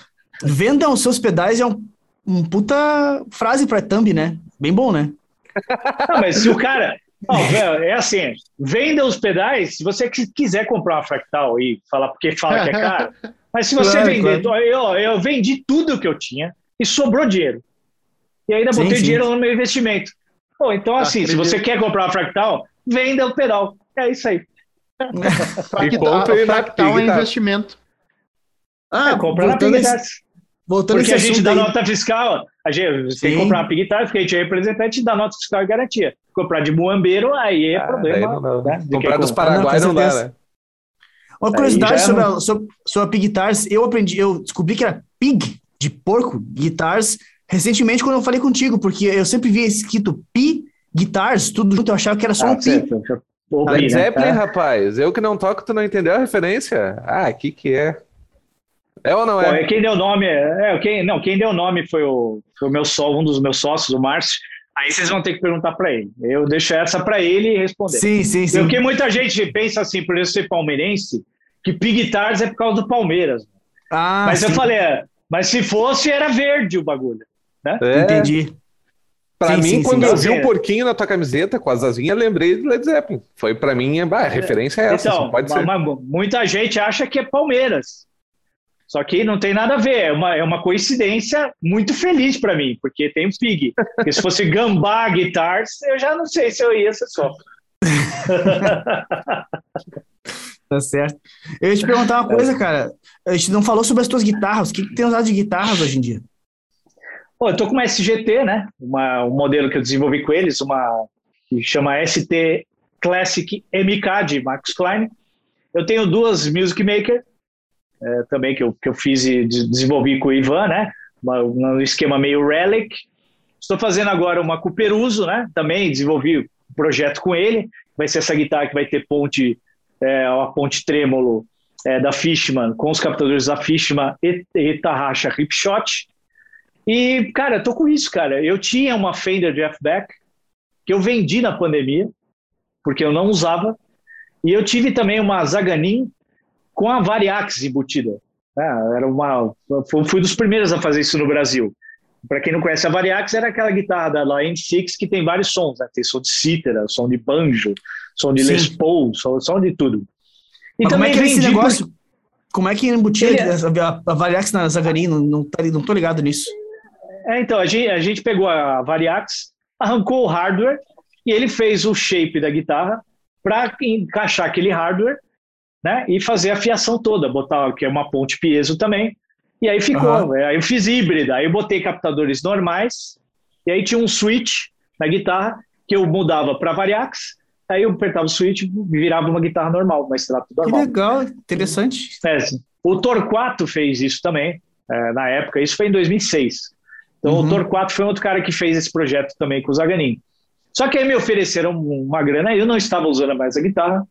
vendam os seus pedais é um, um puta frase para thumb, né? Bem bom, né? Não, mas se o cara. Não, é assim, venda os pedais, se você quiser comprar uma fractal e falar porque fala que é caro, mas se você claro, vender, claro. eu, eu vendi tudo que eu tinha e sobrou dinheiro. E ainda botei sim, dinheiro no meu investimento. Pô, então, assim, se você quer comprar uma fractal, venda o pedal. É isso aí. *laughs* e compre fractal é investimento. Ah, é, compra na Voltando Porque a gente dá aí. nota fiscal, a gente tem que comprar uma Pig porque a gente é representante dá nota fiscal e garantia. Comprar de muambeiro, aí é ah, problema. Não, né? Comprar dos Paraguai não, dá, né? Uma curiosidade sobre, a, sobre, sobre a Pig Guitars, eu aprendi, eu descobri que era Pig, de porco, Guitars, recentemente quando eu falei contigo, porque eu sempre via escrito Pi Guitars, tudo junto, eu achava que era só ah, um Pi. Led Zeppelin, né? rapaz, eu que não toco, tu não entendeu a referência? Ah, que que é? É ou não é? Pô, quem deu nome, é, quem, não, quem deu nome foi o, foi o meu só, um dos meus sócios, o Márcio. Aí vocês vão ter que perguntar para ele. Eu deixo essa para ele responder. Sim, sim, sim. Porque muita gente pensa assim, por eu ser palmeirense, que Pig Guitars é por causa do Palmeiras. Ah, mas sim. eu falei, é, mas se fosse, era verde o bagulho. Né? É. Entendi. Pra sim, mim, sim, quando sim, eu vi um porquinho na tua camiseta com as asinhas, lembrei do Led Zeppelin. Foi pra mim, a é, referência é essa, então, pode ser. Mas muita gente acha que é Palmeiras. Só que não tem nada a ver, é uma, é uma coincidência muito feliz para mim, porque tem o Pig. Porque se fosse Gambá Guitars, eu já não sei se eu ia ser só. *laughs* tá certo. Eu ia te perguntar uma coisa, cara. A gente não falou sobre as tuas guitarras. O que, que tem usado de guitarras hoje em dia? Pô, eu tô com uma SGT, né? Uma, um modelo que eu desenvolvi com eles, uma que chama ST Classic MK de Max Klein. Eu tenho duas Music Maker, é, também que eu, que eu fiz e desenvolvi com o Ivan, né? Um esquema meio Relic. Estou fazendo agora uma Cooperuso, né? Também desenvolvi um projeto com ele. Vai ser essa guitarra que vai ter ponte, é, uma ponte trêmulo é, da Fishman, com os captadores da Fishman e, e Tarraxa Ripshot. E, cara, tô com isso, cara. Eu tinha uma Fender Jeff Beck que eu vendi na pandemia, porque eu não usava. E eu tive também uma Zaganin com a Variax embutida. Né? Era uma, fui dos primeiros a fazer isso no Brasil. Para quem não conhece a Variax, era aquela guitarra da Line 6 que tem vários sons, né? tem som de cítara, som de banjo, som de Sim. Les Paul, som, som de tudo. E Mas como é que é esse negócio? Por... Como é que embutia Ele... É- a, a Variax na Zagarin? Não, não, tá, não tô ligado nisso. É, então, a gente, a gente pegou a Variax, arrancou o hardware e ele fez o shape da guitarra para encaixar aquele hardware né? E fazer a fiação toda, botar que é uma ponte piezo também. E aí ficou. Uhum. Aí eu fiz híbrida, aí eu botei captadores normais, e aí tinha um switch na guitarra que eu mudava para Variax, aí eu apertava o switch e virava uma guitarra normal, uma extrato normal. Que legal, interessante. É, o Torquato fez isso também, é, na época, isso foi em 2006. Então uhum. o Torquato foi outro cara que fez esse projeto também com o Zaganin. Só que aí me ofereceram uma grana, eu não estava usando mais a guitarra,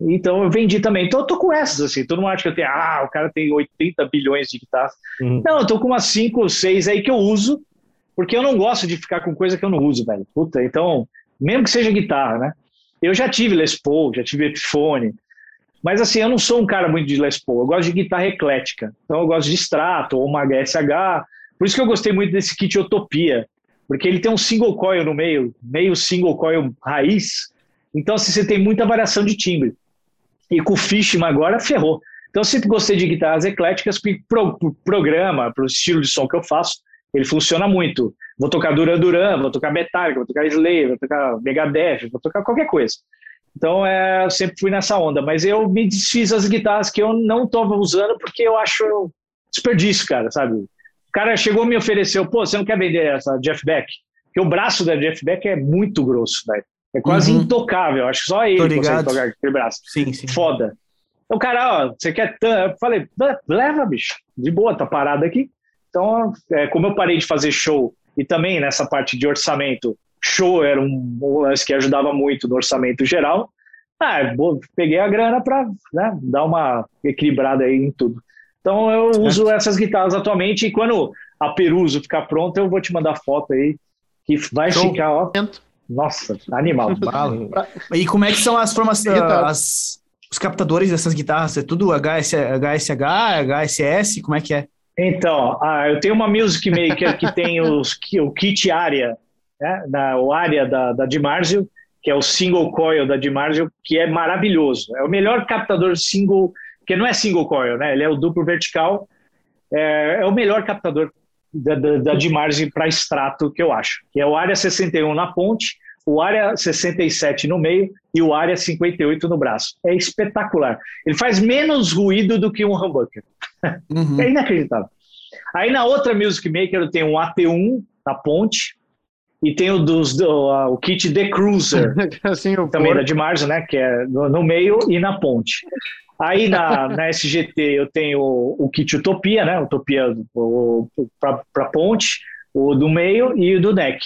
então eu vendi também. Então eu tô com essas, assim. Todo mundo acha que eu tenho, ah, o cara tem 80 bilhões de guitarras. Uhum. Não, eu tô com umas 5 ou 6 aí que eu uso, porque eu não gosto de ficar com coisa que eu não uso, velho. Puta, então, mesmo que seja guitarra, né? Eu já tive Les Paul, já tive Epiphone, mas assim, eu não sou um cara muito de Les Paul, eu gosto de guitarra eclética. Então eu gosto de Strato ou uma HSH. Por isso que eu gostei muito desse kit Utopia, porque ele tem um single coil no meio, meio single coil raiz. Então, assim, você tem muita variação de timbre. E com o Fishman agora ferrou. Então eu sempre gostei de guitarras ecléticas, porque pro, pro programa, para o estilo de som que eu faço, ele funciona muito. Vou tocar Duran Duran, vou tocar Metallica, vou tocar Slayer, vou tocar Megadeth, vou tocar qualquer coisa. Então é, eu sempre fui nessa onda, mas eu me desfiz as guitarras que eu não estava usando porque eu acho desperdício, cara, sabe? O cara chegou e me ofereceu, pô, você não quer vender essa Jeff Beck? Porque o braço da Jeff Beck é muito grosso, velho. É quase uhum. intocável. Acho que só ele consegue tocar aquele braço. Sim, sim. Foda. Então, cara, ó, você quer. Eu falei, leva, bicho. De boa, tá parado aqui. Então, é, como eu parei de fazer show e também nessa parte de orçamento, show era um, um lance que ajudava muito no orçamento geral. Ah, peguei a grana para né, dar uma equilibrada aí em tudo. Então eu uso essas guitarras atualmente e quando a Peruso ficar pronta, eu vou te mandar foto aí, que vai Show. ficar, ó. Nossa, animal. *laughs* e como é que são as formações, *laughs* as, os captadores dessas guitarras? É tudo HS, HSH, HSS? Como é que é? Então, ah, eu tenho uma Music Maker que tem os, o kit área, né, da, o área da, da Dimarzio, que é o single coil da Dimarzio, que é maravilhoso. É o melhor captador single, que não é single coil, né? Ele é o duplo vertical. É, é o melhor captador da, da, da Dimarzio para extrato que eu acho, que é o área 61 na ponte, o área 67 no meio e o área 58 no braço. É espetacular. Ele faz menos ruído do que um humbucker. Uhum. *laughs* É inacreditável. Aí na outra Music Maker eu tenho um AT1 na ponte e tenho dos, do, uh, o kit The Cruiser, *laughs* assim, também da de Marzo, né, que é no, no, meio e na ponte. Aí na, na SGT eu tenho o, o kit Utopia, né, Utopia para ponte, o do meio e o do neck.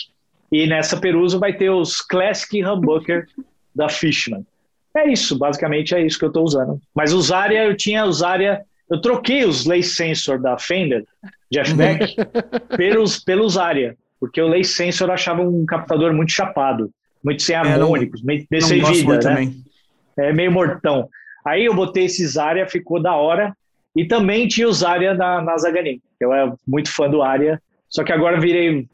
E nessa Peruso vai ter os Classic Humbucker *laughs* da Fishman. É isso, basicamente é isso que eu estou usando. Mas os área, eu tinha os área, eu troquei os Lace Sensor da Fender, Jeff *laughs* Beck, pelos, pelos área, porque o Lace Sensor eu achava um captador muito chapado, muito sem harmônicos, é, não, meio, meio sem vida, né? Também. É meio mortão. Aí eu botei esses área, ficou da hora, e também tinha os área na, na Zaganin, eu era muito fã do área, só que agora virei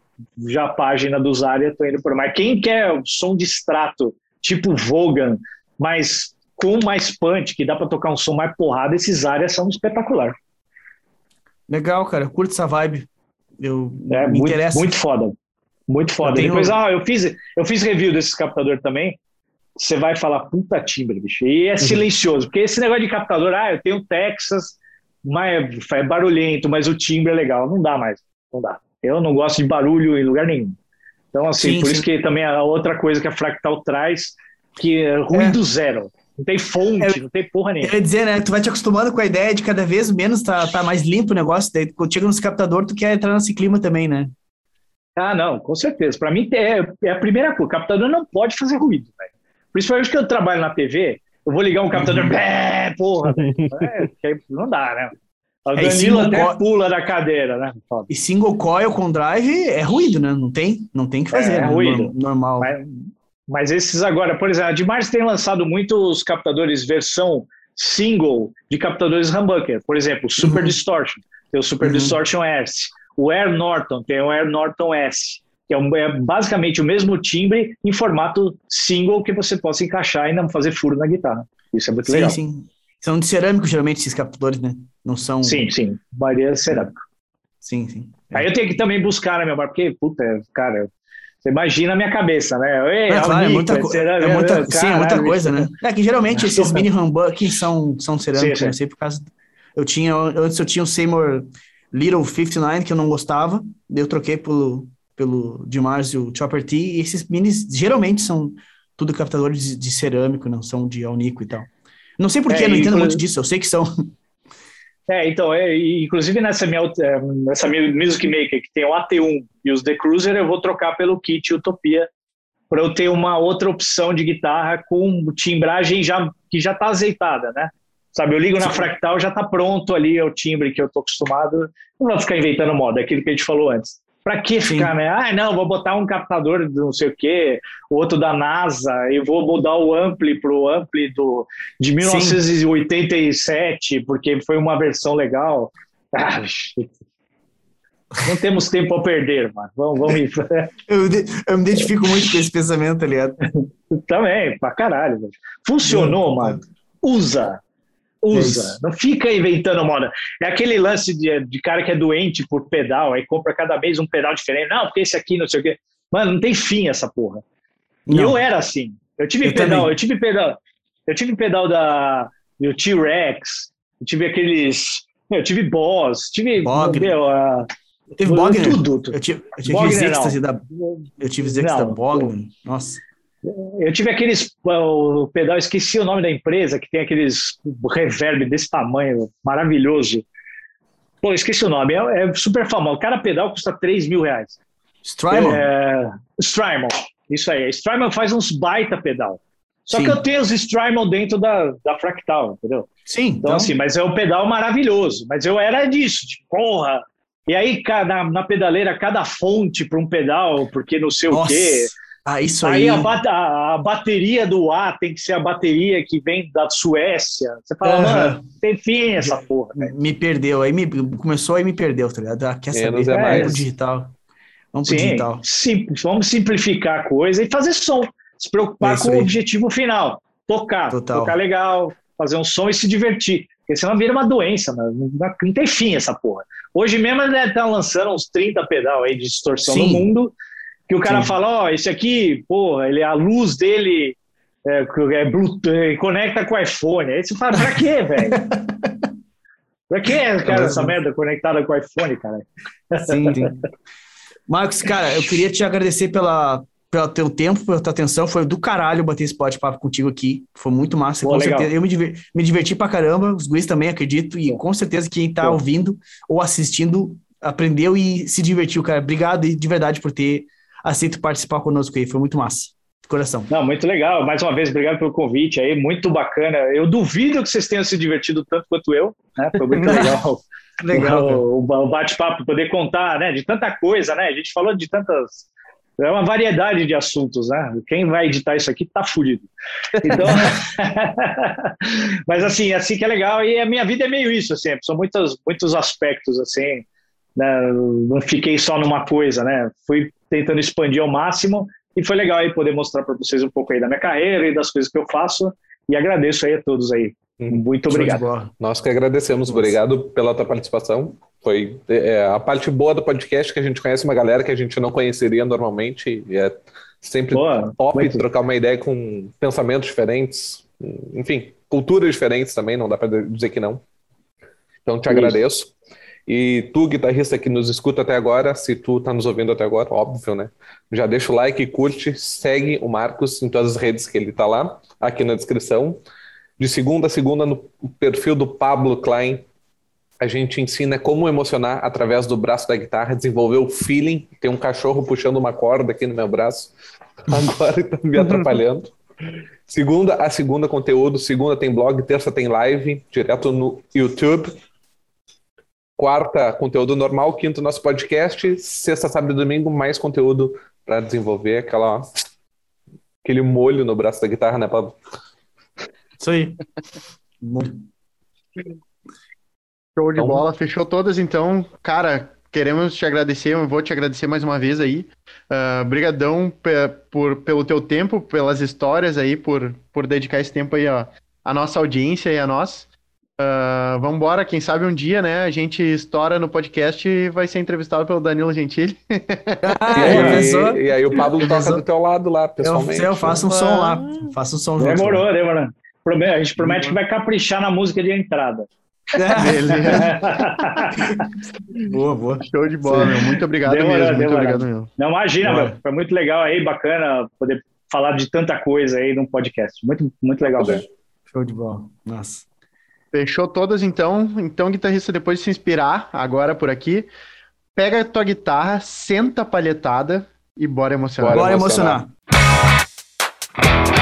já a página dos área, tô indo por mais. Quem quer som de extrato, tipo Vogan, mas com mais punch, que dá para tocar um som mais porrada, esses áreas são espetacular. Legal, cara, curto essa vibe. Eu é, me muito, interessa. Muito foda. Muito foda. Tenho... Depois, ah, eu fiz, eu fiz review desse captador também. Você vai falar, puta timbre, bicho. E é uhum. silencioso, porque esse negócio de captador, ah, eu tenho Texas, mas é barulhento, mas o timbre é legal. Não dá mais. Não dá. Eu não gosto de barulho em lugar nenhum. Então, assim, sim, por sim. isso que também a outra coisa que a Fractal traz, que é ruído é. zero. Não tem fonte, não tem porra nenhuma. Eu ia dizer, né? Tu vai te acostumando com a ideia de cada vez menos tá, tá mais limpo o negócio. Daí, quando chega nos captador, tu quer entrar nesse clima também, né? Ah, não, com certeza. Para mim é, é, a primeira coisa. O captador não pode fazer ruído, velho. Principalmente que eu trabalho na TV, eu vou ligar um captador, uhum. Porra, é, não dá, né? O é, Danilo até co... pula da cadeira, né? E single coil com drive é ruído, né? Não tem, não tem que fazer. É, é ruído. Normal. Mas, mas, esses agora, por exemplo, a Dimars tem lançado muitos captadores versão single de captadores humbucker. Por exemplo, Super uhum. Distortion. Tem o Super uhum. Distortion S. O Air Norton tem o Air Norton S. Que é, um, é, basicamente o mesmo timbre em formato single que você possa encaixar e não fazer furo na guitarra. Isso é muito sim, legal. Sim, sim. São de cerâmico, geralmente, esses captadores, né? Não são. Sim, sim. Maioria é cerâmico. Sim, sim. Aí eu tenho que também buscar na minha bar, porque, puta, cara, você imagina a minha cabeça, né? Ei, é, claro, é muita, co é muita, sim, é muita coisa, né? É que geralmente *laughs* esses mini humbuckers são, são cerâmicos, sim, né? Sei por causa. Eu tinha, antes eu tinha o Seymour Little 59, que eu não gostava, daí eu troquei pelo, pelo Dimarzio Chopper T, e esses minis geralmente são tudo captadores de, de cerâmico, não são de alnico e tal. Não sei porquê, é, não entendo muito disso, eu sei que são. *laughs* É, então, é, inclusive nessa minha, é, nessa minha Music Maker, que tem o AT1 e os The Cruiser, eu vou trocar pelo kit Utopia para eu ter uma outra opção de guitarra com timbragem já, que já está azeitada, né? Sabe, eu ligo na fractal, já está pronto ali é o timbre que eu estou acostumado. Não vou ficar inventando moda, é aquilo que a gente falou antes. Para que ficar, né? Ah, não, vou botar um captador de não sei o quê, outro da NASA, e vou mudar o ampli para o ampli do, de 1987, Sim. porque foi uma versão legal. Ah, não temos tempo a perder, mano. Vamos, vamos *laughs* eu, eu me identifico muito com esse pensamento, aliado. Também, pra caralho. Funcionou, mano. Usa. Usa, é não fica inventando moda. É aquele lance de, de cara que é doente por pedal, aí compra cada vez um pedal diferente. Não, porque esse aqui não sei o quê. Mano, não tem fim essa porra. E eu era assim. Eu tive eu pedal, também. eu tive pedal, eu tive pedal da do T-Rex, eu tive aqueles. Eu tive Boss, tive. Bogner. Meu, uh, Teve Bogner. Tudo. Eu tive, eu tive Bogner, da. Eu tive Zexta da Bogner. Nossa. Eu tive aqueles. O pedal, esqueci o nome da empresa, que tem aqueles reverb desse tamanho, maravilhoso. Pô, esqueci o nome, é, é super famoso. Cada pedal custa 3 mil reais. Strymon? É, Strymon, isso aí. Strymon faz uns baita pedal. Só Sim. que eu tenho os Strymon dentro da, da Fractal, entendeu? Sim. Então, então, assim, mas é um pedal maravilhoso. Mas eu era disso, de porra. E aí, na, na pedaleira, cada fonte para um pedal, porque não sei Nossa. o quê. Ah, isso aí. Aí a, a, a, bateria do A tem que ser a bateria que vem da Suécia. Você fala, uhum. mano, tem fim essa porra. Me perdeu. Aí me, começou aí me perdeu, tá ligado? Ah, quer saber? É mais. Vamos digital. Vamos pro Sim, digital. Sim, vamos simplificar a coisa e fazer som. Se preocupar é com aí. o objetivo final. Tocar. Total. Tocar legal, fazer um som e se divertir. Porque senão vira uma doença, mano. Não, tem fim essa porra. Hoje mesmo deve estar lançando uns 30 pedal aí de distorção Sim. no mundo que o cara Sim. fala, ó, oh, esse aqui, porra, ele, a luz dele é, é Bluetooth, é, conecta com o iPhone. Aí você fala, pra quê, *laughs* velho? pra que, cara, essa merda conectada com o iPhone, cara? Sim, sim. Marcos, cara, eu queria te agradecer pela, pelo teu tempo, pela tua atenção. Foi do caralho bater esse bate-papo contigo aqui. Foi muito massa. Pô, com legal. certeza. Eu me, diver, me diverti pra caramba. Os guis também, acredito. E com certeza quem tá Pô. ouvindo ou assistindo aprendeu e se divertiu, cara. Obrigado de verdade por ter aceito participar conosco aí. Foi muito massa. De coração. Não, muito legal. Mais uma vez, obrigado pelo convite aí. Muito bacana. Eu duvido que vocês tenham se divertido tanto quanto eu. Né? Foi muito *laughs* legal. legal. O, o bate-papo, poder contar né, de tanta coisa, né? A gente falou de tantas. É uma variedade de assuntos, né? Quem vai editar isso aqui tá fudido. Então, *laughs* *laughs* mas assim, assim que é legal e a minha vida é meio isso, assim, são muitos muitos aspectos assim, né? Não fiquei só numa coisa, né? Fui tentando expandir ao máximo e foi legal aí poder mostrar para vocês um pouco aí da minha carreira e das coisas que eu faço e agradeço aí a todos aí. Uhum. Muito obrigado. Nós que agradecemos, obrigado pela tua participação. Foi é, a parte boa do podcast que a gente conhece uma galera que a gente não conheceria normalmente e é sempre boa, top muito. trocar uma ideia com pensamentos diferentes, enfim, culturas diferentes também, não dá para dizer que não. Então te Isso. agradeço. E tu, guitarrista que nos escuta até agora, se tu tá nos ouvindo até agora, óbvio, né? Já deixa o like, curte, segue o Marcos em todas as redes que ele tá lá, aqui na descrição. De segunda a segunda, no perfil do Pablo Klein, a gente ensina como emocionar através do braço da guitarra, desenvolver o feeling. Tem um cachorro puxando uma corda aqui no meu braço, *laughs* agora está me atrapalhando. Segunda a segunda, conteúdo. Segunda tem blog, terça tem live, direto no YouTube. Quarta, conteúdo normal. Quinto, nosso podcast. Sexta, sábado e domingo, mais conteúdo para desenvolver aquela, aquele molho no braço da guitarra, né, Pablo? Isso aí. Show de então, bola. Fechou todas, então. Cara, queremos te agradecer. Eu vou te agradecer mais uma vez aí. Uh, brigadão por, pelo teu tempo, pelas histórias aí, por, por dedicar esse tempo aí ó, à nossa audiência e a nós. Uh, vamos embora, quem sabe um dia, né? A gente estoura no podcast e vai ser entrevistado pelo Danilo Gentili. Ah, e, aí, e, aí, o Pablo toca do teu lado lá, pessoalmente. Eu, eu faço um som lá. Faço um som Demorou, junto. demorou. A gente promete que vai caprichar na música de entrada. Beleza. *laughs* boa, boa. Show de bola, meu. Muito obrigado demorou, mesmo. Muito obrigado meu. Não, imagina, meu. Foi muito legal aí, bacana poder falar de tanta coisa aí num podcast. Muito, muito legal mesmo. Show de bola. Nossa. Fechou todas então. Então, guitarrista, depois de se inspirar agora por aqui, pega a tua guitarra, senta a palhetada e bora emocionar. Bora, bora emocionar. emocionar.